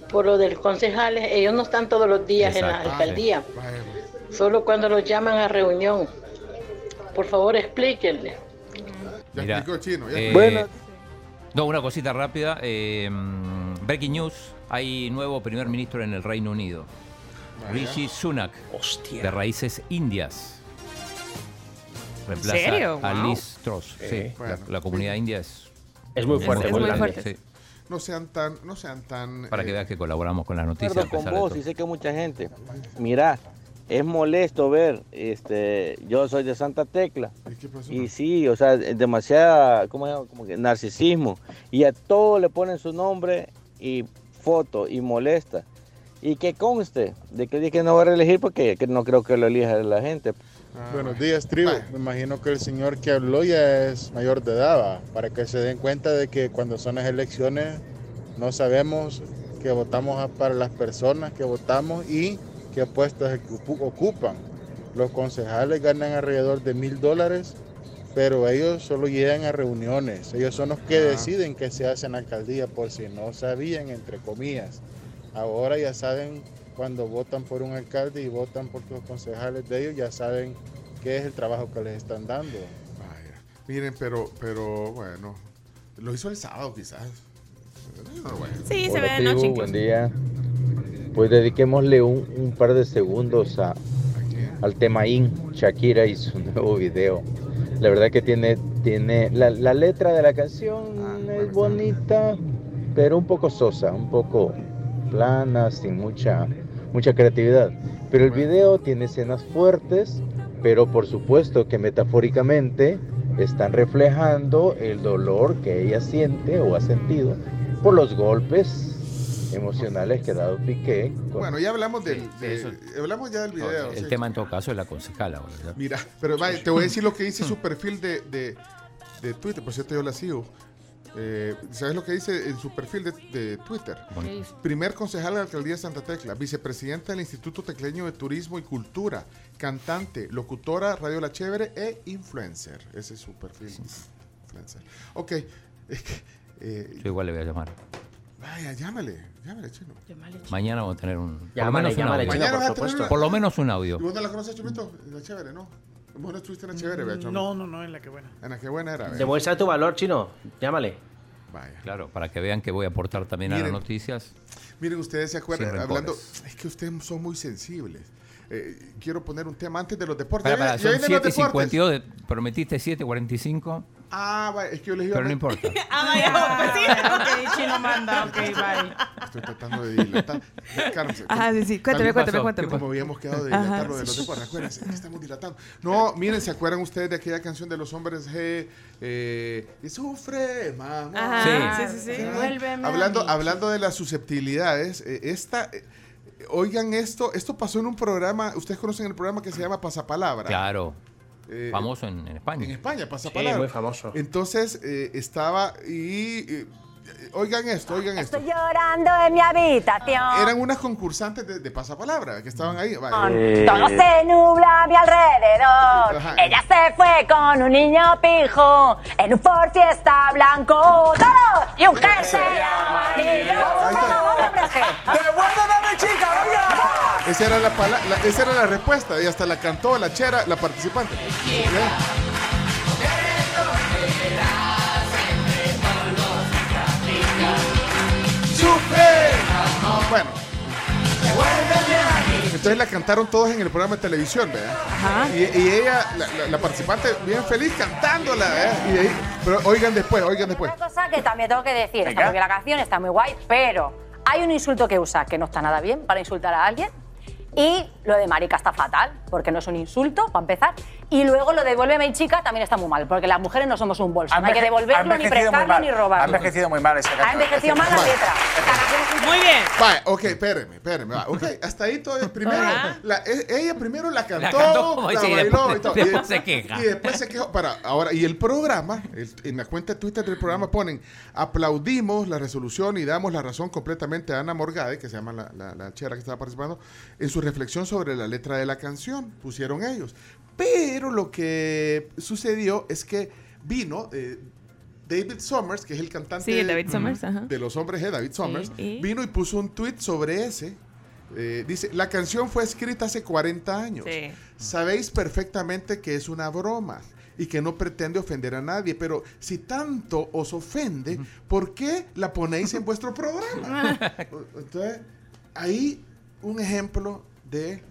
S50: por lo de los concejales. Ellos no están todos los días en la alcaldía,
S3: Vaya,
S50: solo cuando los llaman a reunión. Por favor, explíquenle.
S3: Ya
S5: Mira,
S3: explicó Chino, ya
S5: eh,
S3: explicó.
S5: No, una cosita rápida. eh, breaking news: hay nuevo primer ministro en el Reino Unido.
S3: Vaya.
S5: Rishi Sunak, de raíces indias. Reemplaza
S4: serio?
S5: a
S4: Wow.
S5: Liz Truss.
S9: Sí.
S5: Sí,
S3: Bueno.
S5: la, la comunidad india es.
S9: Es muy fuerte,
S4: Es
S9: muy
S4: fuerte.
S5: Sí,
S3: No sean tan, no sean tan.
S5: para que
S3: eh,
S5: veas que colaboramos con las noticias. a
S51: con
S5: de
S51: vos y sé que mucha gente. Mira, es molesto ver, este, yo soy de Santa Tecla
S3: ¿y qué pasó?
S51: y sí, o sea, es demasiada, ¿cómo se llama? Como que narcisismo y a todo le ponen su nombre y foto y molesta. Y que conste de que dije que no va a reelegir porque que no creo que lo elija la gente.
S52: Buenos días, tribu. Me imagino que el señor que habló ya es mayor de edad, ¿va? para que se den cuenta de que cuando son las elecciones no sabemos que votamos para las personas que votamos y qué puestos ocu- ocupan. Los concejales ganan alrededor de mil dólares, pero ellos solo llegan a reuniones. Ellos son los que
S3: Ah.
S52: deciden qué se hace en la alcaldía, por si no sabían, entre comillas. Ahora ya saben cuando votan por un alcalde y votan por los concejales de ellos, ya saben qué es el trabajo que les están dando.
S3: Vaya. Miren, pero, pero bueno, lo hizo el sábado quizás. Bueno.
S4: Sí, se ve de noche
S51: Buen día. Pues dediquémosle un, un par de segundos a, al tema In, Shakira y su <laughs> nuevo video. La verdad que tiene, tiene la, la letra de la canción
S3: Ah,
S51: es bonita, pero un poco sosa, un poco plana, sin mucha, mucha creatividad. Pero el video tiene escenas fuertes, pero por supuesto que metafóricamente están reflejando el dolor que ella siente o ha sentido por los golpes emocionales que ha dado Piqué. con-
S3: Bueno, ya hablamos del,
S5: Sí,
S3: de-
S5: eso-
S3: hablamos ya del
S5: No,
S3: video.
S5: el
S3: sí.
S5: tema en todo caso es la concejala. ¿verdad?
S3: Mira, pero vaya, te voy a decir lo que dice <laughs> su perfil de, de, de Twitter, por cierto yo la sigo. Eh, ¿Sabes lo que dice en su perfil de, de Twitter? Primer concejal de la alcaldía de Santa Tecla, vicepresidenta del Instituto Tecleño de Turismo y Cultura, cantante, locutora, Radio La Chévere e influencer. Ese es su perfil. Influencer. Ok. <laughs> Eh,
S5: Yo igual le voy a llamar.
S3: Vaya, llámale, llámale, chino.
S5: Mañana vamos a tener un. por lo
S9: Llámale,
S5: un
S9: llámale,
S5: audio.
S9: Chino,
S3: Mañana
S9: por supuesto.
S3: una-
S5: Por lo menos un audio.
S3: ¿Y vos no la conoces, Chumito? La Chévere, ¿no? Vos no estuviste en la Chévere, ¿verdad?
S36: No, no, no, en la que buena.
S3: En la que buena era. ¿verdad?
S9: Demuestra tu valor, chino. Llámale.
S3: Vaya.
S5: Claro, para que vean que voy a aportar también a las noticias.
S3: Miren, ustedes se acuerdan, hablando, es que ustedes son muy sensibles. Eh, quiero poner un tema antes de los deportes.
S5: Para, para, son
S3: vienen los deportes.
S5: 7.52, de- prometiste 7.45,
S3: Ah, vaya, es que yo les iba
S5: pero
S3: a
S5: no importa. <laughs>
S4: Ah, vaya, <laughs> pues sí.
S6: ok, chino manda, ok, bye.
S3: Estoy tratando de dilatar. Carmen,
S4: Ajá, sí, sí. Cuéntame, cuéntame, cuéntame.
S3: Como habíamos quedado de dilatar
S4: Ajá.
S3: lo de los deportes. Acuérdense, estamos dilatando. No, miren, ¿se acuerdan ustedes de aquella canción de los hombres G? Eh, y sufre, mamá.
S4: Ajá, sí, sí, sí.
S6: Vuélveme a
S3: Hablando, hablando de las susceptibilidades, eh, esta, eh, oigan esto, esto pasó en un programa, ustedes conocen el programa que se llama Pasapalabra.
S5: Claro,
S3: Eh,
S5: famoso en, en España.
S3: En España,
S9: Sí,
S3: Pasapalabra.
S9: muy famoso.
S3: Entonces eh, estaba y eh, oigan esto, oigan esto.
S42: Estoy llorando en mi habitación.
S3: Eran unas concursantes de, de pasapalabra que estaban ahí. Vaya.
S42: Todo se nubla a mi alrededor.
S3: Ajá.
S42: Ella se fue con un niño pijo en un Ford Fiesta blanco. ¡Todo! Y un jersey amarillo.
S44: ¡Devuélveme chica, venga!
S3: Esa era la, la- esa era la respuesta y hasta la cantó la chera, la participante. ¡Sufre! Bueno. Entonces la cantaron todos en el programa de televisión, ¿verdad?
S4: Ajá.
S3: Y, y ella, la, la- la participante, bien feliz cantándola, ¿verdad? Y ahí- pero oigan después, oigan después.
S42: Una cosa que también tengo que decir,
S3: Venga.
S42: porque la canción está muy guay, pero hay un insulto que usa que no está nada bien para insultar a alguien. Y lo de marica está fatal, porque no es un insulto, para empezar. Y luego lo de devuélveme chica también está muy mal, porque las mujeres no somos un bolso.
S53: Ha
S42: No hay que
S53: ha
S42: devolverlo, ni prestarlo, ni
S53: Ha
S42: robarlo.
S53: envejecido muy mal esa
S42: Ha
S53: canción.
S42: envejecido mal la letra.
S4: Muy bien.
S3: Vaya, ok, espérenme, espérenme. va, Ok, hasta ahí todo. Primero, la- e- ella primero la cantó, la
S5: y
S3: bailó
S5: después-
S3: y todo.
S5: después
S3: Y-
S5: se queja.
S3: Y después se quejó. Para, ahora, y el programa, el- en la cuenta de Twitter del programa ponen, aplaudimos la resolución y damos la razón completamente a Ana Morgade, que se llama la, la- la chera que estaba participando, en su reflexión sobre la letra de la canción. Pusieron ellos. Pero lo que sucedió es que vino... eh, David Summers, que es el cantante
S4: Sí, David Summers, ajá.
S3: de los hombres G, David Summers,
S4: y-
S3: vino y puso un tweet sobre ese. Eh, dice, la canción fue escrita hace 40 años.
S4: Sí.
S3: Sabéis perfectamente que es una broma y que no pretende ofender a nadie, pero si tanto os ofende, ¿por qué la ponéis en vuestro programa? <laughs> Entonces, ahí un ejemplo de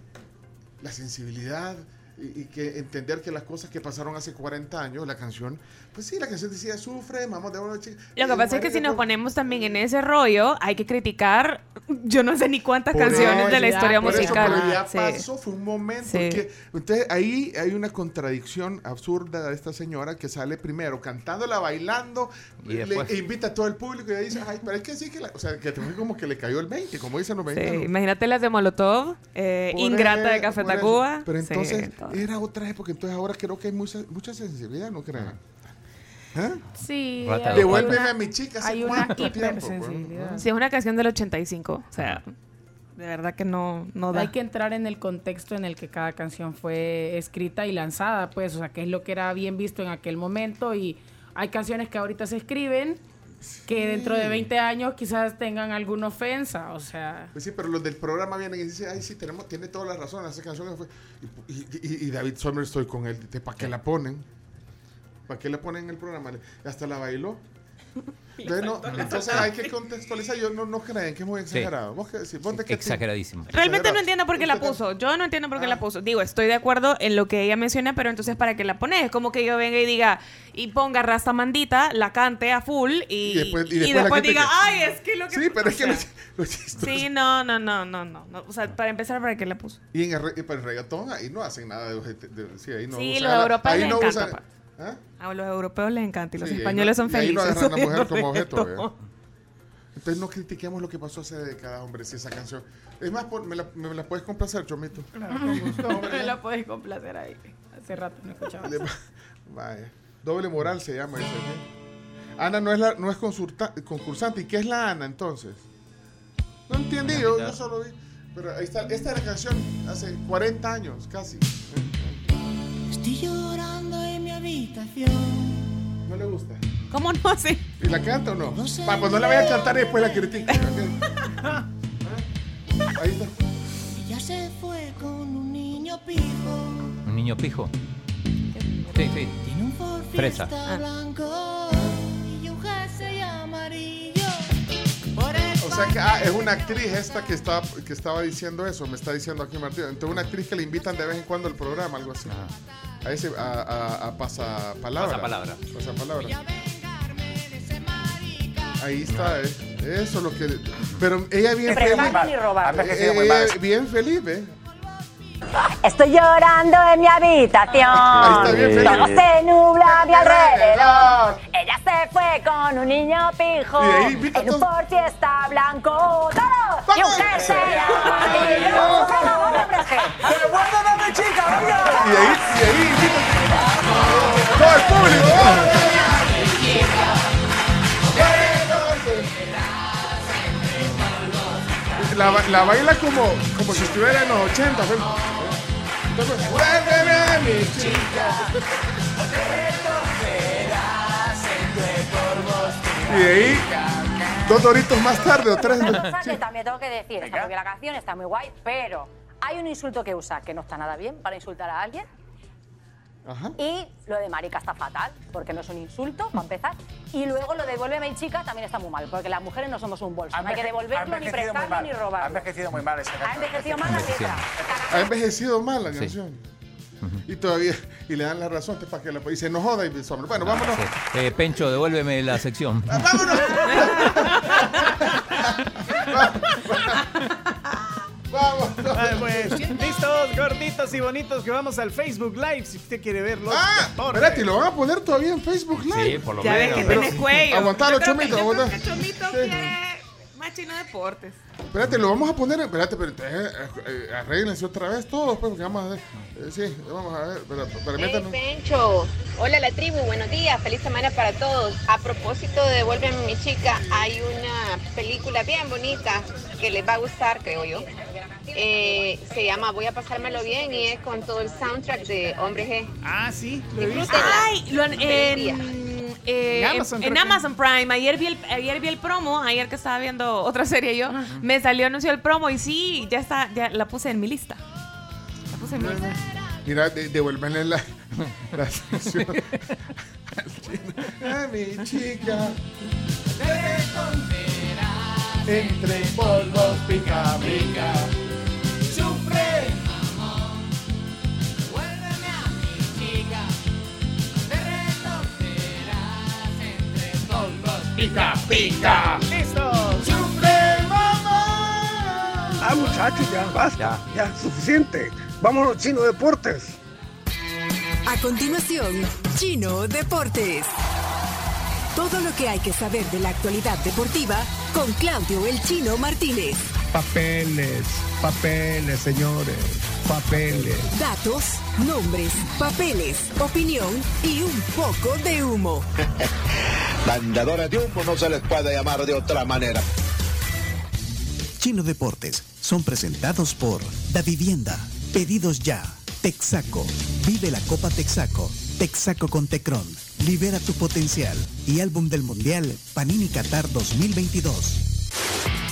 S3: la sensibilidad y, que entender que las cosas que pasaron hace 40 años, la canción, pues sí, la canción decía, sufre, mamá de una chica.
S4: Lo que
S3: Y
S4: pasa es que si nos ponemos también en ese rollo, hay que criticar, yo no sé ni cuántas
S3: Por
S4: canciones
S3: eso,
S4: de la historia
S3: por eso,
S4: musical.
S3: pero ya
S4: Sí.
S3: pasó, fue un momento.
S4: Sí.
S3: que- entonces ahí hay una contradicción absurda de esta señora que sale primero cantándola, bailando,
S5: Y
S3: le- e invita a todo el público y ella dice, ay, pero es que sí que la, o sea, que fue como que le cayó el 20, como dicen los
S4: Sí,
S3: mexicanos.
S4: imagínate las de Molotov, eh, Ingrata de Café. Tacuba.
S3: Pero
S4: Sí,
S3: entonces
S4: todo.
S3: era otra época, entonces ahora creo que hay mucha, mucha sensibilidad, ¿no creen? ¿Eh?
S6: Sí. Hay
S5: de
S3: Devuélveme
S6: una-
S3: a mi chica. ¿hace
S6: Hay una hipersensibilidad.
S4: Sí, es una canción del 85. O sea, de verdad que no, no da.
S6: Hay que entrar en el contexto en el que cada canción fue escrita y lanzada, pues, o sea, qué es lo que era bien visto en aquel momento y hay canciones que ahorita se escriben que dentro de 20 años quizás tengan alguna ofensa, o sea,
S3: Pues sí, pero los del programa vienen y dicen, ay, sí, tenemos, tiene toda la razón, esa canción fue... Y, y- y- y David Sommer estoy con él, ¿para qué la ponen? ¿Para qué la ponen en el programa? Hasta la bailó. <laughs> Entonces, no, entonces hay que contextualizar, yo no, no creen que es muy exagerado. ¿Vos qué decís? ¿Vos de qué
S5: Exageradísimo.
S4: Realmente no entiendo por qué la puso. Yo no entiendo por
S3: Ah.
S4: qué la puso. Digo, estoy de acuerdo en lo que ella menciona, pero entonces ¿para qué la pones? Es como que yo venga y diga, y ponga Rasta Mandita, la cante a full y,
S3: Y después- y
S4: diga,
S3: que-
S4: ay, es que lo que...
S3: Sí, pero es que lo, <laughs> lo
S4: Sí, no, no, no, no, no. O sea, para empezar, ¿para qué la puso?
S3: Y en el, re- y para el reggaetón ahí no hacen nada de... de- de- sí, ahí no
S4: Sí,
S3: usan
S4: los europeos
S3: ahí
S4: les
S3: no
S4: encanta,
S3: usan- ¿Ah?
S4: A los europeos les encanta y los
S3: Sí,
S4: españoles
S3: no-
S4: son
S3: y ahí no
S4: felices.
S3: agarran a la mujer como objeto. ¿verdad? Entonces no critiquemos lo que pasó hace décadas, hombre, si esa canción... Es más, pon- me la, me la puedes complacer, Chomito.
S6: me la puedes complacer ahí. Hace rato no escuchaba.
S3: Le- Vaya. Doble moral se llama eso. ¿sí? Ana no es, la, no es consulta- concursante. ¿Y qué es la Ana entonces? No entendí, yo, yo solo vi. Pero ahí está. Esta era la canción hace 40 años, casi.
S53: Estoy llorando habitación.
S3: ¿No le gusta?
S4: ¿Cómo no sé?
S3: ¿Y la canta o no? Pa, pues no la voy a cantar y después la critica. <laughs> Ahí está.
S53: Ella se fue con un niño pijo.
S5: Un niño pijo. Sí, sí.
S53: Tiene un Ford
S5: Fresa.
S53: Fiesta blanco
S3: sea que ah, es una actriz esta que estaba, que estaba diciendo eso, me está diciendo aquí Martín. Entonces una actriz que le invitan de vez en cuando al programa, algo así. A ese, a, a, a pasapalabra.
S5: Pasapalabra.
S3: Pasapalabra. Ahí está, eh. eso es lo que... Pero ella bien feliz.
S42: ni robar.
S3: Eh, ella bien feliz, ¿eh?
S42: Estoy llorando en mi habitación.
S3: Está bien.
S42: Todo se nubla a mi alrededor. Ella se fue con un niño pijo. En un Ford Fiesta blanco. ¡Todo! Y un jersey.
S44: ¡Devuélveme a mi chica, venga!
S3: Y ahí, y ahí todo el público. La, la baila como, como si estuviera en los 80. "Vuélveme a mi chica". Y de ahí, dos doritos más tarde o tres.
S42: Una cosa que también tengo que decir, está, porque la canción está muy guay, pero hay un insulto que usa que no está nada bien para insultar a alguien.
S3: Ajá.
S42: Y lo de marica está fatal, porque no es un insulto, para empezar. Y luego lo de devuélveme mi chica también está muy mal, porque las mujeres no somos un bolso. No hay que devolverlo, ni prestarlo, ni
S54: Ha
S42: robarlo.
S54: envejecido muy mal esa
S42: Ha envejecido mal la letra.
S3: Ha envejecido mal la canción. Y todavía, y le dan la razón para que la y se nos joda y somos. Bueno, vámonos.
S5: Eh, Pencho, devuélveme la sección. <laughs> <laughs> <laughs>
S3: Vamos.
S36: Ah, pues, listos, gorditos y bonitos, que vamos al Facebook Live si usted quiere verlo.
S3: Ah, espérate, ¿y lo van a poner todavía en Facebook Live?
S5: Sí, por lo
S4: Ya ves que tenés cuello.
S3: Aguantalo, Chomito,
S4: yo creo que Chomito quiere Machino Deportes.
S3: Espérate, lo vamos a poner. Espérate, pero eh, eh, arréglense otra vez todos, pues, porque vamos a ver. eh, sí, vamos a ver. Pero, pero
S55: Hey. Pencho. Hola la tribu, buenos días, feliz semana para todos. A propósito de Devuélveme mi chica, hay una película bien bonita que les va a gustar, creo yo. Eh, se llama Voy a pasármelo bien y es con todo el soundtrack de Hombre G.
S36: Ah, sí, lo he visto.
S4: Ay, lo en, eh,
S36: En
S4: en-
S36: Amazon,
S4: en
S36: que-
S4: Amazon Prime. Ayer vi, el, ayer vi el promo, ayer que estaba viendo otra serie yo, me salió anuncio el promo y sí, ya está, ya la puse en mi lista. La puse en mi lista.
S3: Mira, de, devuélvenle la, <laughs> la sección. A mi chica. Entre polvos pica, pica. Pica, pica.
S36: ¡Listos!
S56: Ah, muchachos, ya basta. Ya, suficiente. Vámonos, Chino Deportes.
S57: A continuación, Chino Deportes. Todo lo que hay que saber de la actualidad deportiva con Claudio El Chino Martínez.
S56: Papeles, papeles, señores. Papeles.
S57: Datos, nombres, papeles, opinión y un poco de humo. <laughs>
S58: Mandadores de humo no se les puede llamar de otra manera.
S15: Chino Deportes son presentados por Da Vivienda, Pedidos Ya, Texaco, Vive la Copa Texaco, Texaco con Tecron, Libera tu potencial. Y álbum del Mundial Panini Qatar 2022.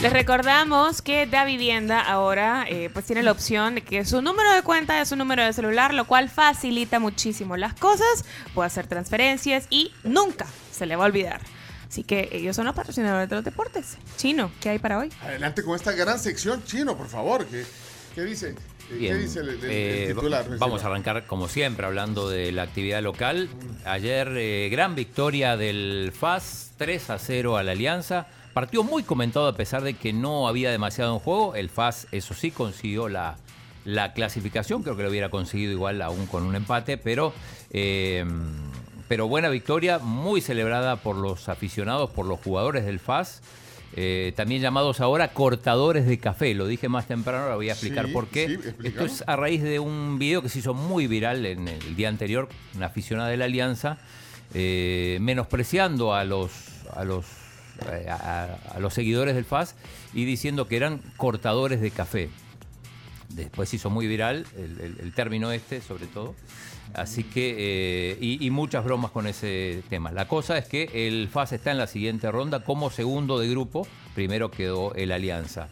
S4: Les recordamos que Da Vivienda ahora eh, pues tiene la opción de que su número de cuenta es su número de celular, lo cual facilita muchísimo las cosas, puede hacer transferencias y nunca se le va a olvidar. Así que ellos son los patrocinadores de los deportes. Chino, ¿qué hay para hoy?
S3: Adelante con esta gran sección chino, por favor. ¿Qué, qué dice? ¿Qué dice el, el- el
S5: eh,
S3: titular?
S5: vamos a arrancar como siempre hablando de la actividad local. Ayer eh, gran victoria del FAS 3 a 0 a la Alianza. Partido muy comentado a pesar de que no había demasiado en juego. El FAS, eso sí, consiguió la, la clasificación. Creo que lo hubiera conseguido igual aún con un empate, pero, eh, pero buena victoria, muy celebrada por los aficionados, por los jugadores del FAS. eh, también llamados ahora cortadores de café. Lo dije más temprano, ahora voy a explicar
S3: Sí,
S5: por qué.
S3: sí,
S5: Esto es a raíz de un video que se hizo muy viral en el día anterior, una aficionada de la Alianza, eh, menospreciando a los, a los eh, a, a los seguidores del FAS y diciendo que eran cortadores de café. Después se hizo muy viral el, el- el término este, sobre todo. Así que, eh, y, y muchas bromas con ese tema. La cosa es que el FAS está en la siguiente ronda como segundo de grupo. Primero quedó el Alianza.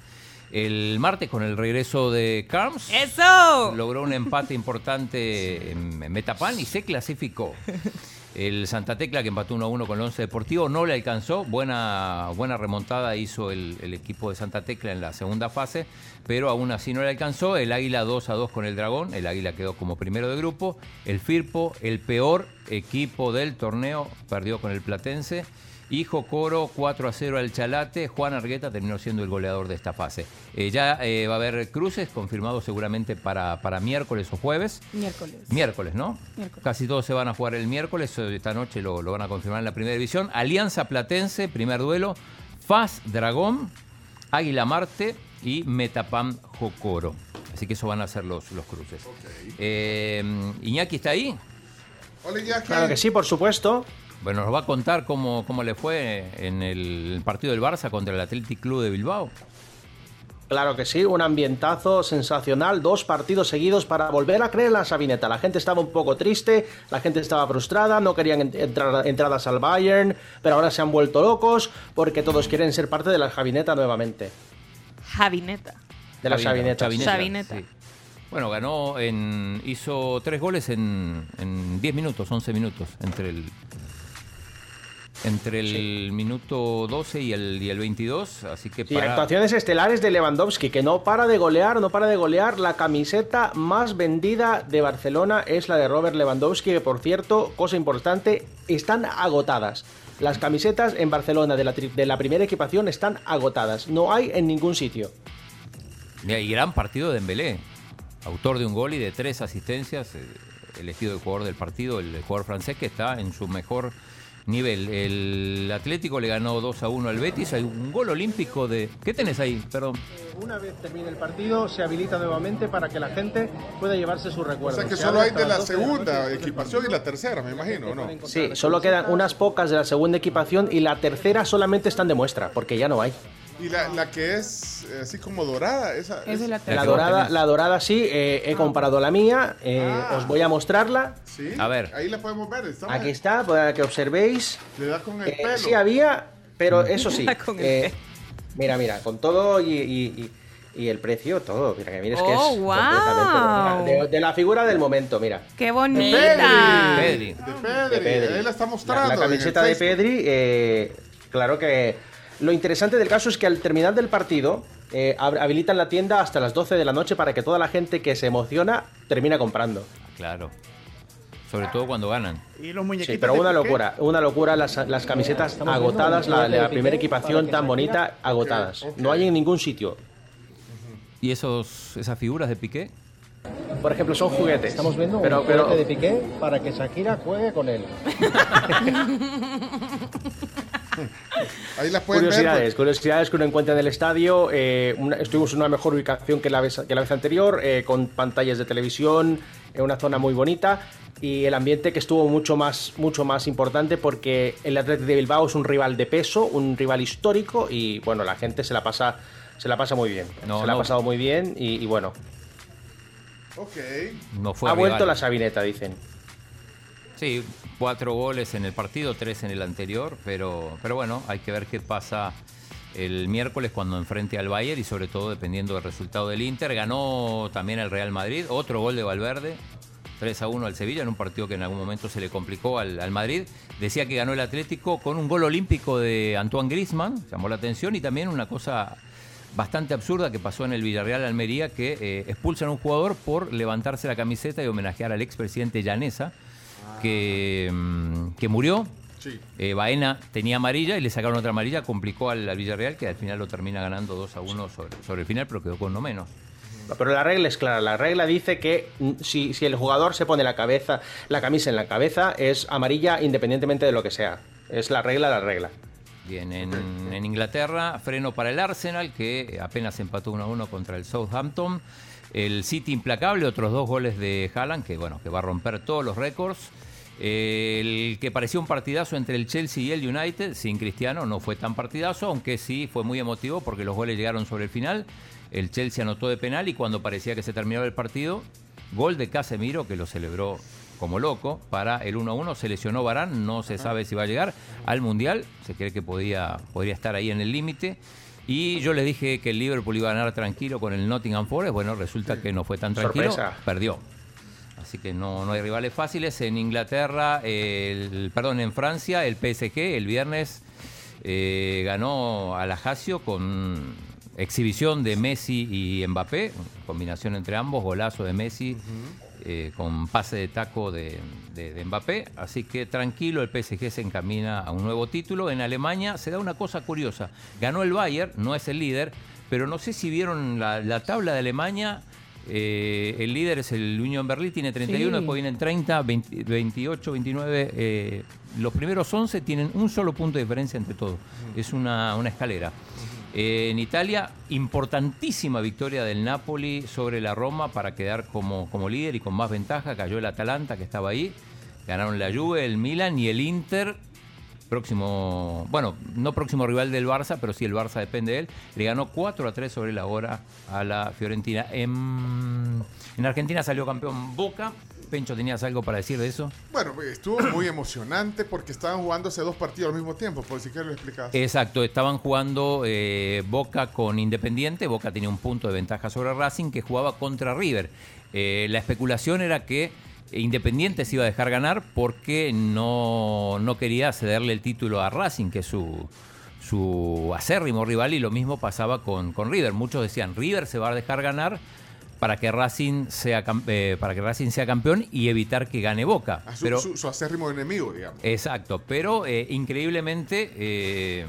S5: El martes, con el regreso de Carms,
S4: ¡Eso!
S5: logró un empate importante en en Metapan y se clasificó. <laughs> El Santa Tecla, que empató 1 a 1 con el Once Deportivo, no le alcanzó. Buena, buena remontada hizo el, el equipo de Santa Tecla en la segunda fase, pero aún así no le alcanzó. El Águila 2 a 2 con el Dragón. El Águila quedó como primero de grupo. El Firpo, el peor equipo del torneo, perdió con el Platense. Y Jocoro 4 a 0 al Chalate. Juan Argueta terminó siendo el goleador de esta fase. Eh, ya eh, va a haber cruces confirmados seguramente para, para miércoles o jueves.
S6: Miércoles.
S5: Miércoles, ¿no?
S6: Miércoles.
S5: Casi todos se van a jugar el miércoles. eh, Esta noche lo, lo van a confirmar en la primera división. Alianza Platense, primer duelo. FAS Dragón, Águila Marte y Metapam Jocoro. Así que eso van a ser los, los cruces. Eh, Iñaki está ahí.
S3: Hola, Iñaki.
S9: Claro que sí, por supuesto.
S5: Bueno, nos va a contar cómo, cómo le fue en el partido del Barça contra el Athletic Club de Bilbao.
S9: Claro que sí, un ambientazo sensacional, dos partidos seguidos para volver a creer en la Sabineta. La gente estaba un poco triste, la gente estaba frustrada, no querían en- entrar, entradas al Bayern, pero ahora se han vuelto locos porque todos quieren ser parte de la Sabineta nuevamente.
S4: Javineta.
S9: De la Sabineta.
S5: Sí. Bueno, ganó en. hizo tres goles en, en 10 minutos, 11 minutos, entre el. Entre el minuto 12 y el, y el 22, así que
S9: Sí,
S5: para...
S9: actuaciones estelares de Lewandowski, que no para de golear, no para de golear. La camiseta más vendida de Barcelona es la de Robert Lewandowski, que por cierto, cosa importante, están agotadas. Las camisetas en Barcelona de la, tri- de la primera equipación están agotadas. No hay en ningún sitio.
S5: Y gran partido de Dembélé, autor de un gol y de tres asistencias, eh, elegido el jugador del partido, el jugador francés que está en su mejor nivel. El Atlético le ganó 2 a 1 al Betis, hay un gol olímpico de... ¿Qué tenés ahí? Perdón.
S9: Una vez termine el partido, se habilita nuevamente para que la gente pueda llevarse sus
S3: O
S9: recuerdos.
S3: sea que
S9: Se
S3: solo hay de la
S9: las 12 de la
S3: segunda equipación y la tercera, me imagino, ¿no?
S9: Sí, solo quedan unas pocas de la segunda equipación y la tercera solamente están de muestra, porque ya no hay.
S3: Y la, la que es eh, así como dorada, esa.
S6: Esa es la
S9: La dorada, la dorada sí, eh, he comparado la mía, eh, os voy a mostrarla.
S3: Sí,
S5: A ver.
S3: Ahí la podemos ver. está
S9: Aquí está, para que observéis.
S3: Le da con el
S9: Eh,
S3: pelo.
S9: sí había, pero eso sí. <laughs>
S4: Con el
S9: eh, mira, mira, con todo y, y- y- y el precio, todo. Mira, que mires que es
S4: Oh,
S9: completamente-
S4: wow.
S9: de, de la figura del momento, mira.
S4: ¡Qué bonita!
S5: Pedri.
S3: De Pedri.
S9: De Pedri.
S3: Ahí la está mostrando.
S9: la camiseta de. Pedri, eh, claro que lo interesante del caso es que al terminar del partido eh, hab- habilitan la tienda hasta las 12 de la noche para que toda la gente que se emociona termine comprando.
S5: Claro. Sobre todo cuando ganan.
S36: Y los muñequitos.
S9: Sí, pero una locura, una locura las, las camisetas agotadas, la, la primera equipación tan bonita, agotadas. No hay en ningún sitio.
S5: ¿Y esos, esas figuras de Piqué?
S9: Por ejemplo, son juguetes.
S59: Estamos viendo
S9: pero,
S59: un
S9: pero,
S59: juguete de Piqué para que Shakira juegue con él. <laughs> <laughs>
S3: Ahí las pueden ver.
S9: Curiosidades,
S3: pues.
S9: curiosidades que uno encuentra en el estadio. eh, una- estuvimos en una mejor ubicación que la vez, que la vez anterior, eh, con pantallas de televisión, en una zona muy bonita. Y el ambiente que estuvo mucho más, mucho más importante porque el Athletic de Bilbao es un rival de peso, un rival histórico y bueno, la gente se la pasa, se la pasa muy bien.
S5: No,
S9: se la
S5: no.
S9: ha pasado muy bien y, y bueno,
S3: Ok.
S5: No fue
S9: ha vuelto la sabineta, dicen.
S5: Sí, cuatro goles en el partido, tres en el anterior, pero, pero bueno, hay que ver qué pasa el miércoles cuando enfrente al Bayern y sobre todo dependiendo del resultado del Inter. Ganó también el Real Madrid, otro gol de Valverde, 3 a 1 al Sevilla en un partido que en algún momento se le complicó al, al Madrid. Decía que ganó el Atlético con un gol olímpico de Antoine Griezmann, llamó la atención y también una cosa bastante absurda que pasó en el Villarreal Almería, que eh, expulsan a un jugador por levantarse la camiseta y homenajear al expresidente Llanesa, que, mm, que murió.
S3: Sí.
S5: Eh, Baena tenía amarilla y le sacaron otra amarilla, complicó al, al Villarreal, que al final lo termina ganando 2 a 1 sobre, sobre el final, pero quedó con no menos.
S9: Pero la regla es clara, la regla dice que mm, si, si el jugador se pone la cabeza, la camisa en la cabeza, es amarilla independientemente de lo que sea. Es la regla, la regla.
S5: Bien, en, en Inglaterra, freno para el Arsenal, que apenas empató 1 a 1 contra el Southampton. El City implacable, otros dos goles de Haaland, que bueno, que va a romper todos los récords. Eh, el que parecía un partidazo entre el Chelsea y el United, sin Cristiano, no fue tan partidazo, aunque sí fue muy emotivo porque los goles llegaron sobre el final. El Chelsea anotó de penal y cuando parecía que se terminaba el partido, gol de Casemiro, que lo celebró como loco, para el 1-1. Se lesionó Barán, no se sabe si va a llegar al Mundial. Se cree que podía, podría estar ahí en el límite. Y yo les dije que el Liverpool iba a ganar tranquilo con el Nottingham Forest. Bueno, resulta que no fue tan tranquilo.
S9: Sorpresa.
S5: Perdió. Así que no, no hay rivales fáciles. En Inglaterra, el, perdón, en Francia, el PSG el viernes eh, ganó a la con exhibición de Messi y Mbappé, combinación entre ambos, golazo de Messi eh, con pase de taco de, de- de Mbappé. Así que tranquilo, el PSG se encamina a un nuevo título. En Alemania se da una cosa curiosa. Ganó el Bayern, no es el líder, pero no sé si vieron la, la tabla de Alemania. Eh, el líder es el Union Berlin, tiene 31,
S6: Sí.
S5: después vienen 30, 20, 28, 29. eh, los primeros 11 tienen un solo punto de diferencia entre todos. Es una, una escalera. Eh, en Italia, importantísima victoria del Napoli sobre la Roma para quedar como, como líder y con más ventaja. Cayó el Atalanta que estaba ahí. Ganaron la Juve, el Milan y el Inter. Próximo, bueno, no próximo rival del Barça, pero sí el Barça depende de él. Le ganó 4 a 3 sobre la hora a la Fiorentina. En, en Argentina salió campeón Boca. Pencho, ¿tenías algo para decir de eso?
S3: Bueno, estuvo muy emocionante porque estaban jugándose dos partidos al mismo tiempo, por si quieres lo explicas.
S5: Exacto, estaban jugando eh, Boca con Independiente. Boca tenía un punto de ventaja sobre Racing que jugaba contra River. Eh, la especulación era que Independiente se iba a dejar ganar porque no, no quería cederle el título a Racing, que es su, su acérrimo rival, y lo mismo pasaba con, con River. Muchos decían, River se va a dejar ganar para que Racing sea, eh, para que Racing sea campeón y evitar que gane Boca.
S3: Su,
S5: Pero,
S3: su- su acérrimo enemigo, digamos.
S5: Exacto, pero eh, increíblemente eh,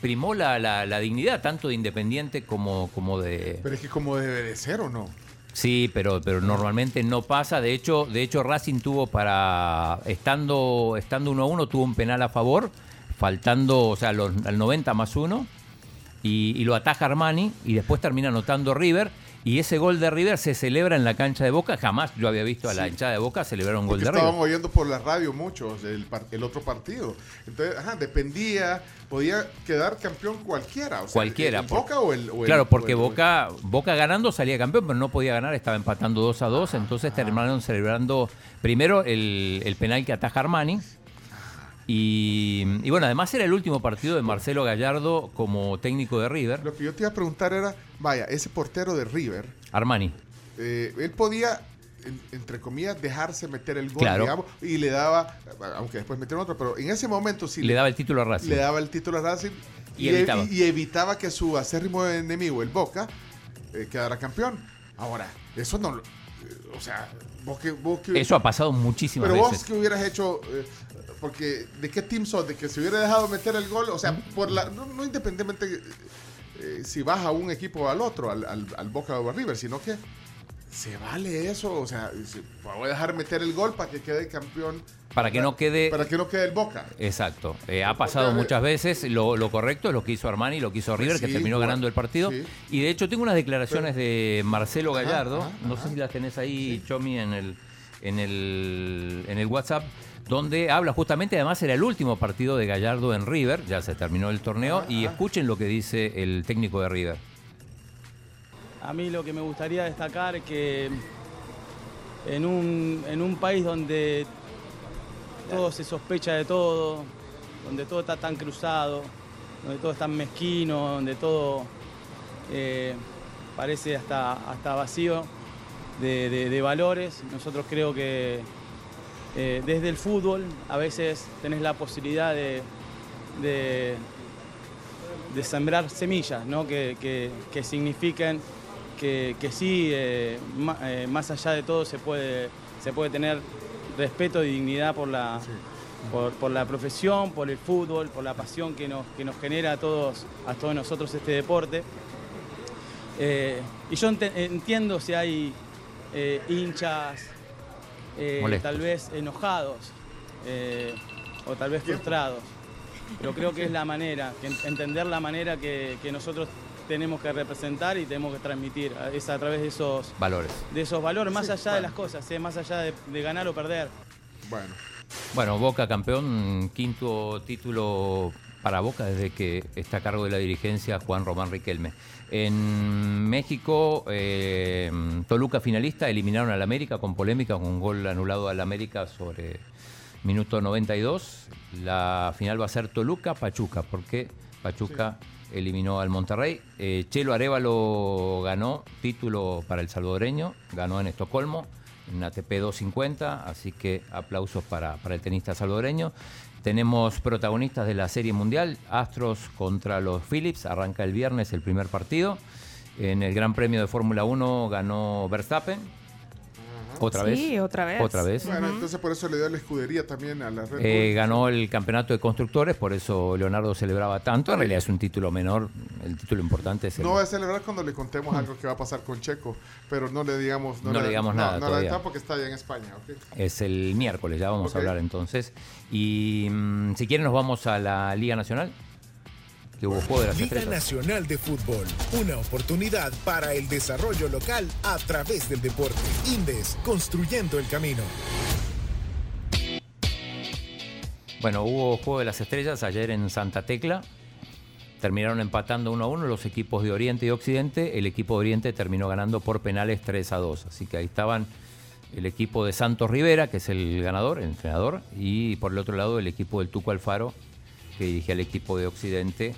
S5: primó la, la- la dignidad tanto de Independiente como, como de...
S3: Pero es que como debe de ser o no.
S5: Sí, pero, pero normalmente no pasa. De hecho, de hecho Racing tuvo para, estando estando 1 a 1, tuvo un penal a favor, faltando, o sea, los, al 90 más 1, y, y lo ataja Armani, y después termina anotando River. Y ese gol de River se celebra en la cancha de Boca. Jamás yo había visto a la
S3: Sí.
S5: hinchada de Boca celebrar un gol de
S3: estaban
S5: River.
S3: oyendo por la radio muchos el, el otro partido. Entonces, ajá, dependía, podía quedar campeón cualquiera. O sea,
S5: Cualquiera.
S3: ¿El
S5: por-
S3: Boca o el, o
S5: claro, porque Boca, Boca ganando salía campeón, pero no podía ganar, estaba empatando 2 a 2. Entonces terminaron celebrando primero el, el penal que ataja Armani. Y, y bueno, además era el último partido de Marcelo Gallardo como técnico de River.
S3: Lo que yo te iba a preguntar era, vaya, ese portero de River,
S5: Armani.
S3: eh, él podía, en- entre comillas, dejarse meter el gol,
S5: Claro.
S3: digamos, y le daba, aunque después metieron otro, pero en ese momento sí
S5: Le daba el título a Racing.
S3: le daba el título a Racing
S5: Y evitaba.
S3: y evitaba que su acérrimo enemigo, el Boca, eh, quedara campeón. Ahora, eso no, lo- eh, o sea, vos que, vos que-
S5: Eso ha pasado muchísimas
S3: Pero vos
S5: veces.
S3: que hubieras hecho, eh, porque ¿de qué team sos? De que se hubiera dejado meter el gol, o sea, por la, no, no independientemente eh, si vas a un equipo o al otro, al, al, al Boca o al River, sino que se vale eso, o sea, se- voy a dejar meter el gol para que quede campeón.
S5: Para que no quede...
S3: Para que no quede el Boca.
S5: Exacto. Eh, ha pasado muchas veces. Lo, lo correcto es lo que hizo Armani, lo que hizo River, que
S3: Sí,
S5: terminó
S3: bueno,
S5: ganando el partido.
S3: sí.
S5: Y de hecho tengo unas declaraciones de Marcelo Gallardo.
S3: ajá,
S5: no sé si las tenés ahí, Chomi, en el, en, el, en el WhatsApp. Donde habla justamente, además era el último partido de Gallardo en River, ya se terminó el torneo, y escuchen lo que dice el técnico de River.
S60: A mí lo que me gustaría destacar es que en un, en un país donde todo se sospecha de todo, donde todo está tan cruzado, donde todo es tan mezquino, donde todo eh, parece hasta, hasta vacío de, de- de valores, nosotros creo que eh, desde el fútbol a veces tenés la posibilidad de, de- de sembrar semillas, ¿no? que, que- que signifiquen que, que sí, eh, ma- eh, más allá de todo se puede, se puede tener respeto y dignidad por la, por, por la profesión, por el fútbol, por la pasión que nos, que nos genera a todos, a todos nosotros este deporte. Eh, y yo entiendo si hay hinchas eh, tal vez enojados eh, o tal vez frustrados, pero creo que es la manera, que entender la manera que, que nosotros tenemos que representar y tenemos que transmitir, a- es a través de esos,
S5: Valores.
S60: de esos valores, más
S3: Sí,
S60: allá de las cosas, ¿eh? más allá de, de ganar o perder.
S3: Bueno.
S5: Bueno, Boca campeón, quinto título para Boca desde que está a cargo de la dirigencia Juan Román Riquelme. En México, eh, Toluca finalista, eliminaron al América con polémica, con un gol anulado al América sobre minuto 92. La final va a ser Toluca-Pachuca, porque Pachuca eliminó al Monterrey. Eh, Chelo Arevalo ganó título para el salvadoreño, ganó en Estocolmo, en ATP 250, así que aplausos para, para el tenista salvadoreño. Tenemos protagonistas de la Serie Mundial, Astros contra los Phillips, arranca el viernes el primer partido. En el Gran Premio de Fórmula 1 ganó Verstappen. Otra vez.
S4: Sí, otra vez.
S5: Otra vez.
S3: Bueno, entonces por eso le dio la escudería también a la Red Bull.
S5: Eh, ganó el campeonato de constructores, por eso Leonardo celebraba tanto. En realidad es un título menor, el título importante es el...
S3: No va a celebrar cuando le contemos algo que va a pasar con Checo, pero no le digamos,
S5: No le digamos nada
S3: No,
S5: todavía.
S3: la está porque está allá en España.
S5: Es el miércoles, ya vamos a hablar entonces. Y mm, si quieren nos vamos a la Liga Nacional, que hubo juego de las
S61: Liga
S5: estrellas.
S61: Nacional de Fútbol, una oportunidad para el desarrollo local a través del deporte. Indes, construyendo el camino.
S5: Bueno, hubo juego de las estrellas ayer en Santa Tecla. Terminaron empatando uno a uno los equipos de Oriente y Occidente. El equipo de Oriente terminó ganando por penales 3 a 2. Así que ahí estaban el equipo de Santos Rivera, que es el ganador, el entrenador, y por el otro lado el equipo del Tuco Alfaro, que dirige al equipo de Occidente,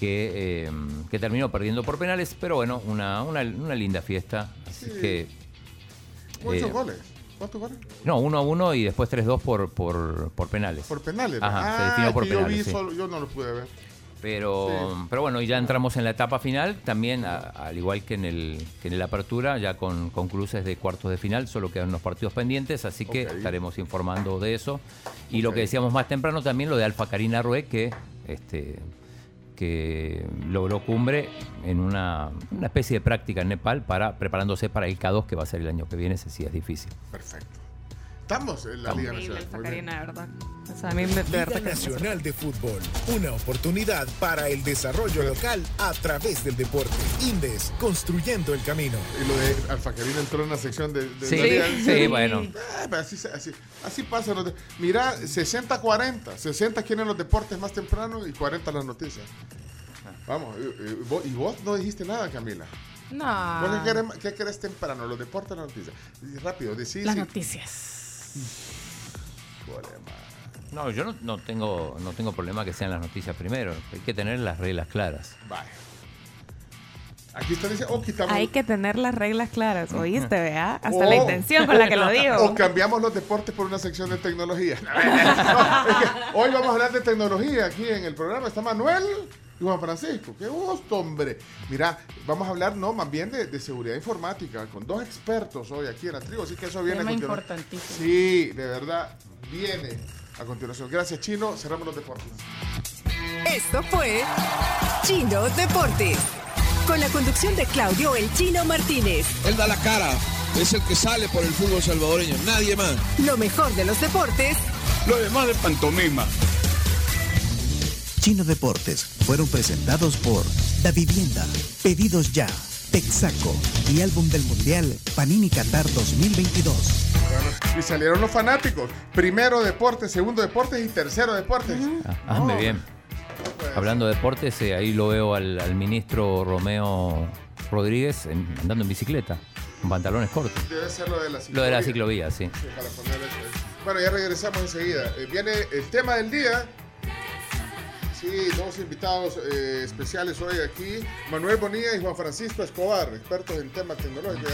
S5: que, eh, que terminó perdiendo por penales. Pero bueno, una, una, una linda fiesta. Así
S3: Sí.
S5: que.
S3: ¿Cuántos
S5: eh,
S3: goles? ¿Cuántos goles?
S5: No, 1 a 1 y después 3-2 por, por, por penales.
S3: Por penales.
S5: Ajá,
S3: ah,
S5: se definió por
S3: que yo
S5: penales.
S3: vi
S5: sí.
S3: solo, yo no lo pude ver.
S5: Pero,
S3: Sí.
S5: pero bueno, y ya entramos en la etapa final, también a- al igual que en el que en el apertura, ya con, con cruces de cuartos de final, solo quedan unos partidos pendientes, así que estaremos informando de eso. Y lo que decíamos más temprano también, lo de Alfa Karina Rue, que este que logró cumbre en una, una especie de práctica en Nepal para preparándose para el K2 que va a ser el año que viene, ese sí es difícil.
S3: Perfecto. Estamos en la. Liga Nacional.
S4: esta
S3: Muy bien.
S4: Karina, de verdad. O sea, a mí me- de
S61: Liga Nacional de Fútbol, una oportunidad para el desarrollo local a través del deporte. Indes, construyendo el camino.
S3: Y lo de Alfacarina entró en la sección de, de
S5: Sí,
S3: la Liga.
S5: sí, bueno.
S3: Ah, así, se- así, así pasa. los de- Mira, 60-40. 60 quieren los deportes más temprano y 40 las noticias. Vamos, y, y vos, y vos no dijiste nada, Camila.
S6: No.
S3: ¿Vos qué querés, qué querés temprano? ¿Los deportes o las noticias? Rápido, decís.
S6: Las
S3: y-
S6: noticias.
S5: No, yo no, no tengo no tengo problema que sean las noticias primero, hay que tener las reglas claras.
S3: Aquí está diciendo, o quitamos.
S4: Hay que tener las reglas claras, ¿oíste, vea? Hasta
S3: o-
S4: la intención con la que lo <laughs>
S3: O
S4: digo.
S3: cambiamos los deportes por una sección de tecnología. <laughs> No, es que hoy vamos a hablar de tecnología aquí en el programa. Está Manuel y Juan Francisco. Qué gusto, hombre. Mira, vamos a hablar, no, más bien de, de seguridad informática con dos expertos hoy aquí en la tribu. Así que eso viene
S6: Tema
S3: a continuación.
S6: importantísimo.
S3: Sí, de verdad, viene a continuación. Gracias, Chino. Cerramos los deportes.
S57: Esto fue Chino Deportes. Con la conducción de Claudio El Chino Martínez.
S62: Él da la cara, es el que sale por el fútbol salvadoreño, nadie más.
S57: Lo mejor de los deportes
S62: Lo demás de pantomima.
S15: Chino Deportes fueron presentados por Da Vivienda, Pedidos Ya, Texaco y Álbum del Mundial Panini Qatar 2022.
S3: Bueno, y salieron los fanáticos. Primero deportes, segundo deportes y tercero deportes.
S5: Ah, hazme bien. Hablando de deportes, eh, ahí lo veo al, al ministro Romeo Rodríguez en- andando en bicicleta, con pantalones cortos.
S3: Debe ser lo de la
S5: Lo de la ciclovía, sí.
S3: Sí, para poner eso. Bueno, ya regresamos enseguida. Eh, viene el tema del día. Sí, dos invitados eh, especiales hoy aquí. Manuel Bonilla y Juan Francisco Escobar, expertos en temas tecnológicos.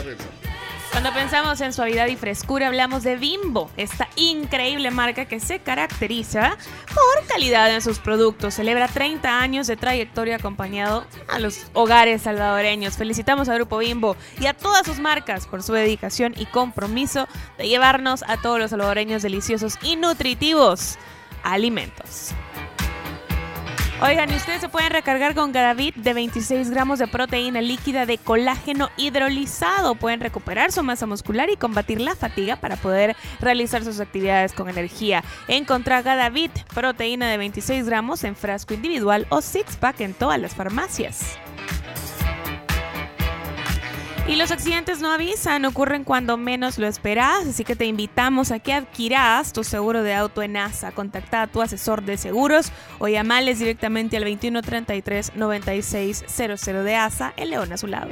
S4: Cuando pensamos en suavidad y frescura, hablamos de Bimbo, esta increíble marca que se caracteriza por calidad en sus productos. Celebra 30 años de trayectoria acompañado a los hogares salvadoreños. Felicitamos al Grupo Bimbo y a todas sus marcas por su dedicación y compromiso de llevarnos a todos los salvadoreños deliciosos y nutritivos alimentos. Oigan, ustedes se pueden recargar con Gadavit de 26 gramos de proteína líquida de colágeno hidrolizado. Pueden recuperar su masa muscular y combatir la fatiga para poder realizar sus actividades con energía. Encontrá Gadavit, proteína de 26 gramos en frasco individual o six pack en todas las farmacias. Y los accidentes no avisan, ocurren cuando menos lo esperas, así que te invitamos a que adquieras tu seguro de auto en ASA. Contacta a tu asesor de seguros o llamales directamente al 2133 9600 de ASA en León a su lado.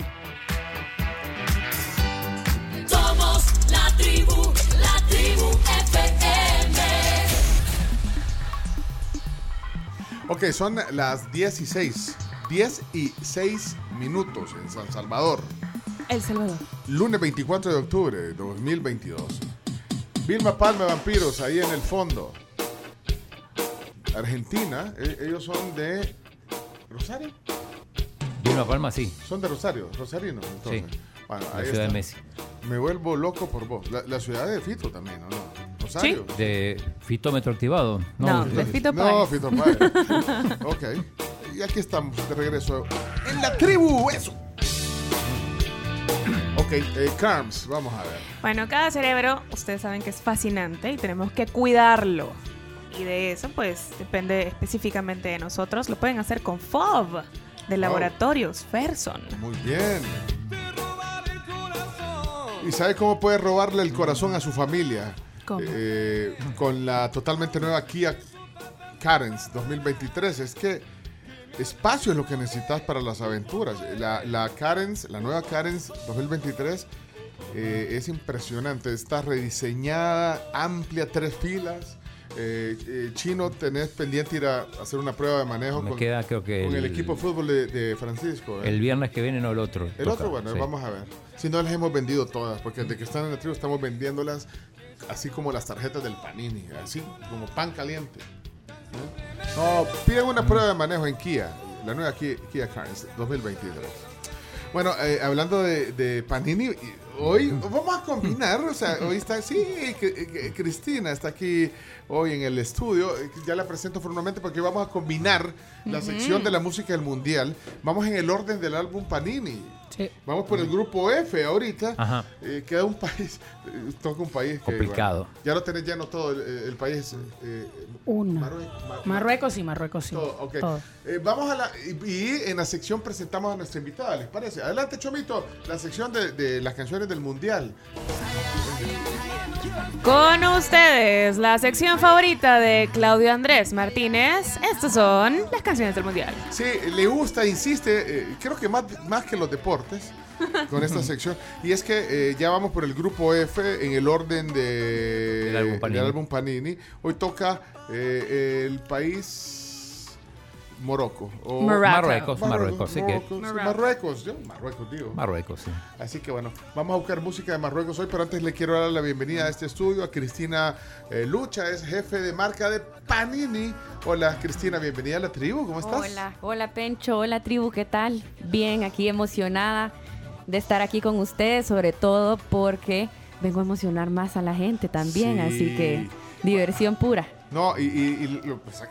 S53: Somos la tribu, la tribu FM.
S3: Ok, son las 10 y 6. 10 y 6 minutos en San Salvador.
S4: El Salvador.
S3: Lunes 24 de octubre de 2022. Vilma Palma Vampiros, ahí en el fondo. Argentina, e- ellos son de Rosario.
S5: Vilma Palma, sí.
S3: Son de Rosario, Rosarino. Entonces.
S5: Sí.
S3: Bueno,
S5: La
S3: ahí
S5: ciudad de. Messi.
S3: Me vuelvo loco por vos. La, la ciudad de Fito también, ¿o no? Rosario.
S5: De fitómetro activado.
S4: No, de Fito
S3: No. Fito Páez. ok. Y aquí estamos de regreso en la tribu, eso. <coughs> Ok, eh, Carms, vamos a ver.
S4: Bueno, cada cerebro, ustedes saben que es fascinante y tenemos que cuidarlo. Y de eso, pues, depende específicamente de nosotros. Lo pueden hacer con FOB, de Laboratorios Ferson.
S3: Muy bien. ¿Y sabe cómo puede robarle el corazón a su familia?
S4: ¿Cómo?
S3: Eh, con la totalmente nueva Kia Carens 2023. Es que espacio es lo que necesitas para las aventuras. La, la Carens, la nueva Carens 2023 eh, es impresionante. Está rediseñada, amplia, tres filas. Eh, eh, Chino, tenés pendiente ir a hacer una prueba de manejo
S5: Me
S3: con,
S5: queda, creo que.
S3: con el, equipo de fútbol de, de Francisco. ¿eh?
S5: El viernes que viene, no el otro.
S3: El
S5: Toca,
S3: otro, bueno,
S5: sí.
S3: vamos a ver. Si no las hemos vendido todas, porque desde que están en la tribu estamos vendiéndolas así como las tarjetas del Panini, así como pan caliente. ¿No? Piden una prueba de manejo en Kia, la nueva Kia, Kia Carens 2022. Bueno, eh, hablando de, de Panini, hoy <laughs> vamos a combinar, o sea, hoy está, sí, Cri- eh, Cristina está aquí hoy en el estudio, eh, ya la presento formalmente porque vamos a combinar la sección de la música del mundial, vamos en el orden del álbum Panini. Vamos por el grupo F ahorita.
S5: Ajá.
S3: Eh, queda un país, eh, toca un país que,
S5: Complicado.
S3: bueno, ya lo tenés lleno todo el, el país. eh. Marruecos, Ma-
S6: Marruecos y Marruecos sí.
S3: todo, ok.
S6: Todo.
S3: Eh, vamos a la. Y, y en la sección presentamos a nuestra invitada, ¿les parece? Adelante, Chomito, la sección de, de las canciones del mundial.
S4: Con ustedes, la sección favorita de Claudio Andrés Martínez. Estas son las canciones del Mundial.
S3: Sí, le gusta, insiste, eh, creo que más, más que los deportes, con esta sección. Y es que eh, ya vamos por el grupo F en el orden de,
S5: Del álbum Panini.
S3: del álbum Panini. Hoy toca eh, el país Morocco. o-
S5: Marruecos, Marruecos, sí que-
S3: Marruecos, Marruecos, yo Marruecos digo.
S5: Marruecos, sí.
S3: Así que bueno, vamos a buscar música de Marruecos hoy, pero antes le quiero dar la bienvenida a este estudio a Cristina eh, Lucha, es jefe de marca de Panini. Hola Cristina, bienvenida a la tribu, ¿cómo estás?
S63: Hola, hola Pencho, hola tribu, ¿qué tal? Bien, aquí emocionada de estar aquí con ustedes, sobre todo porque vengo a emocionar más a la gente también,
S3: Sí.
S63: así que diversión pura.
S3: No, y, y- y lo, pues,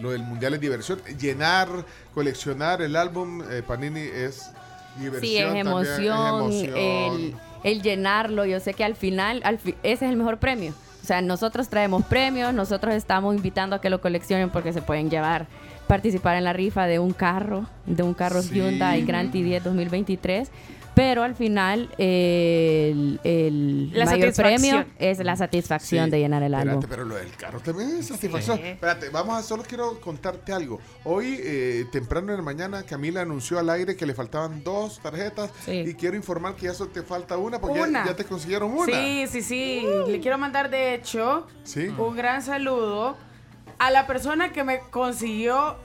S3: lo del mundial es diversión. Llenar, coleccionar el álbum eh, Panini es diversión.
S63: Sí, es
S3: también,
S63: emoción,
S3: es emoción.
S63: El, el llenarlo, yo sé que al final, al fi- ese es el mejor premio. O sea, nosotros traemos premios, nosotros estamos invitando a que lo coleccionen porque se pueden llevar, participar en la rifa de un carro, de un carro
S54: Sí.
S63: Hyundai Grand i10 2023. Pero al final eh, el, el
S4: La
S63: mayor premio es la satisfacción
S3: Sí,
S63: de llenar el
S3: espérate,
S63: álbum.
S3: pero lo del carro también es satisfacción.
S63: Sí.
S3: Espérate, vamos a solo quiero contarte algo. Hoy, eh, temprano en la mañana, Camila anunció al aire que le faltaban dos tarjetas y quiero informar que ya solo te falta una porque ya-
S6: Una.
S3: Ya, te consiguieron una.
S6: Sí, sí, sí. Le quiero mandar, de hecho,
S3: Sí.
S6: un gran saludo a la persona que me consiguió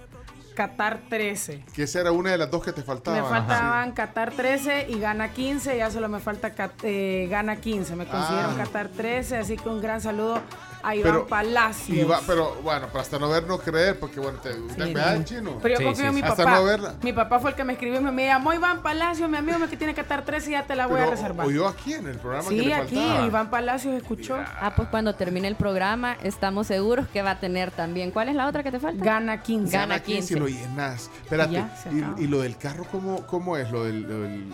S6: Qatar 13.
S3: Que esa era una de las dos que te faltaban.
S6: Me faltaban Qatar 13 y Gana 15, ya solo me falta eh, Gana 15. Me consiguieron
S3: Ah.
S6: Qatar 13, así que un gran saludo a Iván
S3: Pero-
S6: Palacios.
S3: Y pero bueno, para hasta no ver, no creer, porque bueno, te, te ¿verdad, en chino.
S6: Pero yo confío en mi
S3: Hasta
S6: papá.
S3: no verla.
S6: Mi papá fue el que me escribió y me, me llamó Iván Palacios, mi amigo, que tiene Qatar 13 y ya te la voy a
S3: Pero
S6: reservar.
S3: oyó aquí en el programa que
S6: Sí,
S3: le
S6: aquí
S3: faltaba.
S6: Iván Palacios escuchó.
S63: Ah, pues cuando termine el programa estamos seguros que va a tener también. ¿Cuál es la otra que te falta?
S6: Gana 15.
S63: Gana
S3: Gana 15
S63: 15.
S3: y lo llenas. Espérate,
S63: acabó.
S3: y, y lo del carro cómo, cómo es? Lo del, lo del-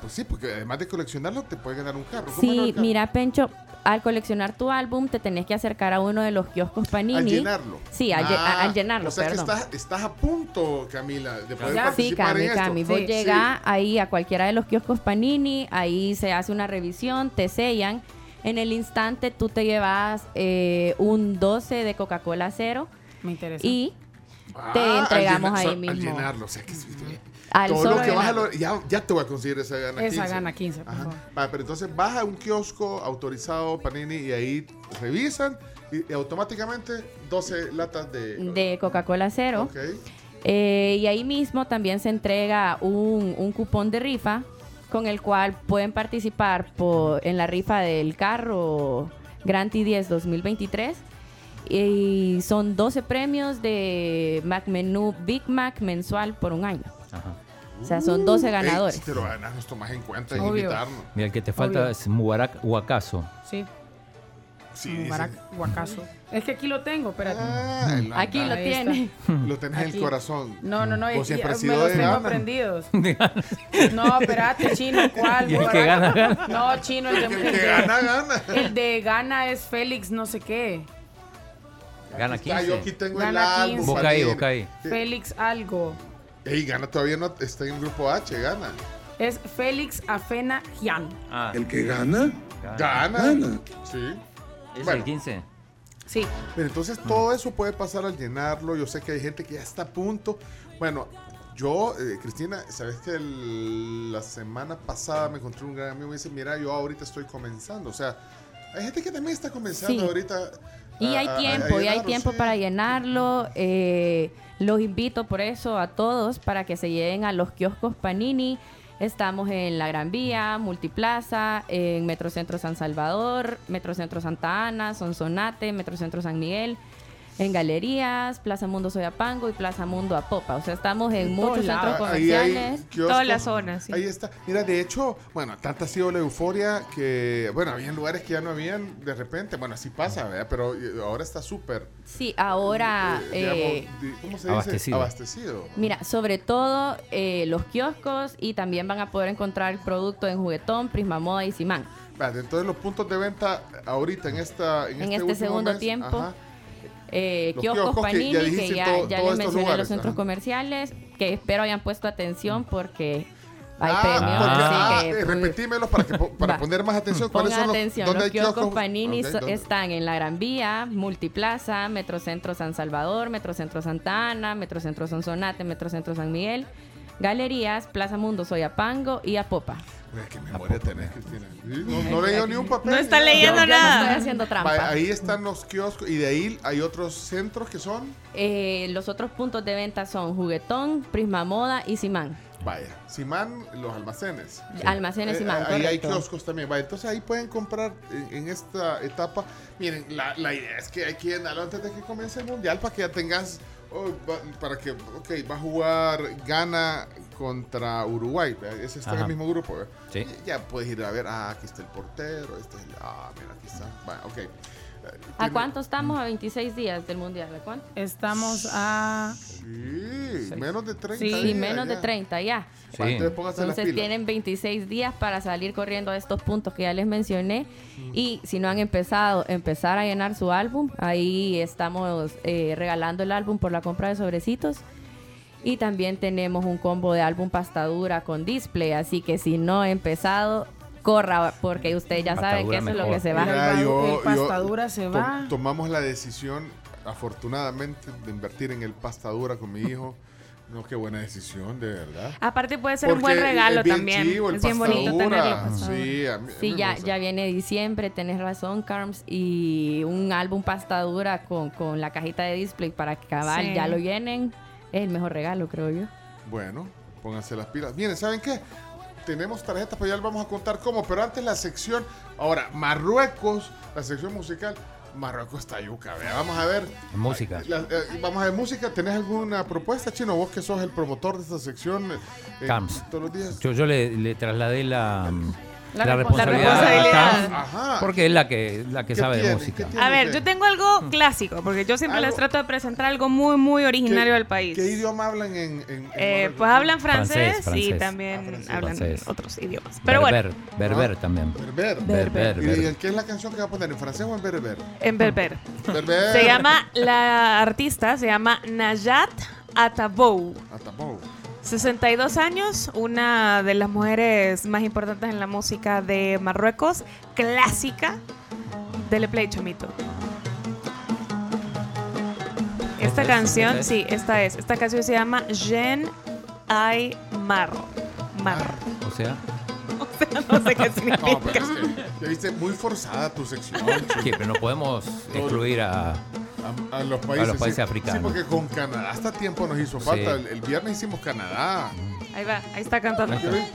S3: Pues sí, porque además de coleccionarlo, te puede ganar un carro. ¿Cómo
S63: Sí,
S3: carro?
S63: mira, Pencho, al coleccionar tu álbum te tenés que acercar a uno de los kioscos Panini.
S3: Al llenarlo.
S63: Sí, al, lle-
S3: Ah,
S63: al llenarlo,
S3: O sea
S63: perdón.
S3: que estás, estás a punto, Camila, de poder
S63: Sí,
S3: participar
S63: Cami,
S3: en esto.
S63: Cami. Vos llegás ahí a cualquiera de los kioscos Panini, ahí se hace una revisión, te sellan. En el instante tú te llevas eh, un 12 de Coca-Cola cero.
S6: Me interesa.
S63: Y
S3: Ah,
S63: te entregamos
S3: llenar-
S63: ahí
S3: so- Al
S63: mismo.
S3: llenarlo, o sea que
S63: Al
S3: todo lo que vas a
S63: llenarlo.
S3: lograr- ya, ya te voy a conseguir esa gana
S6: Esa
S3: 15.
S6: gana 15, por
S3: Ajá.
S6: favor.
S3: Va, pero entonces vas a un kiosco autorizado Panini y ahí revisan y, y automáticamente 12 latas de...
S63: de Coca-Cola cero.
S3: Ok.
S63: Eh, y ahí mismo también se entrega un, un cupón de rifa con el cual pueden participar por, en la rifa del carro Grand i10 2023. Y son 12 premios de Mac Menú Big Mac mensual por un año. O sea, son 12
S3: Ey,
S63: ganadores.
S3: te lo ganas, nos tomas en cuenta en
S6: Obvio.
S3: invitarnos.
S5: Mira, el que te falta
S6: Obvio.
S5: es Mubarak Huacaso.
S6: Sí.
S3: Sí,
S6: Mubarak Huacaso. Es que aquí lo tengo, espérate.
S3: Ah,
S63: Aquí lo
S6: Ahí
S63: tiene.
S6: está. <laughs>
S3: Lo tenés en el corazón.
S6: No, no, no.
S3: Vos siempre has
S6: me
S3: sido
S6: los
S3: de
S6: tengo
S3: gana.
S6: aprendidos. No, espérate, chino, ¿cuál? <laughs>
S5: Y el que gana, gana.
S6: No, chino, el de,
S3: El
S6: el
S3: que
S6: de-
S3: gana, gana.
S6: El de gana es Félix, no sé qué.
S5: Gana
S3: Aquí está, yo
S5: 15.
S3: aquí tengo
S6: Gana
S3: el álbum.
S6: 15.
S5: Boca ahí,
S3: Panini.
S5: boca ahí.
S6: Félix algo.
S3: Ey, gana todavía no está en el grupo H, gana.
S6: Es Félix Afena Gian.
S5: Ah,
S62: El que gana,
S3: Gana.
S62: gana.
S3: Sí.
S5: ¿es
S3: Bueno.
S5: el 15?
S6: Sí.
S3: Pero entonces todo eso puede pasar al llenarlo. Yo sé que hay gente que ya está a punto. Bueno, yo, eh, Cristina, sabes que el- la semana pasada me encontré un gran amigo y me dice, mira, yo ahorita estoy comenzando. O sea, hay gente que también está comenzando
S63: Sí.
S3: ahorita.
S63: Y
S3: a-
S63: hay
S3: a- a
S63: tiempo, y hay tiempo
S3: sí.
S63: para llenarlo. eh, los invito por eso a todos para que se lleguen a los kioscos Panini. Estamos en La Gran Vía, Multiplaza, en Metrocentro San Salvador, Metrocentro Santa Ana, Sonsonate, Metrocentro San Miguel, en Galerías, Plaza Mundo Soyapango y Plaza Mundo Apopa. O sea, estamos en muchos centros comerciales.
S4: Todas las zonas, sí.
S3: Ahí está. Mira, de hecho, bueno, tanta ha sido la euforia que, bueno, había lugares que ya no habían de repente. Bueno, así pasa, ¿verdad? Pero eh, ahora está súper.
S63: Sí, ahora...
S3: eh, digamos,
S63: eh,
S3: ¿Cómo se dice?
S5: Abastecido.
S3: Abastecido.
S63: Mira, sobre todo eh, los kioscos y también van a poder encontrar el producto en Juguetón, Prisma Moda y Simán.
S3: Vale, entonces los puntos de venta ahorita en esta en,
S63: En
S3: este,
S63: este segundo
S3: mes,
S63: tiempo,
S3: ajá,
S63: Eh, kioscos
S3: que
S63: Panini,
S3: ya
S63: que ya,
S3: todo-
S63: ya les mencioné
S3: lugares,
S63: los centros
S3: ajá.
S63: comerciales, que espero hayan puesto atención porque hay
S3: Ah,
S63: premios.
S3: porque-
S63: así
S3: ah,
S63: que,
S3: eh,
S63: pues,
S3: repetímelos para, que, para poner más atención. ¿Cuáles son los,
S63: atención,
S3: ¿dónde
S63: los
S3: hay
S63: kioscos
S3: kioscos?
S63: Panini están en La Gran Vía, Multiplaza, Metrocentro San Salvador, Metrocentro Santa Ana, Metrocentro Sonsonate, Metrocentro San Miguel, Galerías, Plaza Mundo Soyapango y Apopa.
S3: Mira, qué memoria tenés, Cristina. Sí, No, no leí ni un papel.
S4: No está
S3: ni nada.
S4: leyendo nada.
S63: estoy haciendo trampa.
S3: Ahí están los kioscos y de ahí hay otros centros que son.
S63: Eh, los otros puntos de venta son Juguetón, Prisma Moda y Simán.
S3: Vaya, Simán, los almacenes.
S63: Almacenes
S3: Eh,
S63: Simán,
S3: ahí hay
S63: correcto.
S3: kioscos también. Vaya, entonces ahí pueden comprar en, en esta etapa. Miren, la, la idea es que hay que llenarlo antes de que comience el mundial para que ya tengas. Oh, va- para que, ok, va a jugar Ghana contra Uruguay. Ese está en el mismo grupo. Ya puedes ir a ver, ah, aquí está el portero, este es el. Ah, mira, aquí está. Vaya, ok.
S63: ¿A cuánto estamos? A 26 días del Mundial. ¿A cuánto?
S6: Estamos a.
S3: Sí, menos de 30
S6: Sí,
S63: Sí,
S3: días
S63: menos de
S3: ya.
S63: 30 ya.
S5: Sí.
S3: Entonces
S63: tienen 26 días para salir corriendo a estos puntos que ya les mencioné. Y si no han empezado, empezar a llenar su álbum. Ahí estamos eh, regalando el álbum por la compra de sobrecitos. Y también tenemos un combo de álbum pastadura con display. Así que si no ha empezado, corra porque ustedes ya saben que eso es lo que se va.
S3: Mira, yo-
S6: el pastadura se
S3: to-
S6: va.
S3: tomamos la decisión, afortunadamente, de invertir en el pastadura con mi hijo. <laughs> No, qué buena decisión, de verdad.
S4: Aparte puede ser un buen
S3: Porque
S4: regalo
S3: es bien
S4: también.
S3: chivo el
S4: es bien bonito tenerlo.
S3: Sí, a mí- a mí
S63: Sí, ya, ya viene diciembre, tenés razón, Carms, y un álbum pastadura con, con la cajita de display para que cabal
S4: Sí.
S63: ya lo llenen, es el mejor regalo, creo yo.
S3: Bueno, pónganse las pilas. Miren, ¿saben qué? Tenemos tarjetas, pero ya les vamos a contar cómo. Pero antes la sección, ahora, Marruecos, la sección musical. Marruecos está yuca, vea. Vamos a ver.
S5: Música.
S3: La- eh, vamos a ver música. ¿Tenés alguna propuesta, Chino? Vos que sos el promotor de esta sección. eh, eh,
S5: Camps.
S3: Todos los días.
S5: Yo, yo le, le trasladé la,
S4: La
S5: la,
S4: respons-
S5: responsabilidad,
S4: la responsabilidad.
S5: acá,
S3: Ajá.
S5: porque es la que, la que
S3: ¿Qué
S5: sabe de
S3: tiene?
S5: música.
S3: ¿Qué tiene?
S4: A ver, yo tengo algo clásico, porque yo siempre les trato de presentar algo muy, muy originario
S3: ¿Qué-
S4: del país.
S3: ¿Qué idioma hablan en, en- en
S4: Eh, pues hablan francés,
S5: Francés,
S4: y
S5: francés.
S4: también hablan
S5: Francés.
S4: otros idiomas. Pero
S5: berber,
S4: bueno,
S5: berber también.
S3: Berber.
S5: Berber,
S3: ¿Y
S5: berber.
S3: qué es la canción que va a poner? ¿En francés o en berber?
S4: en berber.
S3: Berber.
S4: Se llama, la artista se llama Najat Atabou.
S3: Atabou.
S4: 62 años, una de las mujeres más importantes en la música de Marruecos, clásica. Dele play, chomito. Esta
S5: es?
S4: canción, sí, esta es. Esta canción se llama Jean Ay Mar. Mar. <laughs>
S5: O sea,
S4: No sé qué significa. <laughs>
S3: No, pero es que ya viste muy forzada tu sección. <laughs>
S5: que pero no podemos excluir a...
S3: A, a los países,
S5: los países
S3: sí.
S5: africanos.
S3: Sí, porque con Canadá hasta tiempo nos hizo falta.
S5: Sí.
S3: El, el viernes hicimos Canadá.
S4: Ahí va, ahí está cantando.
S5: Ahí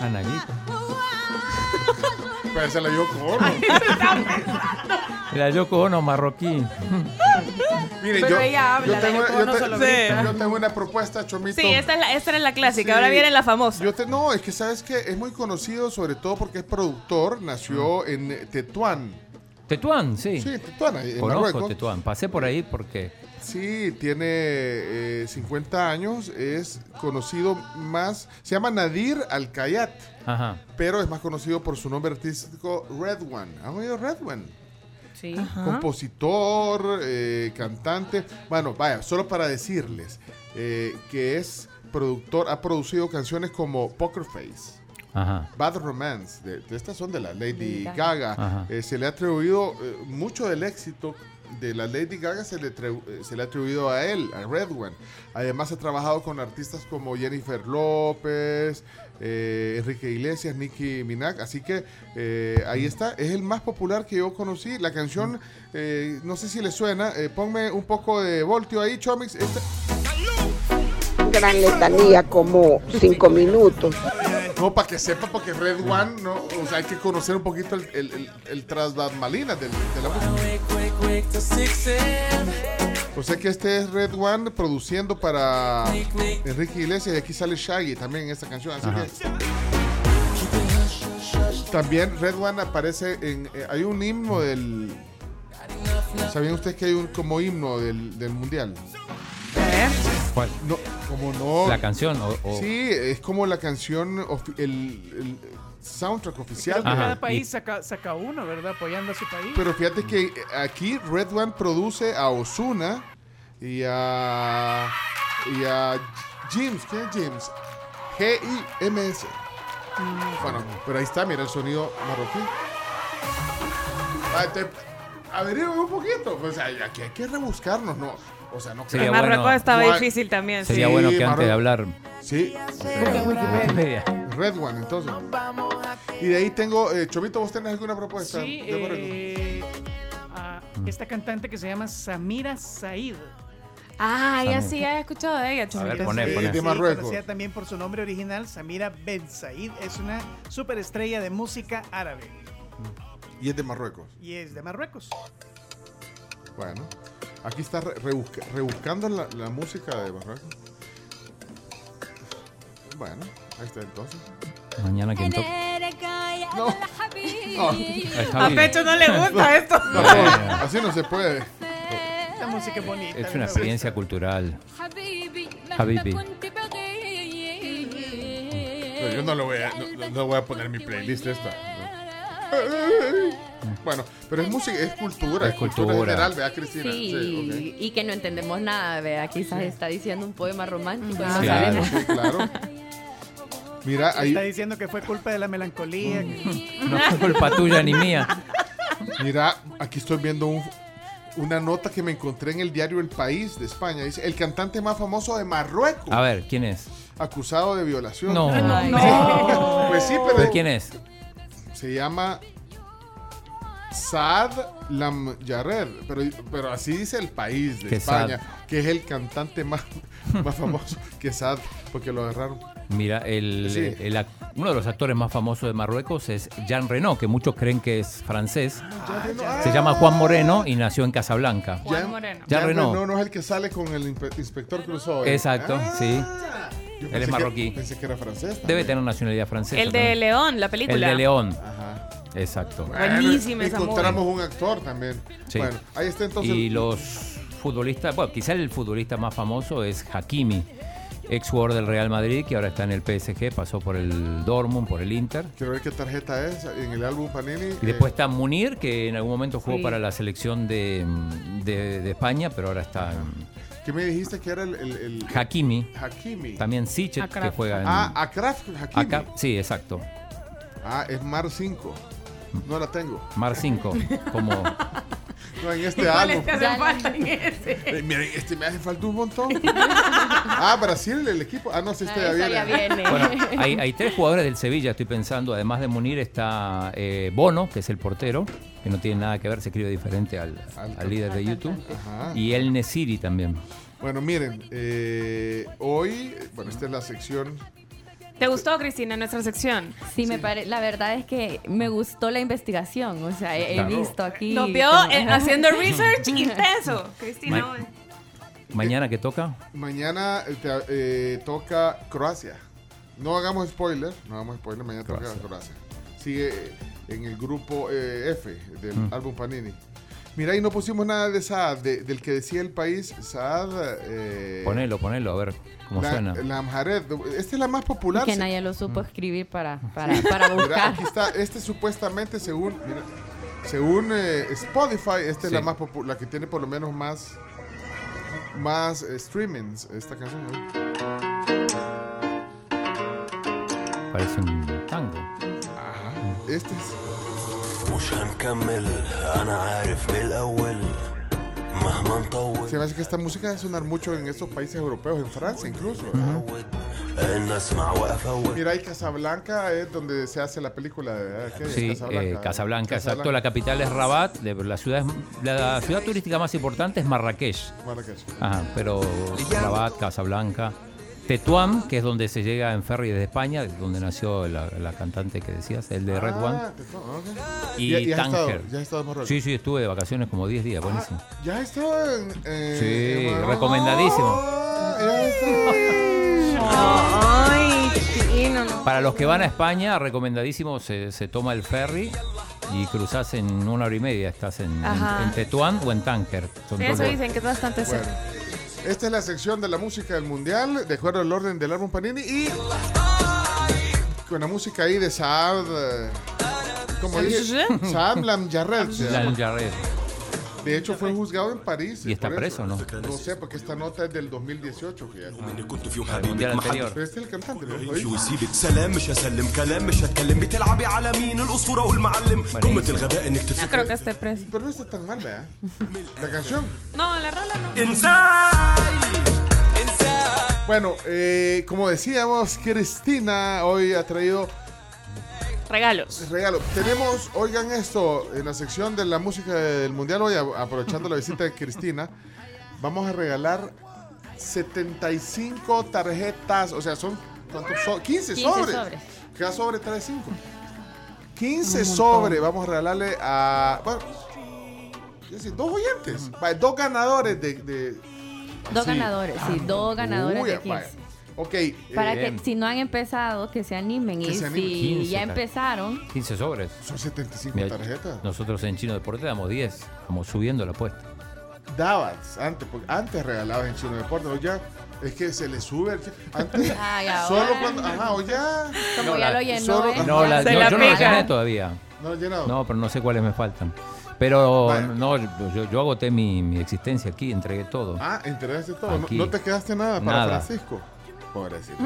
S5: Anayit. <laughs>
S3: Pero se la dio con.
S5: La Yoko Ono marroquí.
S3: Mire,
S4: Pero
S3: yo,
S4: ella habla,
S3: yo tengo,
S4: Yoko
S3: yo
S4: Ono
S3: te-
S4: solo
S3: sí,
S4: grita.
S3: yo tengo una propuesta, Chomito.
S4: Sí, esta, es la, esta era la clásica,
S3: Sí.
S4: ahora viene la famosa.
S3: Yo te- no, es que sabes que es muy conocido, sobre todo porque es productor, nació en Tetuán.
S5: Tetuán, sí.
S3: Sí, Tetuán, ahí en
S5: Conozco
S3: Marruecos.
S5: Tetuán. Pasé por ahí porque...
S3: Sí, tiene eh, 50 años, es conocido más, se llama Nadir Al-Kayat,
S5: Ajá.
S3: pero es más conocido por su nombre artístico Red One. ¿Han oído Red One?
S6: Sí.
S3: Compositor, eh, cantante. Bueno, vaya, solo para decirles eh, que es productor, ha producido canciones como Poker Face.
S5: Ajá.
S3: Bad Romance, de, de estas son de la Lady
S5: Gaga.
S3: Eh, se le ha atribuido eh, mucho del éxito de la Lady Gaga, se le, eh, se le ha atribuido a él, a Red One. Además ha trabajado con artistas como Jennifer López, eh, Enrique Iglesias, Nicki Minaj. Así que eh, ahí está, es el más popular que yo conocí. La canción, eh, no sé si le suena, eh, ponme un poco de voltio ahí, Chomix. Esta-
S54: gran letanía, como cinco minutos.
S3: No, para que sepa, porque Red One, no, o sea, hay que conocer un poquito el, el, el, el tras bambalinas del- de, la música. O sea que este es Red One produciendo para Enrique Iglesias y aquí sale Shaggy también en esta canción. Así
S5: Ajá.
S3: que también Red One aparece en. eh, hay un himno del. ¿Sabían ustedes que hay un como himno del, del mundial?
S5: ¿Cuál?
S3: No, como no.
S5: La canción o... o-
S3: Sí, es como la canción, el, el soundtrack oficial.
S36: Creo que
S3: de-
S36: cada país saca, saca uno, ¿verdad? Apoyando a su país.
S3: Pero fíjate que aquí Red One produce a Osuna y a. y a James. ¿Qué es James? G-I-M-S. Bueno, pero ahí está, mira el sonido marroquí. Ah, te- Averigüe un poquito. Pues aquí hay que rebuscarnos, ¿no? O sea, no
S5: Sería
S4: En
S5: bueno-
S4: Marruecos estaba difícil también.
S5: Sería
S3: Sí,
S5: bueno que antes de
S3: Marruecos-
S5: hablar...
S3: Sí.
S5: Wikipedia.
S3: Red One, entonces. Y de ahí tengo. Eh, Chovito, ¿vos tenés alguna propuesta?
S36: Sí,
S3: de Marruecos?
S36: eh, a esta cantante que se llama Samira Said.
S4: Ah, ya
S5: Samira.
S4: sí, he escuchado de ella, Chomito.
S5: ver, poné, poné.
S3: de
S36: Sí,
S3: Marruecos.
S36: conocida también por su nombre original, Samira Ben Said. Es una superestrella de música árabe
S3: Y es de Marruecos.
S36: y es de Marruecos.
S3: Bueno, aquí está re- rebusca- rebuscando la, la música de Marruecos. Bueno, ahí está entonces.
S5: Mañana quien toca.
S3: No.
S4: A. Pecho no le gusta esto.
S3: No, así no se puede.
S36: Esta música es bonita.
S5: Es una experiencia cultural. Habibi.
S3: Pero yo no lo voy a, no, no- no voy a poner en mi playlist esta. Bueno, pero es música, es cultura,
S5: Es
S3: cultura,
S5: cultura.
S3: general, ¿verdad, Cristina?
S63: Sí, y que no entendemos nada, vea, quizás está diciendo un poema romántico no
S5: Claro.
S3: Sí, claro. Mira, ahí,
S36: Está diciendo que fue culpa de la melancolía. que-
S5: No fue culpa tuya ni mía.
S3: mira, aquí estoy viendo un- una nota que me encontré en el diario El País de España. Dice, el cantante más famoso de Marruecos,
S5: A ver, ¿quién es?
S3: acusado de violación.
S5: No.
S63: Ay, <laughs>
S3: Pues sí, pero
S5: ¿De quién es?
S3: se llama Saad Lamjared, pero, pero así dice el país de
S5: Que
S3: España,
S5: Saad.
S3: que es el cantante más, más famoso que Saad, porque lo agarraron.
S5: Mira, el,
S3: Sí.
S5: el uno de los actores más famosos de Marruecos es Jean Reno, que muchos creen que es francés. Se llama Juan Moreno y nació en Casablanca.
S4: Juan
S3: Jean-
S4: Moreno.
S5: Jean
S3: Jean
S5: Reno.
S3: Reno no es el que sale con el inspe- inspector Crusoe.
S5: Exacto,
S3: Ah,
S5: sí. Él es
S3: que-
S5: marroquí.
S3: pensé que era francés.
S5: Debe tener nacionalidad francesa.
S4: El de
S5: también.
S4: León, la película.
S5: El de León.
S3: Ajá.
S5: Exacto.
S4: Buenísima esa
S3: Encontramos un actor también.
S5: Sí.
S3: Bueno, ahí está entonces.
S5: Y los futbolistas, bueno, quizá el futbolista más famoso es Hakimi, ex jugador del Real Madrid, que ahora está en el PSG, pasó por el Dortmund, por el Inter.
S3: Quiero ver qué tarjeta es en el álbum Panini.
S5: Y después está Munir, que en algún momento jugó
S3: Sí.
S5: para la selección de, de- de España, pero ahora está en
S3: ¿Qué me dijiste que era el. el, el-
S5: Hakimi.
S3: Hakimi.
S5: También Sichet, que juega en...
S3: Ah, Akraf Hakimi.
S5: Acá, sí, exacto.
S3: Ah, es Mar 5. No la tengo.
S5: Mar 5, como...
S3: No, en este
S4: ¿Cuáles
S3: álbum.
S4: te hacen falta en ese?
S3: Eh, miren, este me hace falta un montón. ah, Brasil, el equipo. Ah, no, si este
S63: Ah,
S3: ya viene.
S63: ya viene.
S5: Bueno, hay, hay tres jugadores del Sevilla, estoy pensando. Además de Munir está eh, Bono, que es el portero, que no tiene nada que ver, se escribe diferente al, al líder de YouTube.
S3: Ajá.
S5: Y el Nesiri también.
S3: Bueno, miren, eh, hoy, bueno, esta es la sección.
S4: ¿Te gustó, Cristina, nuestra sección?
S63: Sí, me pare... la verdad es que me gustó la investigación. O sea, he, he
S3: Claro.
S63: visto aquí.
S4: Nos vio
S63: como-
S4: eh, <laughs> haciendo research intenso. Cristina,
S5: Ma-. Mañana que toca,
S3: Mañana eh, te- eh, toca Croacia. No hagamos spoiler, no hagamos spoiler, mañana toca
S5: Croacia.
S3: Croacia. Sigue eh, en el grupo eh, F del
S5: Mm.
S3: álbum Panini. Mira, y no pusimos nada de Saad, de- del que decía el país, Saad. Eh,
S5: ponelo, ponelo, a ver cómo
S3: la,
S5: suena.
S3: la Amhared. Esta es la más popular.
S63: Y que nadie lo supo
S5: Mm.
S63: escribir para, <laughs> para, para
S3: Mira,
S63: buscar.
S3: aquí está, este supuestamente según mira, según eh, Spotify, esta es la más popu- la que tiene por lo menos más más eh, streamings esta canción.
S5: Parece un tango.
S3: Ajá. Este es se me hace que esta música debe sonar mucho en estos países europeos, en Francia incluso. Mira, y Casablanca es donde se hace la película. ¿eh?
S5: Sí, eh, Casablanca, exacto. La capital es Rabat. La, ciudad, la ciudad turística más importante es Marrakech.
S3: Marrakech.
S5: Ajá, pero Rabat, Casablanca. Tetuán, que es donde se llega en ferry desde España, donde nació la, la cantante que decías, el de Red One.
S3: Ah, Tetuán, ok.
S5: Y
S3: ¿Ya- ya has estado-
S5: Tánger.
S3: ya has estado en Marruecos?
S5: Sí, sí, estuve de vacaciones como 10 días, buenísimo.
S3: Ya estado en, eh,
S5: Sí,
S3: en
S5: recomendadísimo.
S3: Ya he
S4: Ay, chino.
S5: Para los que van a España, recomendadísimo, se, se toma el ferry y cruzas en una hora y media, estás en, en, Tetuán o en Tánger. Son
S4: Sí,
S5: dos
S4: eso dicen que es bastante
S3: Bueno,
S4: cerca.
S3: Esta es la sección de la música del mundial, de acuerdo al orden del álbum Panini y con la música ahí de Saad, eh, como dije, Saad llama.
S5: Lamjarred.
S3: De hecho, fue juzgado en París.
S5: ¿Y está preso no?
S3: No sé, porque esta nota es del 2018.
S5: Ah,
S3: Pero este es el cantante, ¿no?
S4: creo que esté preso.
S3: Pero no está tan mal, ¿verdad? La canción.
S4: No, la rola no. Inside.
S3: Bueno, eh, como decíamos, Cristina hoy ha traído
S4: Regalos.
S3: regalo. Tenemos, oigan esto, en la sección de la música del mundial, hoy aprovechando la visita de Cristina, vamos a regalar 75 tarjetas, o sea, son ¿cuántos so- 15,
S63: 15
S3: sobres.
S63: sobres.
S3: Cada sobre trae 5. 15 sobres vamos a regalarle a, bueno, es decir, dos oyentes, dos ganadores de... de-
S63: Dos
S3: sí.
S63: ganadores, sí, dos ganadores
S3: Uy,
S63: de
S3: vaya.
S63: 15.
S3: Ok.
S63: Para
S3: eh,
S63: que si no han empezado, que se animen.
S3: Que
S63: y
S3: se animen.
S63: si
S5: 15
S63: ya empezaron,
S5: 15 sobres.
S3: Son 75
S5: Mira,
S3: tarjetas.
S5: Nosotros en Chino Deporte damos 10, como subiendo la apuesta.
S3: dabas antes, porque antes regalabas en Chino Deporte, o ya es que se le sube antes <laughs>
S63: Ay,
S3: solo cuando ajá, o ya
S63: como ya lo llenó,
S3: solo-
S63: ¿eh?
S5: No, la-
S4: Se
S5: no,
S4: la
S5: yo no llené todavía.
S3: no llenado.
S5: No, pero no sé cuáles me faltan. Pero no, yo, yo agoté mi, mi existencia aquí, entregué todo.
S3: Ah, entregaste todo, no, no te quedaste nada para
S5: Nada.
S3: Francisco. Pobrecito. <laughs>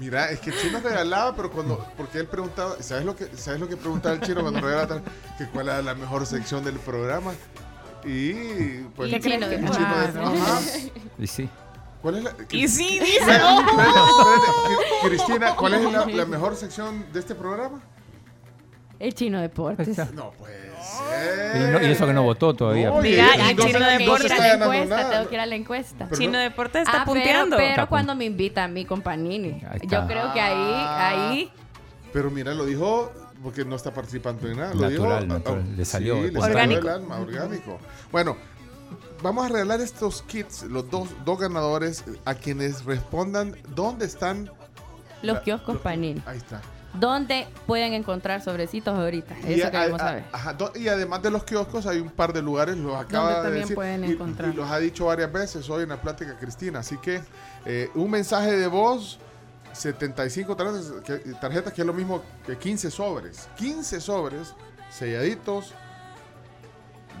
S3: Mira, es que el chino regalaba, pero cuando porque él preguntaba, ¿sabes lo que sabes lo que preguntaba el chino cuando regalaba que cuál era la mejor sección del programa? Y pues
S63: Y Chino
S3: el chino de- ajá.
S5: Y sí.
S3: ¿Cuál es la
S4: Y sí, dice. Oh.
S3: espérate, espérate. Cri- Cristina, ¿cuál es la, la mejor sección de este programa?
S63: El chino deportes. <laughs>
S3: No puede
S5: Y,
S3: ser.
S5: no- y eso que no votó todavía.
S3: No,
S4: Mira,
S3: y no
S4: Chino
S3: no
S4: Deportes
S3: se
S63: Tengo que ir
S3: está
S63: a la
S3: ganando
S63: encuesta,
S3: nada.
S63: tengo que ir a la encuesta.
S3: Pero
S4: Chino
S3: no-
S4: Deporte está
S63: Ah,
S4: punteando.
S63: Pero, pero
S5: Está
S63: cuando me invita a mi compañini,
S5: Ahí está.
S63: yo creo que ahí, ahí
S3: Pero mira, lo dijo porque no está participando en nada. Lo
S5: Natural,
S3: dijo,
S5: natural.
S3: ah,
S5: Le salió
S3: sí, le salió
S4: Orgánico.
S3: el alma, orgánico. Bueno, vamos a regalar estos kits, los dos, dos ganadores, a quienes respondan dónde están.
S63: Los
S3: la-
S63: kioscos Panini.
S3: Ahí está.
S63: ¿Dónde pueden encontrar sobrecitos ahorita? Eso
S3: a-
S63: queremos
S3: a-
S63: saber.
S3: ajá, do- y además de los kioscos hay un par de lugares, los acaba de
S6: también
S3: decir,
S6: pueden
S3: y-
S6: encontrar.
S3: Y, los ha dicho varias veces hoy en la plática Cristina. Así que eh, un mensaje de voz, 75 tarjetas que, tarjetas, que es lo mismo que 15 sobres. 15 sobres selladitos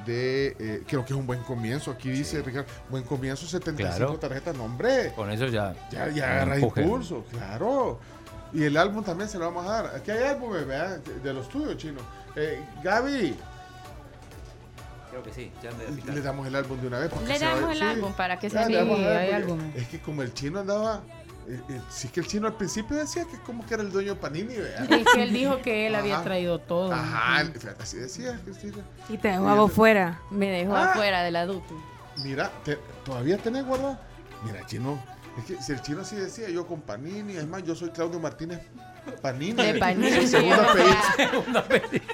S3: de... eh, creo que es un buen comienzo. Aquí dice Ricardo, buen comienzo, 75
S5: Claro.
S3: tarjetas. No, hombre.
S5: Con eso ya.
S3: Ya, ya agarra impulso, claro. Y el álbum también se lo vamos a dar. Aquí hay álbumes, ¿verdad? De los tuyos, chino. Eh, Gaby,
S5: Creo que sí. Ya me
S3: le damos el álbum de una vez.
S63: Le damos el
S3: sí.
S63: álbum para que se
S3: Ya, le
S63: anime.
S3: vamos a dar,
S6: hay
S3: porque
S6: álbumes.
S3: Es que como el chino andaba. eh, eh, sí que el chino al principio decía que como que era el dueño de Panini, ¿verdad?
S6: Es que él dijo que él había traído todo.
S3: Ajá, fíjate, así decía Cristina.
S4: Y te hago fuera.
S63: Me dejó
S3: Ah.
S63: afuera de la duty.
S3: Mira, te- ¿todavía tenés guardado? Mira, chino. Es que si el chino así decía, yo con Panini, es más, yo soy Claudio Martínez Panini.
S63: De Panini. <laughs>
S3: Segundo
S63: o
S3: apellido.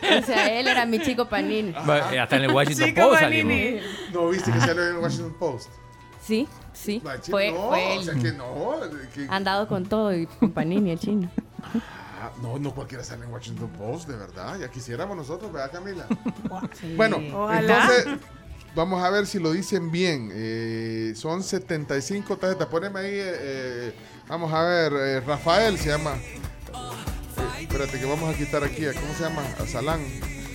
S63: sea, o sea, él era mi chico Panini.
S5: Eh, Hasta en el Washington
S63: Chico
S5: Post
S63: Panini.
S3: No, viste que salió en el Washington Post.
S63: Sí, sí. Fue,
S3: no,
S63: fue
S3: o sea que no. que-
S63: Andado con todo y con Panini, el chino.
S3: Ah, no, no cualquiera sale en Washington Post, de verdad. Ya quisiéramos nosotros, ¿verdad, Camila? <laughs>
S6: Sí.
S3: Bueno,
S4: Ojalá.
S3: entonces, vamos a ver si lo dicen bien. Eh, son 75 tarjetas. Poneme ahí, eh, eh, vamos a ver, eh, Rafael se llama. Espérate, que vamos a quitar aquí, a- ¿cómo se llama? A Salán.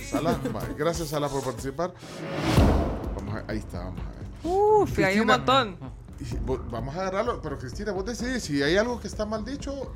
S3: Salán, <laughs> gracias Salán por participar. Vamos a- ahí está, vamos a ver.
S4: Uf, hay un
S3: Cristina,
S4: montón.
S3: Vamos a agarrarlo, pero Cristina, vos decidís, si hay algo que está mal dicho,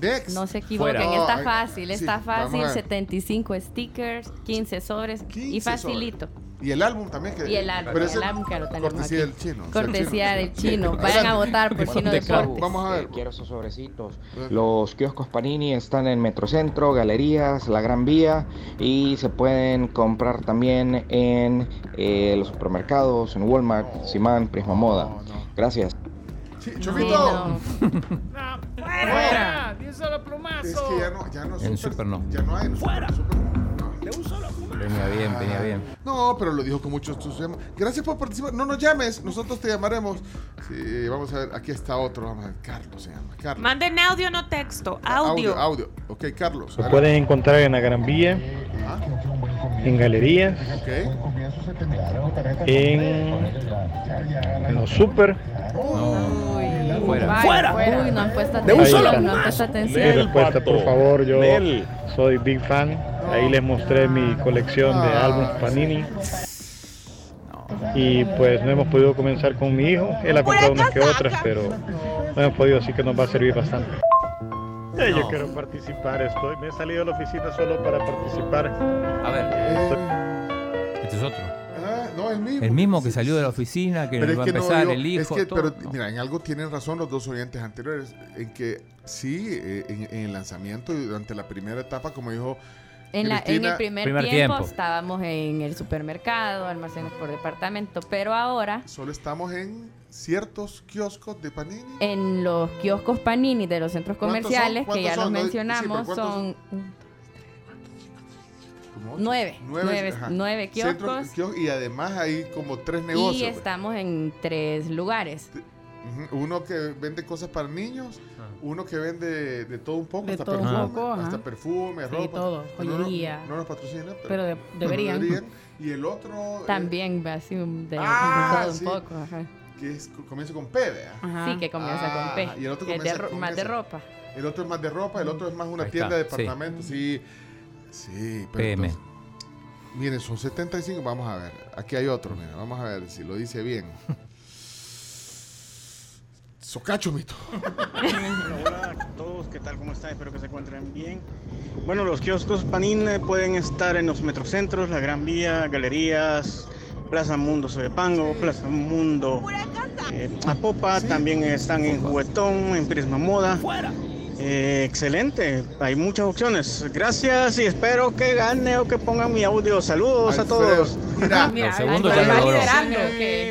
S3: Dex.
S63: No se equivoquen,
S3: Fuera.
S63: está fácil,
S3: sí,
S63: está
S3: vamos
S63: fácil.
S3: a ver.
S63: 75 stickers, 15 sobres y
S3: 15
S63: facilito.
S3: Y el álbum también. Que,
S63: Y el álbum,
S3: pero
S63: el álbum que lo tenemos
S3: Cortesía
S63: aquí.
S3: del chino.
S63: Cortesía
S3: el
S63: del chino.
S3: Sí.
S63: Vayan a votar por Chino Deportes.
S3: Vamos a ver.
S64: Eh, quiero esos sobrecitos. Los kioscos Panini están en Metrocentro, Galerías, La Gran Vía y se pueden comprar también en eh, los supermercados, en Walmart, Simán, Prisma Moda. Gracias.
S3: Sí, Chomito.
S36: ¡Fuera! ¡De un solo plumazo!
S3: Es que ya no, ya no,
S5: En
S3: super-
S5: Super no.
S3: ya no hay. en Super- Super no.
S36: ¡De un solo!
S5: Venía bien, venía bien.
S3: No, pero lo dijo con mucho entusiasmo. Gracias por participar. No nos llames, nosotros te llamaremos. Sí, vamos a ver, aquí está otro. Vamos a ver, Carlos se llama. Carlos.
S4: Manden audio, no texto. Audio.
S3: Audio, audio. Ok, Carlos.
S59: Lo pueden encontrar en la Gran Vía, en galerías,
S3: Ok.
S59: en, en los super.
S5: Fuera.
S63: Fuera. Uy, no han puesto
S59: De un
S63: atención.
S59: solo
S63: no han puesto atención.
S59: respuesta, por favor, yo soy big fan. Ahí les mostré mi colección de álbumes Panini. Y pues no hemos podido comenzar con mi hijo. Él ha comprado unas que otras, pero no hemos podido, así que nos va a servir bastante. Eh, Yo quiero participar, estoy, me he salido de la oficina solo para participar.
S5: A ver. Este es otro.
S3: Ah, no, el mismo.
S5: El mismo que salió de la oficina, que va a
S3: que no,
S5: empezar
S3: yo-
S5: el hijo.
S3: es que,
S5: todo.
S3: pero mira, en algo tienen razón los dos oyentes anteriores, en que sí, eh, en, en el lanzamiento y durante la primera etapa, como dijo
S63: En, la- en el primer,
S5: Primer
S63: tiempo,
S5: tiempo.
S63: estábamos en el supermercado, almacenes por departamento, pero ahora
S3: solo estamos en ciertos kioscos de Panini.
S63: en los kioscos Panini de los centros comerciales, que
S3: ¿Cuántos
S63: ya los
S3: son?
S63: Mencionamos,
S3: pero ¿cuántos
S63: son nueve, nueve, nueve
S3: Centro-
S63: kioscos
S3: kios- y además hay como tres negocios.
S63: y
S3: pues.
S63: estamos en tres lugares.
S3: Uno que vende cosas para niños, uno que vende de todo un poco,
S6: De
S3: hasta
S6: todo un
S3: perfume,
S6: poco, ajá.
S3: hasta perfume,
S6: Sí,
S3: ropa.
S6: todo,
S3: No, no,
S6: joyería.
S3: No, nos patrocina, pero,
S6: Pero de- deberían.
S3: Y el otro, eh,
S63: También va así un- de,
S3: Ah,
S63: de todo
S3: sí.
S63: un poco. ajá.
S3: que es, comienza con P, ¿vea?
S6: Ajá.
S63: Sí, que comienza
S3: Ah,
S63: con P.
S3: y el otro
S63: de
S3: comienza con
S63: más de ropa.
S3: El otro es más de ropa, el otro es más una
S5: Ahí
S3: tienda de
S5: está, sí.
S3: departamentos. Sí, sí, pero
S5: PM.
S3: entonces- miren, son 75, vamos a ver. Aquí hay otro, mira, vamos a ver si lo dice bien. <laughs> Socacho, mito.
S65: Hola a todos, ¿qué tal? ¿Cómo están? Espero que se encuentren bien. Bueno, los kioscos Panin eh, pueden estar en los metrocentros, la Gran Vía, galerías, Plaza Mundo Sobepango, Plaza Mundo eh, Apopa, también están en Juguetón, en Prisma Moda. Eh, excelente, hay muchas opciones. Gracias y espero que gane o que pongan mi audio. Saludos a todos.
S3: Mira, <laughs>
S5: segundos
S65: va liderando,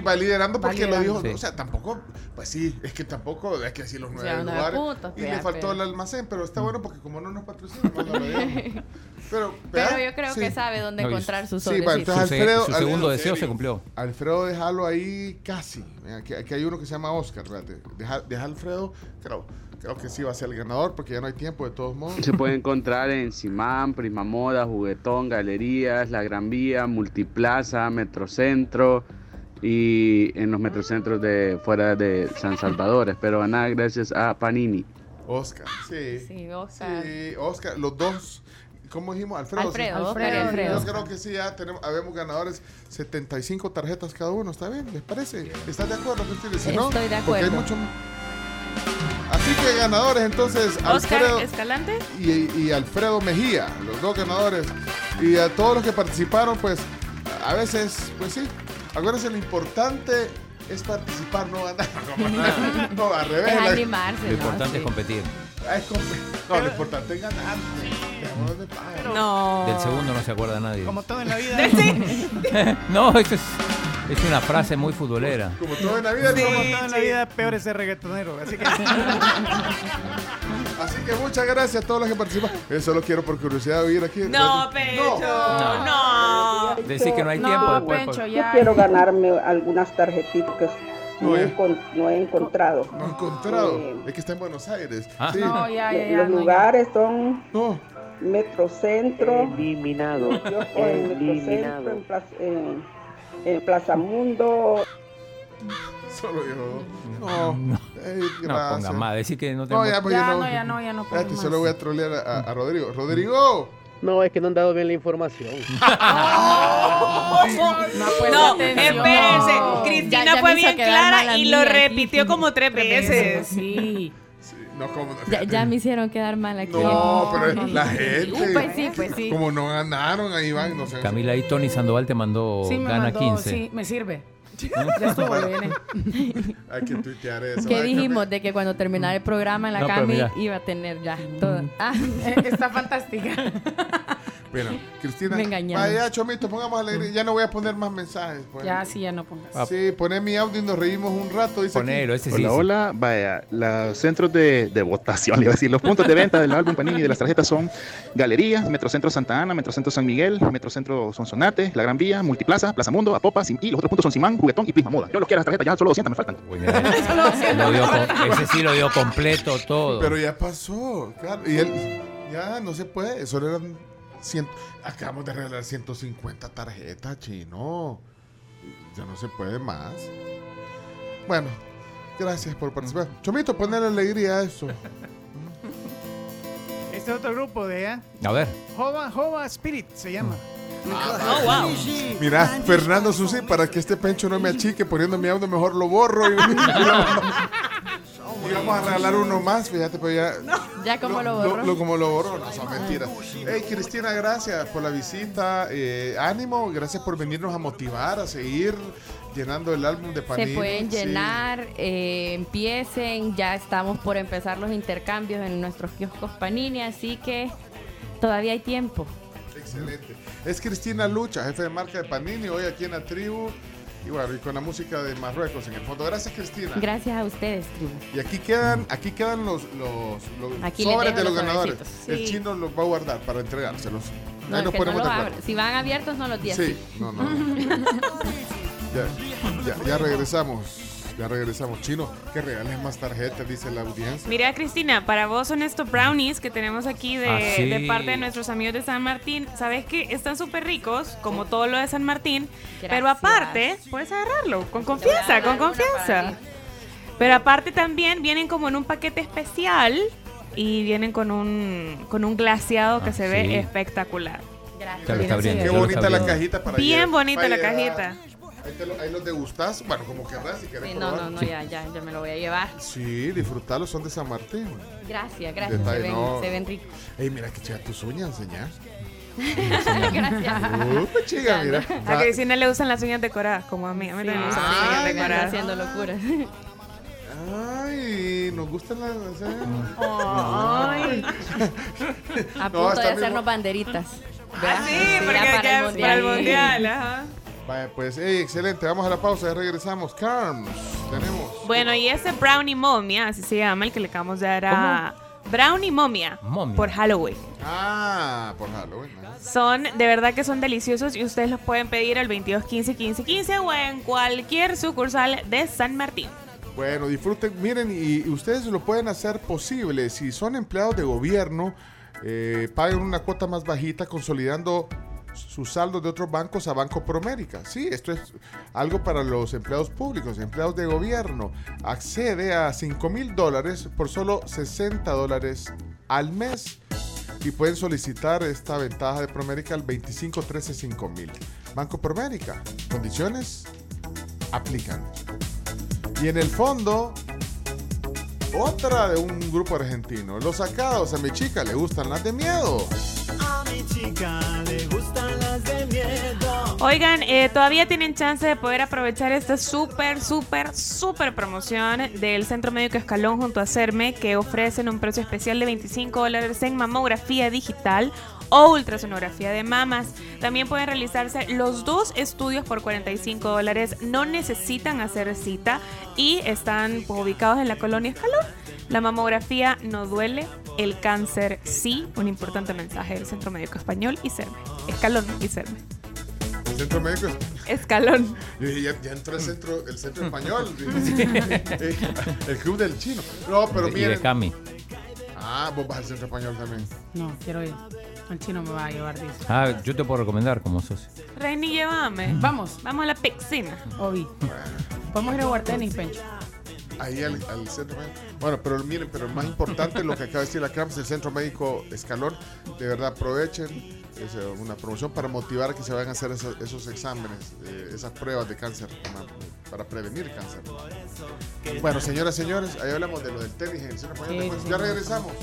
S3: va liderando porque lo dijo.
S5: Sí.
S3: O sea, tampoco, pues sí, es que tampoco, es que así los nueve
S63: sea, nueve
S3: lugares.
S63: puntos,
S3: y le faltó el almacén, pero está bueno porque como no nos patrocinan, no lo. <laughs> Pero,
S63: Pero yo creo
S3: sí.
S63: que sabe dónde
S5: No,
S63: encontrar sus
S3: Sí, va, entonces Alfredo.
S5: su segundo deseo se cumplió.
S3: Alfredo, déjalo ahí casi. Aquí, aquí hay uno que se llama Oscar, espérate. Deja, deja Alfredo, creo, creo que sí va a ser el ganador porque ya no hay tiempo de todos modos.
S66: Se puede encontrar en Simán, Prisma Moda, Juguetón, Galerías, La Gran Vía, Multiplaza, Metrocentro y en los metrocentros de fuera de San Salvador. Espero ganar gracias a Panini.
S3: Oscar, sí.
S63: Sí, Oscar.
S3: Sí, Oscar, los dos. ¿Cómo dijimos? Alfredo.
S63: Alfredo,
S3: sí.
S63: Y Alfredo.
S3: Yo creo que sí, ya tenemos, habemos ganadores, 75 tarjetas cada uno, ¿está bien? ¿Les parece? ¿Estás de acuerdo, Cristina? Si no,
S63: Estoy de
S3: porque hay
S63: acuerdo.
S3: mucho- Así que ganadores entonces,
S4: Oscar
S3: Alfredo
S4: Escalante.
S3: y, y Alfredo Mejía, los dos ganadores. Y a todos los que participaron, pues a veces, pues sí, acuérdense lo importante es participar, no ganar. <laughs> No, al revés.
S63: Es
S3: la-
S63: animarse,
S5: Lo
S63: ¿no?
S5: importante
S63: Sí.
S5: es competir.
S3: Ah, es comp- no, lo importante es ganar. Paja.
S4: No.
S5: Del segundo no se acuerda nadie.
S36: Como todo en la vida. <laughs> <laughs>
S5: no, eso es, es una frase muy futbolera.
S3: Como todo en la vida,
S36: Como
S3: como-
S36: todo en la vida, peor es ser reggaetonero. Así que. <laughs>
S3: Así que muchas gracias a todos los que participaron. Eso lo quiero por curiosidad de oír aquí.
S4: No, Pecho. No.
S5: Decir que no hay
S6: No,
S5: tiempo después.
S6: Pencho,
S5: pues.
S6: ya.
S54: Yo quiero ganarme algunas tarjetitas que no,
S3: No,
S54: he, no encontrado.
S3: No he encontrado.
S54: Eh,
S3: Es que está en Buenos Aires.
S5: Ah.
S3: Sí.
S6: No, ya, ya, ya.
S54: los
S6: no, ya.
S54: lugares son
S3: No.
S54: Metrocentro.
S66: Eliminado.
S54: Yo estoy en Metrocentro, en Plaza, en, en Plaza Mundo.
S3: Solo yo. No. Ey,
S5: No
S3: gracias.
S5: ponga más, decir que no
S3: No,
S5: tenemos...
S3: ya, pues,
S6: Ya,
S3: yo
S6: no, ya no, ya no más.
S3: solo voy a trolear a, a Rodrigo. Rodrigo.
S9: No, es que no han dado bien la información. <laughs>
S6: No, pues,
S4: No, espérense.
S6: No.
S4: Cristina
S63: Ya- ya
S4: fue bien clara y lo
S63: aquí.
S4: repitió como tres veces.
S6: Sí.
S3: No, como no.
S63: Ya, ya me hicieron quedar mal aquí.
S3: No, pero
S6: no,
S3: la gente.
S63: Pues sí, pues sí.
S3: Como no ganaron, ahí van. No sé.
S5: Camila y Tony Sandoval te mandó
S6: Sí, me
S5: gana
S6: mandó,
S5: 15.
S6: sí, me sirve. Ya estuvo, viene. <laughs>
S3: Hay que tuitear eso.
S63: ¿Qué
S3: Ay,
S63: dijimos de que cuando terminara el programa en la
S5: No,
S63: Cami iba a tener ya todo? Ah,
S6: Eh, <laughs> Está fantástica. <laughs>
S3: Bueno, Cristina.
S63: Me engañaron.
S3: Vaya, Chomito, pongamos alegría. Ya no voy a poner más mensajes. pues.
S6: Ya, sí, ya no pongas.
S5: Ah.
S3: Sí, poné mi audio y nos reímos un rato. Dice aquí.
S5: Ponelo, ese sí.
S67: Hola,
S5: sí.
S67: hola. Vaya, los centros de, de votación, le <laughs> iba a decir, los puntos de venta del álbum Panini y de las tarjetas son Galería, Metrocentro Santa Ana, Metrocentro San Miguel, Metrocentro Sonsonate, La Gran Vía, Multiplaza, Plaza Mundo, Apopa, Sim- y los otros puntos son Simán, Juguetón y Prisma Moda. Yo los quiero las tarjetas, ya solo 200 me faltan.
S5: Uy, mira, <laughs> lo dio com- ese sí lo dio completo todo.
S3: Pero ya pasó, claro. Y él, ya no se puede. Solo eran 100. Acabamos de regalar 150 tarjetas, chino. Ya no se puede más. Bueno, gracias por participar. Chomito, ponerle alegría a eso.
S36: Este otro grupo de ¿eh?
S5: A ver.
S36: Jova, Jova Spirit se llama.
S4: Oh, wow.
S3: Mira, Fernando Susi, para que este pencho no me achique poniendo mi audio, mejor lo borro. Y, <laughs> vamos a regalar uno más, fíjate, pero ya.
S63: ya como lo borró.
S3: como lo borró, no son mentiras. Hey, Cristina, gracias por la visita. eh, ánimo, gracias por venirnos a motivar, a seguir llenando el álbum de Panini.
S63: Se pueden
S3: Sí.
S63: llenar, eh, empiecen, ya estamos por empezar los intercambios en nuestros kioscos Panini, así que todavía hay tiempo.
S3: Excelente. Es Cristina Lucha, jefe de marca de Panini, hoy aquí en la tribu. Y bueno, y con la música de Marruecos en el fondo. Gracias, Cristina.
S63: Gracias a ustedes, tribu.
S3: Y aquí quedan, aquí quedan los, los, los
S63: Aquí
S3: sobres de los
S63: los
S3: ganadores. El chino los va a guardar para entregárselos.
S63: No,
S3: Ahí
S63: no
S3: ponemos
S63: los
S3: de acuerdo.
S63: abro. Si van abiertos, no los di
S3: Sí, no, no. <laughs> Ya, ya, ya regresamos. Ya regresamos. Chino, que regales más tarjetas, dice la audiencia.
S4: Mira, Cristina, para vos son estos brownies que tenemos aquí de,
S3: Ah, sí.
S4: de parte de nuestros amigos de San Martín. Sabes que están súper ricos, como todo lo de San Martín. Pero aparte, puedes agarrarlo con confianza, con confianza. Pero aparte también vienen como en un paquete especial y vienen con un, con un glaseado que
S5: Ah,
S4: se ve
S5: sí.
S4: espectacular.
S63: Gracias.
S3: Qué bonita la cajita para
S4: Bien bonita
S3: para
S4: la
S3: llevar.
S4: cajita.
S3: Ahí, te lo- ahí los degustás, bueno, como querrás, si querés
S63: Sí, no,
S3: probar.
S63: no, no, ya, ya, ya me lo voy a llevar.
S3: Sí, disfrutarlos, son de San Martín.
S63: Gracias, gracias.
S3: Detalle,
S63: se, ven,
S3: no.
S63: se ven ricos.
S3: Ey, mira que chica tus uñas, enseñar. <laughs>
S63: Gracias.
S3: Upa, chica, mira.
S4: A Cristina le gustan las uñas decoradas, como a mí. A mí también me gustan las uñas decoradas.
S63: haciendo locuras.
S3: Ay, nos gustan las.
S4: Ay. <laughs>
S63: A punto de
S3: mismo.
S63: hacernos banderitas.
S4: Ah, sí, porque
S63: para el
S4: para el
S63: mundial.
S4: mundial, ajá.
S3: Vaya, pues, hey, excelente. Vamos a la pausa, ya regresamos. Carms, tenemos.
S4: Bueno, y ese Brownie Momia, así se llama, el que le acabamos de dar a Brownie Momia,
S5: Momia.
S4: por Halloween.
S3: Ah, por Halloween. ¿no?
S4: Son, de verdad que son deliciosos y ustedes los pueden pedir al 22 15 15 15 o en cualquier sucursal de San Martín.
S3: Bueno, disfruten. Miren, y, y ustedes lo pueden hacer posible. Si son empleados de gobierno, eh, paguen una cuota más bajita consolidando sus saldos de otros bancos a Banco Promérica. Sí, esto es algo para los empleados públicos, empleados de gobierno. Accede a 5 mil dólares por solo 60 dólares al mes y pueden solicitar esta ventaja de Promérica al 25 13 5 mil. Banco Promérica, condiciones aplican. Y en el fondo, otra de un grupo argentino. Los sacados a mi chica le gustan las de miedo.
S53: A mi chica le gustan las de miedo.
S4: Oigan, eh, todavía tienen chance de poder aprovechar esta súper, súper, súper promoción del Centro Médico Escalón junto a CERME que ofrecen un precio especial de 25 dólares en mamografía digital o ultrasonografía de mamas. También pueden realizarse los dos estudios por 45 dólares. No necesitan hacer cita y están pues, ubicados en la colonia Escalón. La mamografía no duele, el cáncer sí. Un importante mensaje del Centro Médico Español y CERME. Escalón y CERME.
S3: El centro médico.
S4: Escalón.
S3: Yo dije, ya, ya entró el centro, el centro español. <laughs> El club del chino. No, pero
S5: y de
S3: miren.
S5: Cami.
S3: Ah, vos vas al centro español también.
S6: No, quiero ir. El chino me va a llevar, dice.
S5: Ah, yo te puedo recomendar como socio.
S4: Reini, llévame.
S6: Vamos.
S4: Vamos a la piscina.
S6: Obi. Podemos ir a jugar tenis, Pencho.
S3: Ahí al, al centro médico. Bueno, pero miren, pero más importante lo que acaba de decir la CAMS, el centro médico Escalón. De verdad, aprovechen. Es eh, una promoción para motivar a que se vayan a hacer esos, esos exámenes, eh, esas pruebas de cáncer, para, para prevenir cáncer. Bueno, señoras y señores, ahí hablamos de lo del tenis en el centro ya regresamos.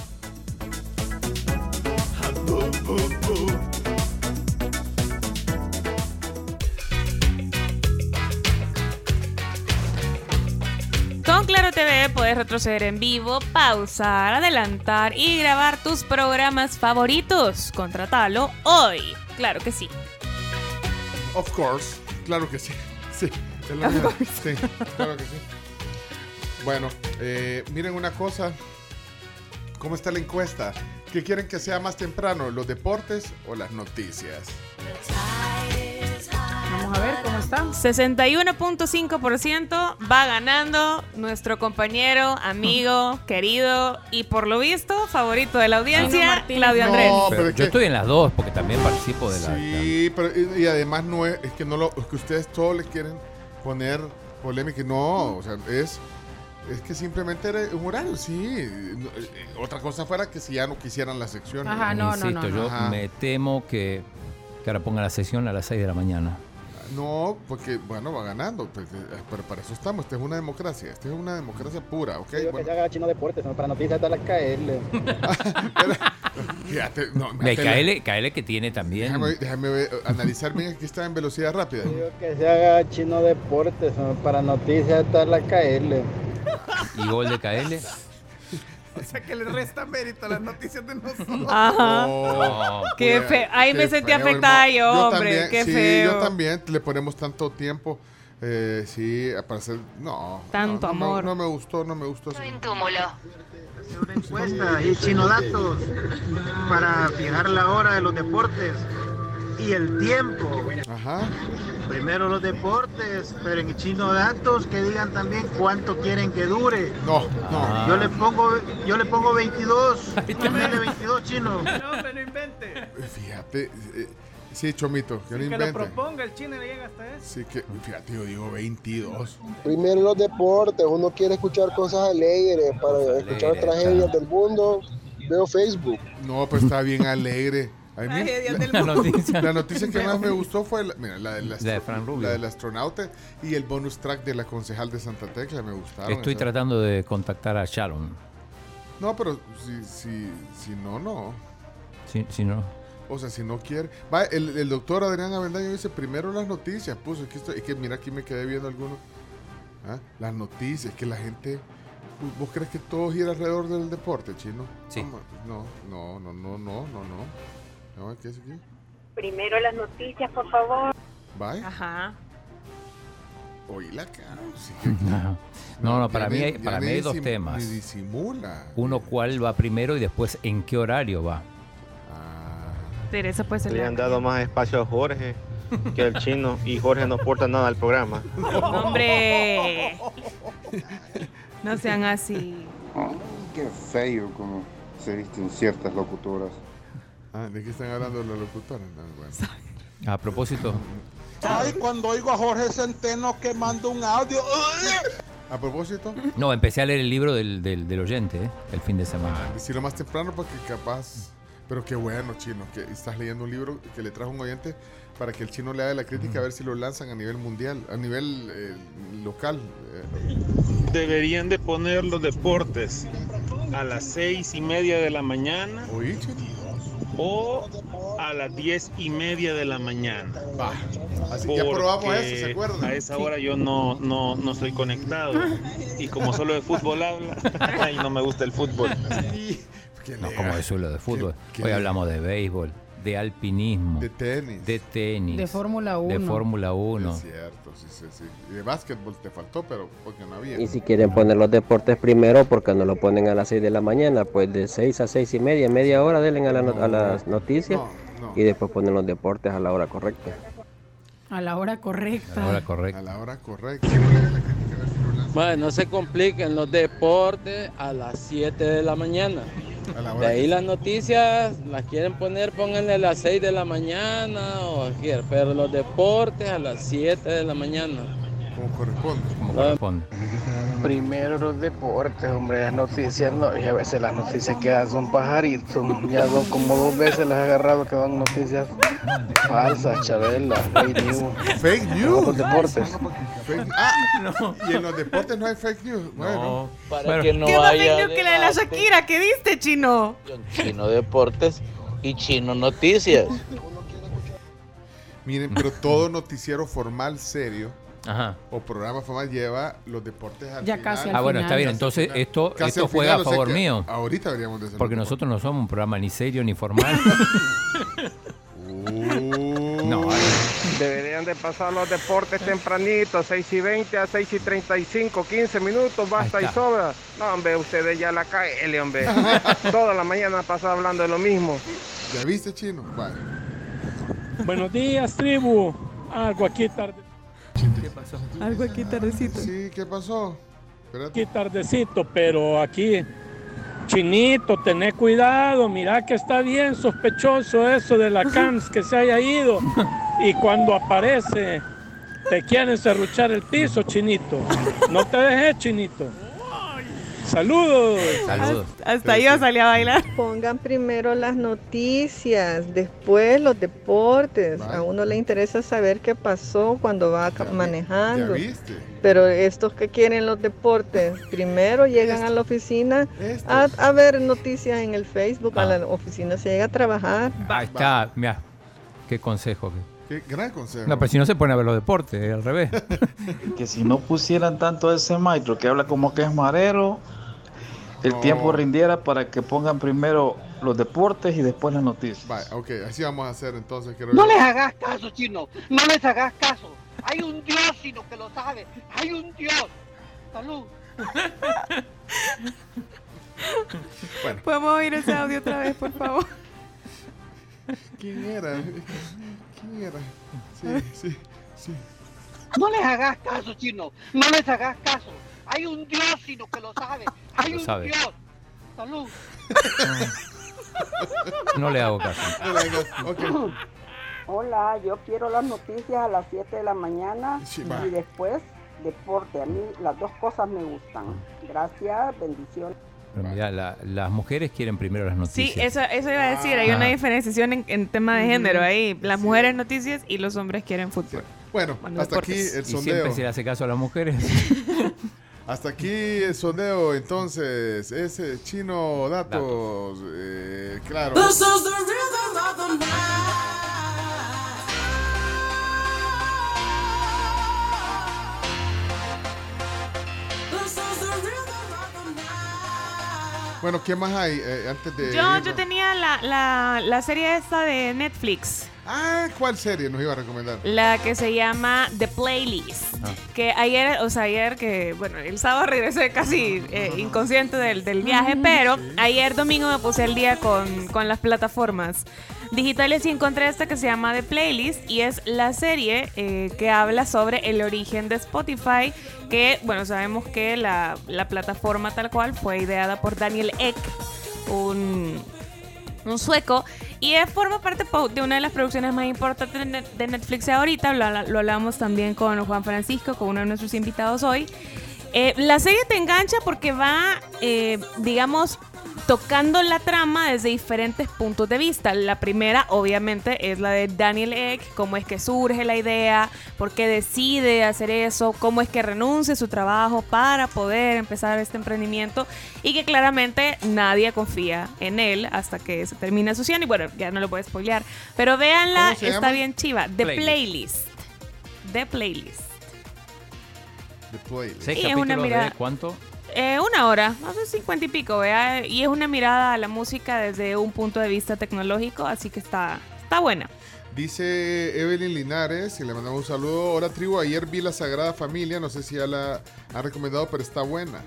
S4: Con Claro TV puedes retroceder en vivo, pausar, adelantar y grabar tus programas favoritos. Contratalo hoy. Claro que sí.
S3: Of course, claro que sí. <laughs> Sí, es la sí, claro que sí. Bueno, eh, miren una cosa. ¿Cómo está la encuesta? ¿Qué quieren que sea más temprano, los deportes o las noticias?
S6: Vamos a ver cómo está.
S4: 61.5% va ganando nuestro compañero, amigo, querido y por lo visto favorito de la audiencia, Claudio Andrés.
S3: No,
S5: Pero
S3: es
S5: yo
S3: que-
S5: estoy en las dos porque también participo de la.
S3: Sí, pero y, y además no es, es que no lo, es que ustedes todo le quieren poner polémica. y No, o sea, es es que simplemente era un horario, sí. Eh, eh, Otra cosa fuera que si ya no quisieran la sección.
S6: Ajá, no, no,
S5: yo
S3: Ajá.
S5: me temo que, que ahora ponga la sesión a las 6 de la mañana.
S3: No, porque, bueno, va ganando. eh, pero para eso estamos. Esta es una democracia. Esta es una democracia pura, ¿ok?
S68: Digo que
S3: Bueno,
S68: se haga chino deportes, ¿no? para noticias de la KL.
S3: fíjate, no,
S5: KL, KL que tiene también.
S3: Déjame, déjame ver, analizar bien. Aquí está en velocidad rápida.
S68: Digo que se haga chino deportes, ¿no? para noticias de la KL.
S5: Y gol de KL. <laughs>
S36: O sea que le resta mérito a las noticias de nosotros.
S4: Ajá.
S5: No,
S4: Qué
S3: Pues,
S4: feo. Ahí me sentí
S3: feo,
S4: afectada
S3: hermano.
S4: yo, hombre.
S3: también,
S4: Qué
S3: sí,
S4: feo.
S3: yo también le ponemos tanto tiempo. Eh, sí, para hacer. No.
S4: Tanto
S3: no, no me-
S4: amor.
S3: No, me gustó, no me gustó. así.
S68: Una encuesta y chino datos para fijar la hora de los deportes y el tiempo.
S3: Ajá.
S68: Primero los deportes, pero en chino datos que digan también cuánto quieren que dure.
S3: No, no.
S68: Yo le pongo, yo le pongo 22. Ponele 22 chino.
S36: No, hombre, no invente.
S3: Fíjate. eh, sí, Chomito, que no
S36: que lo
S3: invente.
S36: proponga, el chino le llega hasta eso.
S3: Sí, que, fíjate, yo digo 22.
S68: Primero los deportes, uno quiere escuchar cosas alegres para escuchar tragedias del mundo. Veo Facebook.
S3: No, pues está bien alegre. A mí,
S36: Tragedias
S3: la,
S5: La noticia.
S3: la <laughs> noticia que más me gustó fue la, mira, la, del
S5: de Fran Rubio.
S3: la del astronauta y el bonus track de la concejal de Santa Tecla. Me gustaron.
S5: Estoy
S3: esas.
S5: tratando de contactar a Sharon.
S3: No, pero si, si, si no, no.
S5: Si, si no.
S3: O sea, si no quiere. Va, el, el doctor Adrián Avendaño dice primero las noticias. Puso aquí estoy. Es que mira, aquí me quedé viendo algunos. ¿Ah? Las noticias, que la gente. ¿Vos crees que todo gira alrededor del deporte, chino?
S5: Sí.
S3: No, no, no, no, no, no, no. No. ¿Qué es aquí?
S54: Primero las noticias, por favor.
S3: Bye.
S4: Ajá.
S3: Oí la cara. sí. <laughs>
S5: No, no, no, para mí hay, para mí hay dos temas.
S3: Disimula.
S5: Uno cuál va primero y después en qué horario va.
S4: Teresa puede ser
S69: Le han dado más espacio a Jorge que al chino y Jorge no aporta nada al programa.
S4: Hombre. No sean así.
S70: Qué feo como se visten ciertas locutoras.
S3: Ah, ¿de qué están hablando los locutores? No, bueno.
S5: A propósito,
S71: Ay, cuando oigo a Jorge Centeno que manda un audio.
S3: A propósito,
S5: no, empecé a leer el libro del, del, del oyente ¿eh? el fin de semana.
S3: decirlo más temprano porque capaz. Pero qué bueno, chino, que estás leyendo un libro que le trajo un oyente para que el chino le haga la crítica a ver si lo lanzan a nivel mundial, a nivel eh, local.
S72: Deberían de poner los deportes a las seis y media de la mañana o a las diez y media de la mañana.
S3: así ya probamos
S72: Porque
S3: eso, ¿se acuerdan?
S72: A esa hora yo no, no, no estoy conectado y como solo de fútbol habla, <laughs> y no me gusta el fútbol.
S5: No, como eso lo de fútbol.
S3: qué
S5: Hoy hablamos de béisbol, de alpinismo,
S3: De tenis.
S5: de tenis,
S6: De Fórmula
S5: de
S6: 1.
S5: Fórmula 1.
S3: Es cierto, sí, sí, sí. Y de básquetbol te faltó, pero porque no había.
S73: Y si quieren poner los deportes primero, porque no lo ponen a las 6 de la mañana? Pues de 6 a 6 y media, media hora denle a, la no- a las noticias y después ponen los deportes a la hora correcta.
S6: A la hora correcta.
S5: Ahora correcto.
S3: A la hora correcta.
S74: Bueno, no se compliquen los deportes a las 7 de la mañana. De ahí las noticias, las quieren poner, pónganle a las 6 de la mañana o pero los deportes a las 7 de la mañana.
S3: Como corresponde.
S5: Como corresponde.
S68: Primero los deportes, hombre, las noticias no, y a veces las noticias que dan son pajaritos. Ya son como dos veces las he agarrado que dan noticias falsas, Chabela, fake news.
S3: Fake news.
S68: Los deportes.
S3: Fake- Ah, y en los deportes no hay fake news. Bueno,
S74: Para que no
S4: ¿Qué más
S74: haya
S4: fake news que la de la. Shakira que diste, chino?
S74: Chino Deportes y Chino Noticias.
S3: miren, pero todo noticiero formal serio
S5: Ajá.
S3: o programa formal lleva los deportes al
S6: Ya
S3: final.
S6: casi al
S5: Ah, bueno,
S6: final.
S5: está bien. Entonces, esto,
S3: Casi
S5: esto
S3: al
S5: juega
S3: final,
S5: a
S3: o sea
S5: favor
S3: que
S5: mío.
S3: Ahorita deberíamos de hacer
S5: Porque
S3: los
S5: nosotros no somos un programa ni serio ni formal. <laughs> <laughs> no,
S68: Deberían de pasar los deportes tempranito, 6 y 20 a 6 y 35, 15 minutos, basta
S5: Ahí
S68: y
S5: está.
S68: sobra. No, hombre, ustedes ya la caen, hombre. <laughs> Toda la mañana pasa hablando de lo mismo.
S3: ¿Ya viste, chino? Vale.
S74: Buenos días, tribu. Algo aquí tarde.
S5: ¿Qué pasó?
S4: Algo aquí tardecito.
S3: Sí, ¿qué pasó?
S74: Aquí tardecito, pero aquí, chinito, tené cuidado, mira que está bien sospechoso eso de la CAMS que se haya ido. Y cuando aparece, te quieren serruchar el piso, chinito. No te dejes, chinito. Saludos.
S5: Saludos.
S4: Hasta yo salí a bailar.
S54: Pongan primero las noticias, después los deportes. A uno le interesa saber qué pasó cuando va manejando.
S3: ¿Ya viste?
S54: Pero estos que quieren los deportes, primero llegan a la oficina a, a ver noticias en el Facebook, a la oficina se llega a trabajar.
S5: Ahí está, mira, qué consejo.
S3: Qué gran consejo.
S5: No, pero si no se pone a ver los deportes, al revés. <laughs>
S75: que si no pusieran tanto ese maestro que habla como que es marero, el
S3: No.
S75: tiempo rindiera para que pongan primero los deportes y después las noticias.
S3: Vale, ok, así vamos a hacer entonces.
S76: No les hagas caso, chino. No les hagas caso. Hay un Dios, chino, que lo sabe. Hay un Dios. Salud.
S3: Bueno. <laughs>
S4: ¿Podemos oír ese audio otra vez, por favor? <laughs>
S3: ¿Quién era? ¿Quién era? Sí, sí, sí.
S76: No les hagas caso, chino. No les hagas caso. Hay un Dios, chino, que lo sabe. Hay
S5: Lo
S76: un
S5: sabe.
S76: Dios. Salud.
S5: No le hago caso.
S54: Hola, yo quiero las noticias a las 7 de la mañana
S5: Sí,
S54: y después deporte. A mí las dos cosas me gustan. Gracias, bendiciones.
S5: Pero mira, la- las mujeres quieren primero las
S4: Sí,
S5: noticias.
S4: eso, eso iba a decir. Hay una
S5: Ah.
S4: diferenciación en, en tema de género ahí. Las mujeres noticias y los hombres quieren fútbol.
S3: Bueno,
S4: Bueno,
S3: hasta aquí el
S5: Y siempre
S3: sondeo.
S5: se le hace caso a las mujeres. <laughs>
S3: Hasta aquí el sondeo, entonces, ese chino datos, eh, claro. Bueno, ¿qué más hay eh, antes de.?
S4: Yo,
S3: irnos?
S4: yo tenía la, la, la serie esta de Netflix.
S3: Ah, ¿cuál serie nos iba a recomendar?
S4: La que se llama The Playlist.
S3: Ah.
S4: Que ayer, o sea, ayer que, bueno, el sábado regresé casi eh, inconsciente del, del viaje, pero ayer domingo me puse al día con, con las plataformas digitales y encontré esta que se llama The Playlist y es la serie eh, que habla sobre el origen de Spotify, que, bueno, sabemos que la, la plataforma tal cual fue ideada por Daniel Ek, un un sueco, y forma parte de una de las producciones más importantes de Netflix ahorita. Lo, lo hablamos también con Juan Francisco, con uno de nuestros invitados hoy. Eh, la serie te engancha porque va, eh, digamos, tocando la trama desde diferentes puntos de vista. La primera, obviamente, es la de Daniel Ek, cómo es que surge la idea, por qué decide hacer eso, cómo es que renuncia a su trabajo para poder empezar este emprendimiento y que claramente nadie confía en él hasta que se termina su cien y bueno, ya no lo puedo spoilear, pero véanla,
S3: ¿Cómo se
S4: está
S3: llama?
S4: bien chiva, The
S5: Playlist.
S4: Playlist. The Playlist.
S3: The Playlist.
S5: ¿Seis
S4: Y es una mirada-
S5: de cuánto?
S4: Eh, una hora, más de cincuenta y pico, ¿vea? Y es una mirada a la música desde un punto de vista tecnológico, así que está, está buena.
S3: Dice Evelyn Linares, y le mandamos un saludo. Hola tribu, ayer vi La Sagrada Familia, no sé si ya la ha recomendado, pero está buena.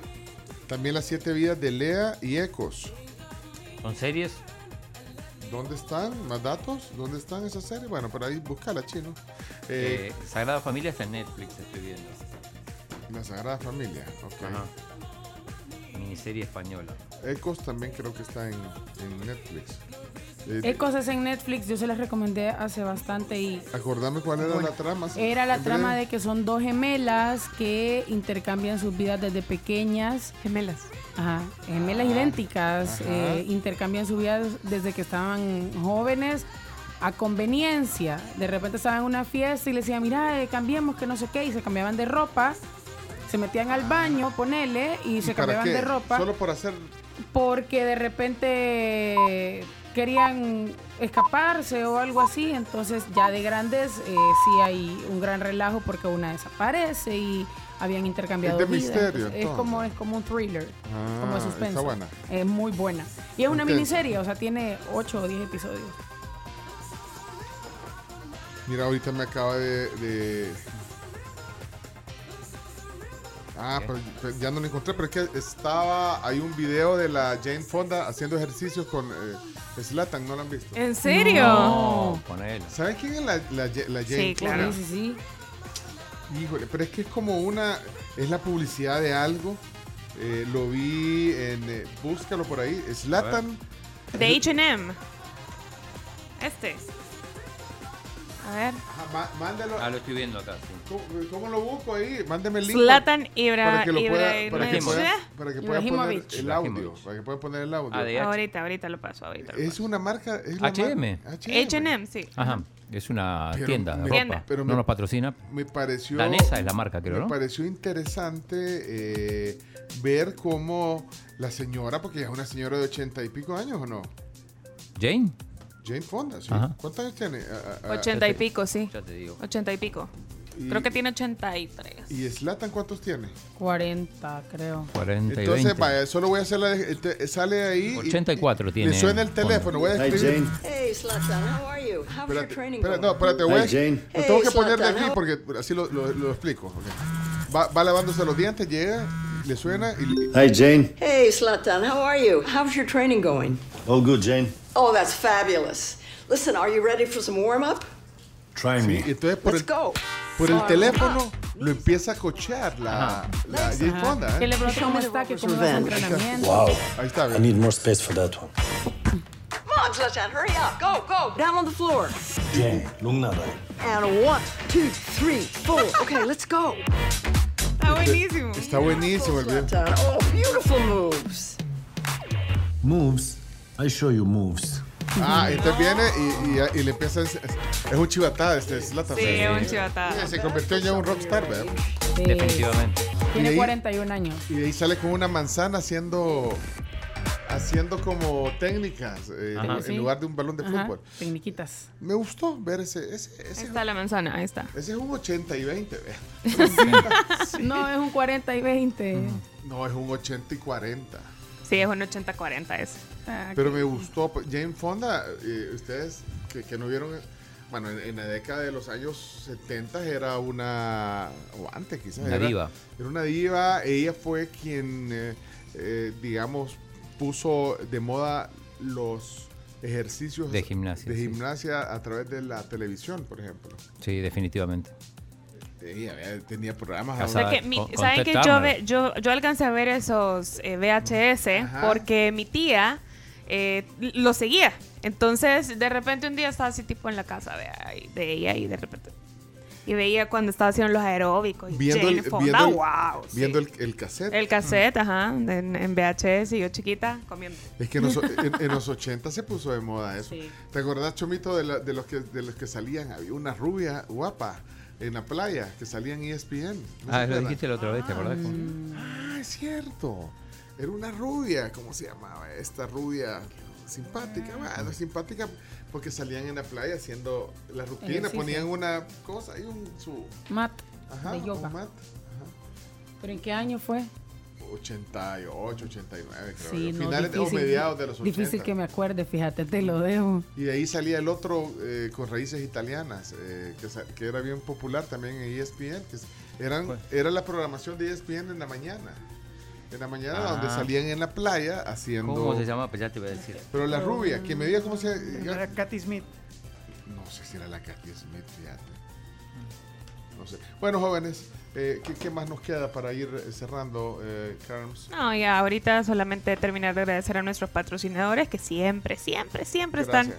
S3: También Las Siete Vidas de Lea y Ecos.
S5: ¿Son series?
S3: ¿Dónde están? ¿Más datos? ¿Dónde están esas series? Bueno, por ahí búscala, chino. Eh,
S5: Eh, Sagrada Familia está en Netflix, estoy viendo.
S3: La Sagrada Familia, ok.
S5: Ajá. Miniserie española.
S3: Ecos también creo que está en, en Netflix. Eh,
S6: Ecos es en Netflix, yo se las recomendé hace bastante y
S3: Acordame cuál era
S6: Bueno,
S3: la trama. sí,
S6: era la trama
S3: breve.
S6: de que son dos gemelas que intercambian sus vidas desde pequeñas.
S4: Gemelas.
S6: Ajá, gemelas idénticas,
S4: Ajá.
S6: eh, intercambian sus vidas desde que estaban jóvenes a conveniencia. De repente estaban en una fiesta y le decían, mira, eh, cambiemos que no sé qué, y se cambiaban de ropa, se metían al baño, ponele, y se
S3: ¿Y para
S6: cambiaban
S3: qué?
S6: de ropa
S3: Solo por hacer.
S6: porque de repente querían escaparse o algo así, entonces ya de grandes eh, sí hay un gran relajo porque una desaparece y habían intercambiado
S3: Es de misterio,
S6: es como es como un thriller,
S3: Ah,
S6: como de
S3: está
S6: suspenso.
S3: buena.
S6: Es muy buena. Y es una
S3: Intensa.
S6: miniserie, o sea, tiene 8 o 10 episodios.
S3: Mira, ahorita me acaba de. de- Ah, pero, pero ya no lo encontré, pero es que estaba. Hay un video de la Jane Fonda haciendo ejercicios con eh, Zlatan, ¿no lo han visto?
S4: ¿En serio?
S5: No, con él.
S3: ¿Saben quién es la, la, la Jane
S4: Sí, claro.
S3: Fonda?
S6: Sí, sí, sí.
S3: Híjole, pero es que es como una. Es la publicidad de algo. Eh, lo vi en. eh, búscalo por ahí. Zlatan.
S4: De H&M. Este. A ver.
S3: Ajá, má- mándalo.
S5: Ah, lo estoy viendo acá. sí.
S3: ¿Cómo, cómo lo busco ahí? Mándeme el link.
S4: Zlatan Ibra-
S3: para que lo pueda,
S4: Ibra-
S3: para que pueda, para que pueda poner el audio. Para que pueda poner el audio.
S5: Ah, de H-
S4: Ahorita, ahorita lo paso, ahorita lo
S3: Es una marca. Es
S5: H&M.
S4: H&M, sí.
S5: Ajá. Es una
S3: Pero
S5: tienda de ropa.
S4: Tienda.
S3: pero
S5: no
S3: me-
S5: nos patrocina.
S3: Me pareció.
S5: Danesa es la marca, creo,
S3: Me
S5: ¿no?
S3: pareció interesante eh, ver cómo la señora, porque es una señora de ochenta y pico años o no.
S5: Jane.
S3: Jane Fonda, sí.
S5: Ajá.
S3: ¿Cuántos años tiene?
S4: Ochenta y pico, sí.
S5: Ya te digo.
S4: Ochenta y pico.
S3: Y-
S4: Creo que tiene 83.
S3: ¿Y Slatan cuántos tiene?
S6: 40, creo.
S5: 40 y
S3: Entonces,
S5: 20.
S3: vaya, solo voy a hacer la. de- te- sale ahí. y-
S5: 84
S3: y
S5: tiene
S3: Le suena el
S5: Fonda.
S3: teléfono, voy a
S67: Hi,
S3: escribir.
S67: Jane.
S77: Hey, Zlatan, how are you? How's your training
S3: espérate, no, espérate, voy a-
S67: Hi, Jane.
S3: Lo tengo que
S77: Hey,
S3: poner de aquí
S77: how-
S3: porque así lo, lo- lo explico. ok. Va, va lavándose los dientes, llega, le suena y.
S67: Hi, Jane.
S77: Hey, Zlatan, how are you? How's your training going?
S67: All good, Jane.
S77: Oh, that's fabulous. Listen, are you ready for some warm up?
S67: Try me.
S3: y entonces por
S77: Let's
S3: el,
S77: go.
S3: por el
S77: Warm
S3: teléfono
S77: up.
S3: lo empieza a cochear la, la Jane
S6: Ajá.
S3: Fonda.
S6: Que
S3: ¿eh?
S6: le pregunté cómo está, que cómo va su
S77: Revenge.
S6: entrenamiento.
S67: Wow.
S3: Ahí está,
S67: I
S3: ¿ves?
S67: need more space for that one.
S77: Come on, Zlatan, hurry up. Go, go. Down on the floor.
S67: Jane, lugna dig.
S77: And one, two, three, four. Okay, let's go.
S4: Está buenísimo.
S3: Está buenísimo el video.
S77: Zlatan. Oh, beautiful moves.
S67: Moves. I show you moves.
S3: Ah, entonces viene y, y- y le empieza a Es es un chivatada este Zlatan.
S4: Sí, es un chivatada.
S3: Sí, Se convirtió ya en un rockstar, ¿verdad?
S6: Sí.
S5: Definitivamente.
S3: Y
S6: Tiene
S3: ahí-
S6: 41 años.
S3: Y ahí sale con una manzana haciendo haciendo como técnicas eh,
S5: Ajá.
S3: en
S6: Sí.
S3: lugar de un balón de
S6: Ajá,
S3: fútbol.
S6: Tecniquitas.
S3: Me gustó ver ese ese,
S4: Ahí
S3: ese,
S4: está la manzana, ahí está.
S3: ese es un 80 y 20, ¿ve? <laughs>
S6: No, es un 40 y 20.
S3: No, es un 80 y 40.
S4: Sí, es un 80-40 ese.
S3: Pero me gustó. pues, Jane Fonda, eh, ustedes que, que no vieron, bueno, en, en la década de los años 70 era una, o antes quizás.
S5: Una
S3: era,
S5: diva.
S3: Era una diva. Ella fue quien, eh, eh, digamos, puso de moda los ejercicios
S5: De gimnasia,
S3: de
S5: sí.
S3: gimnasia a través de la televisión, por ejemplo.
S5: Sí, definitivamente.
S3: Ella eh, tenía programas.
S4: O sea que mi-
S5: Con-
S4: ¿Saben que yo, yo, yo alcancé a ver esos eh, VHS
S3: Ajá.
S4: porque mi tía eh, lo seguía? Entonces, de repente un día estaba así tipo en la casa y de ella y de repente... Y veía cuando estaba haciendo los aeróbicos. Y
S3: Viendo
S4: Jane
S3: el,
S4: Fonda,
S3: viendo el-
S4: wow, sí.
S3: viendo el, el cassette.
S4: El cassette, ajá, en, en VHS y yo chiquita comiendo.
S3: Es que en los, en- en los 80 se puso de moda eso.
S4: Sí.
S3: ¿Te acordás, Chomito, de, la- de los que, de los que salían? Había una rubia guapa en la playa que salía en ESPN. ¿No se
S5: Ah, lo dijiste la otra vez, ¿te acordás?
S3: Ah, es cierto. Era una rubia, ¿cómo se llamaba? Esta rubia simpática, bueno, simpática porque salían en la playa haciendo la rutina, ponían una cosa y un su
S6: Mat
S3: Ajá,
S6: de yoga.
S3: un mat.
S6: ¿Pero en qué año fue?
S3: 88, 89, creo.
S6: Sí,
S3: yo.
S6: no,
S3: Finales
S6: difícil,
S3: o mediados de los 80.
S6: Difícil que me acuerde, fíjate, te lo dejo.
S3: Y de ahí salía el otro eh, con raíces italianas, eh, que, era bien popular también en ESPN. Que eran, era la programación de ESPN en la mañana. En la mañana,
S5: Ah.
S3: donde salían en la playa haciendo.
S5: ¿Cómo se llama? Pues ya te iba a decir.
S3: Pero la rubia, que me diga cómo se.
S36: Era Katy Smith.
S3: No sé si era la Katy Smith, fíjate. No sé. Bueno, jóvenes, eh, ¿qué, qué más nos queda para ir eh, cerrando, eh, Carms?
S4: No, ya ahorita solamente terminar de agradecer a nuestros patrocinadores que siempre, siempre, siempre están.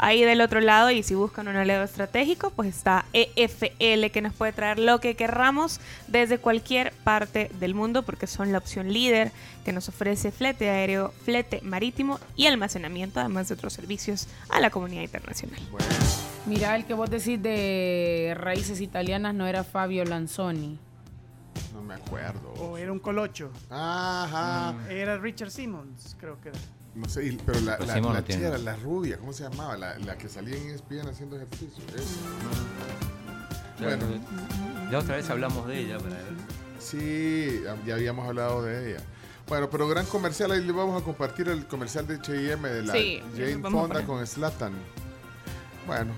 S4: Ahí del otro lado y si buscan un aliado estratégico, pues está EFL que nos puede traer lo que querramos desde cualquier parte del mundo porque son la opción líder que nos ofrece flete aéreo, flete marítimo y almacenamiento, además de otros servicios a la comunidad internacional.
S6: Mira, el que vos decís de raíces italianas no era Fabio Lanzoni.
S3: No me acuerdo.
S36: O era un colocho.
S3: Ajá.
S36: Era Richard Simmons, creo que era.
S3: No sé, y- pero la,
S5: Pues
S3: la, la
S5: tiene.
S3: chera, la rubia, ¿cómo se llamaba? La, la que salía en ESPN haciendo ejercicio. Bueno,
S5: La otra vez hablamos de ella. Para ver.
S3: sí, ya- ya habíamos hablado de ella. Bueno, pero gran comercial, ahí le vamos a compartir el comercial de H&M de la
S4: Sí,
S3: Jane Fonda con Slatan. Bueno,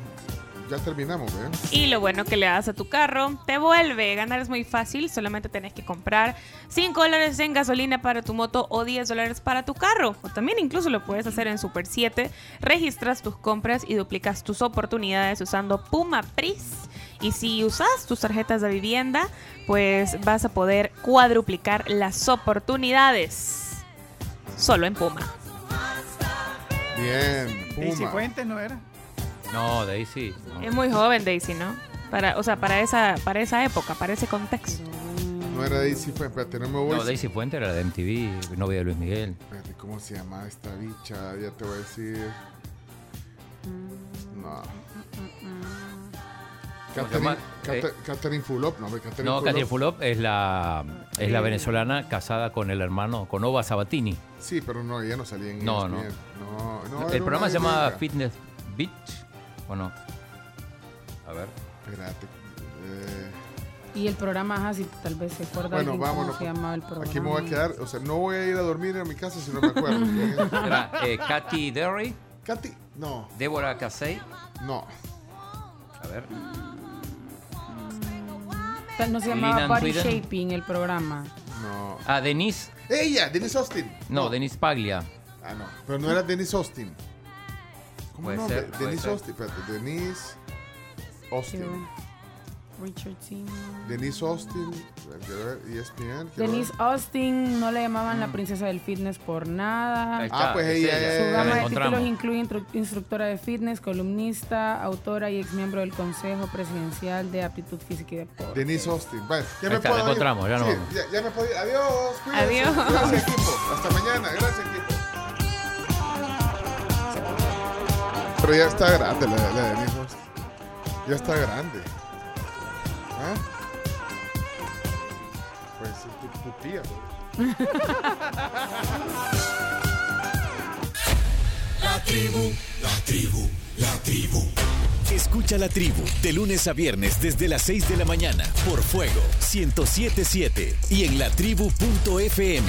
S3: ya terminamos, ¿eh?
S4: Y lo bueno que le das a tu carro, te vuelve. Ganar es muy fácil, solamente tenés que comprar 5 dólares en gasolina para tu moto o 10 dólares para tu carro. O también incluso lo puedes hacer en Super 7. Registras tus compras y duplicas tus oportunidades usando Puma Pris. Y si usas tus tarjetas de vivienda, pues vas a poder cuadruplicar las oportunidades. Solo en Puma.
S3: Bien, Puma.
S36: Fuentes no era.
S5: No, Daisy. no.
S4: Es muy joven Daisy, ¿no? Para, o sea, para esa, para esa época, para ese contexto.
S3: No era Daisy, fue, espérate, no me voy.
S5: No, Daisy Fuente era la de MTV, novia de Luis Miguel.
S3: Espérate, ¿cómo se llama esta bicha? Ya te voy a decir. No.
S5: Eh,
S3: Catherine Fulop, no, Catherine
S5: No,
S3: Fulop.
S5: Catherine Fulop es la, es la venezolana casada con el hermano, con Ova Sabatini.
S3: Sí, pero no, ella no salía en
S5: No,
S3: ESPN.
S5: no.
S3: No, no,
S5: el programa se llama. Fitness Beach, ¿o no? A ver.
S3: Espérate. eh,
S6: Y el programa, ajá, si tal vez se acuerda
S3: bueno, vámonos.
S6: se llamaba el programa.
S3: Aquí me voy a quedar. O sea, no voy a ir a dormir a mi casa si no me acuerdo. <laughs>
S5: Era eh, Katy Derry,
S3: Katy, no,
S5: Débora Casey.
S3: no.
S5: A ver.
S6: No se llamaba
S5: Lina
S6: Body. Shaping el programa.
S3: No.
S5: Ah, Denise.
S3: ¡Ella! Denise Austin.
S5: No, Denise Paglia.
S3: Ah, no. Pero no era Denise Austin. ¿Cómo
S5: Puede
S3: no?
S5: ser,
S3: De-
S5: puede
S3: Denise
S5: ser.
S3: Austin. Espérate, Denise Austin.
S6: Richard Simmons.
S3: Denise Austin. E ESPN. quiero
S6: Denise
S3: ver.
S6: Austin no la llamaban la princesa del fitness por nada.
S3: Ah,
S5: está,
S3: pues
S5: es
S3: ella es-
S6: Su gama de títulos incluye instru- instructora de fitness, columnista, autora y ex miembro del Consejo Presidencial de Aptitud Física y Deporte.
S3: Denise Austin. Bueno, ya me
S5: está,
S3: puedo
S5: la
S3: ir.
S5: encontramos, ya nos
S3: Sí,
S5: vamos.
S3: Ya, ya me puedo ir. Adiós. cuídense.
S4: Adiós.
S3: Gracias, equipo. Hasta mañana. Gracias, equipo. Pero ya está grande la, la Denise Austin. Ya está grande. ¿Ah? Pues tu, tu tía. <laughs>
S78: La tribu, la tribu, la tribu. Escucha la tribu de lunes a viernes desde las 6 de la mañana por Fuego 1077 y en latribu.fm.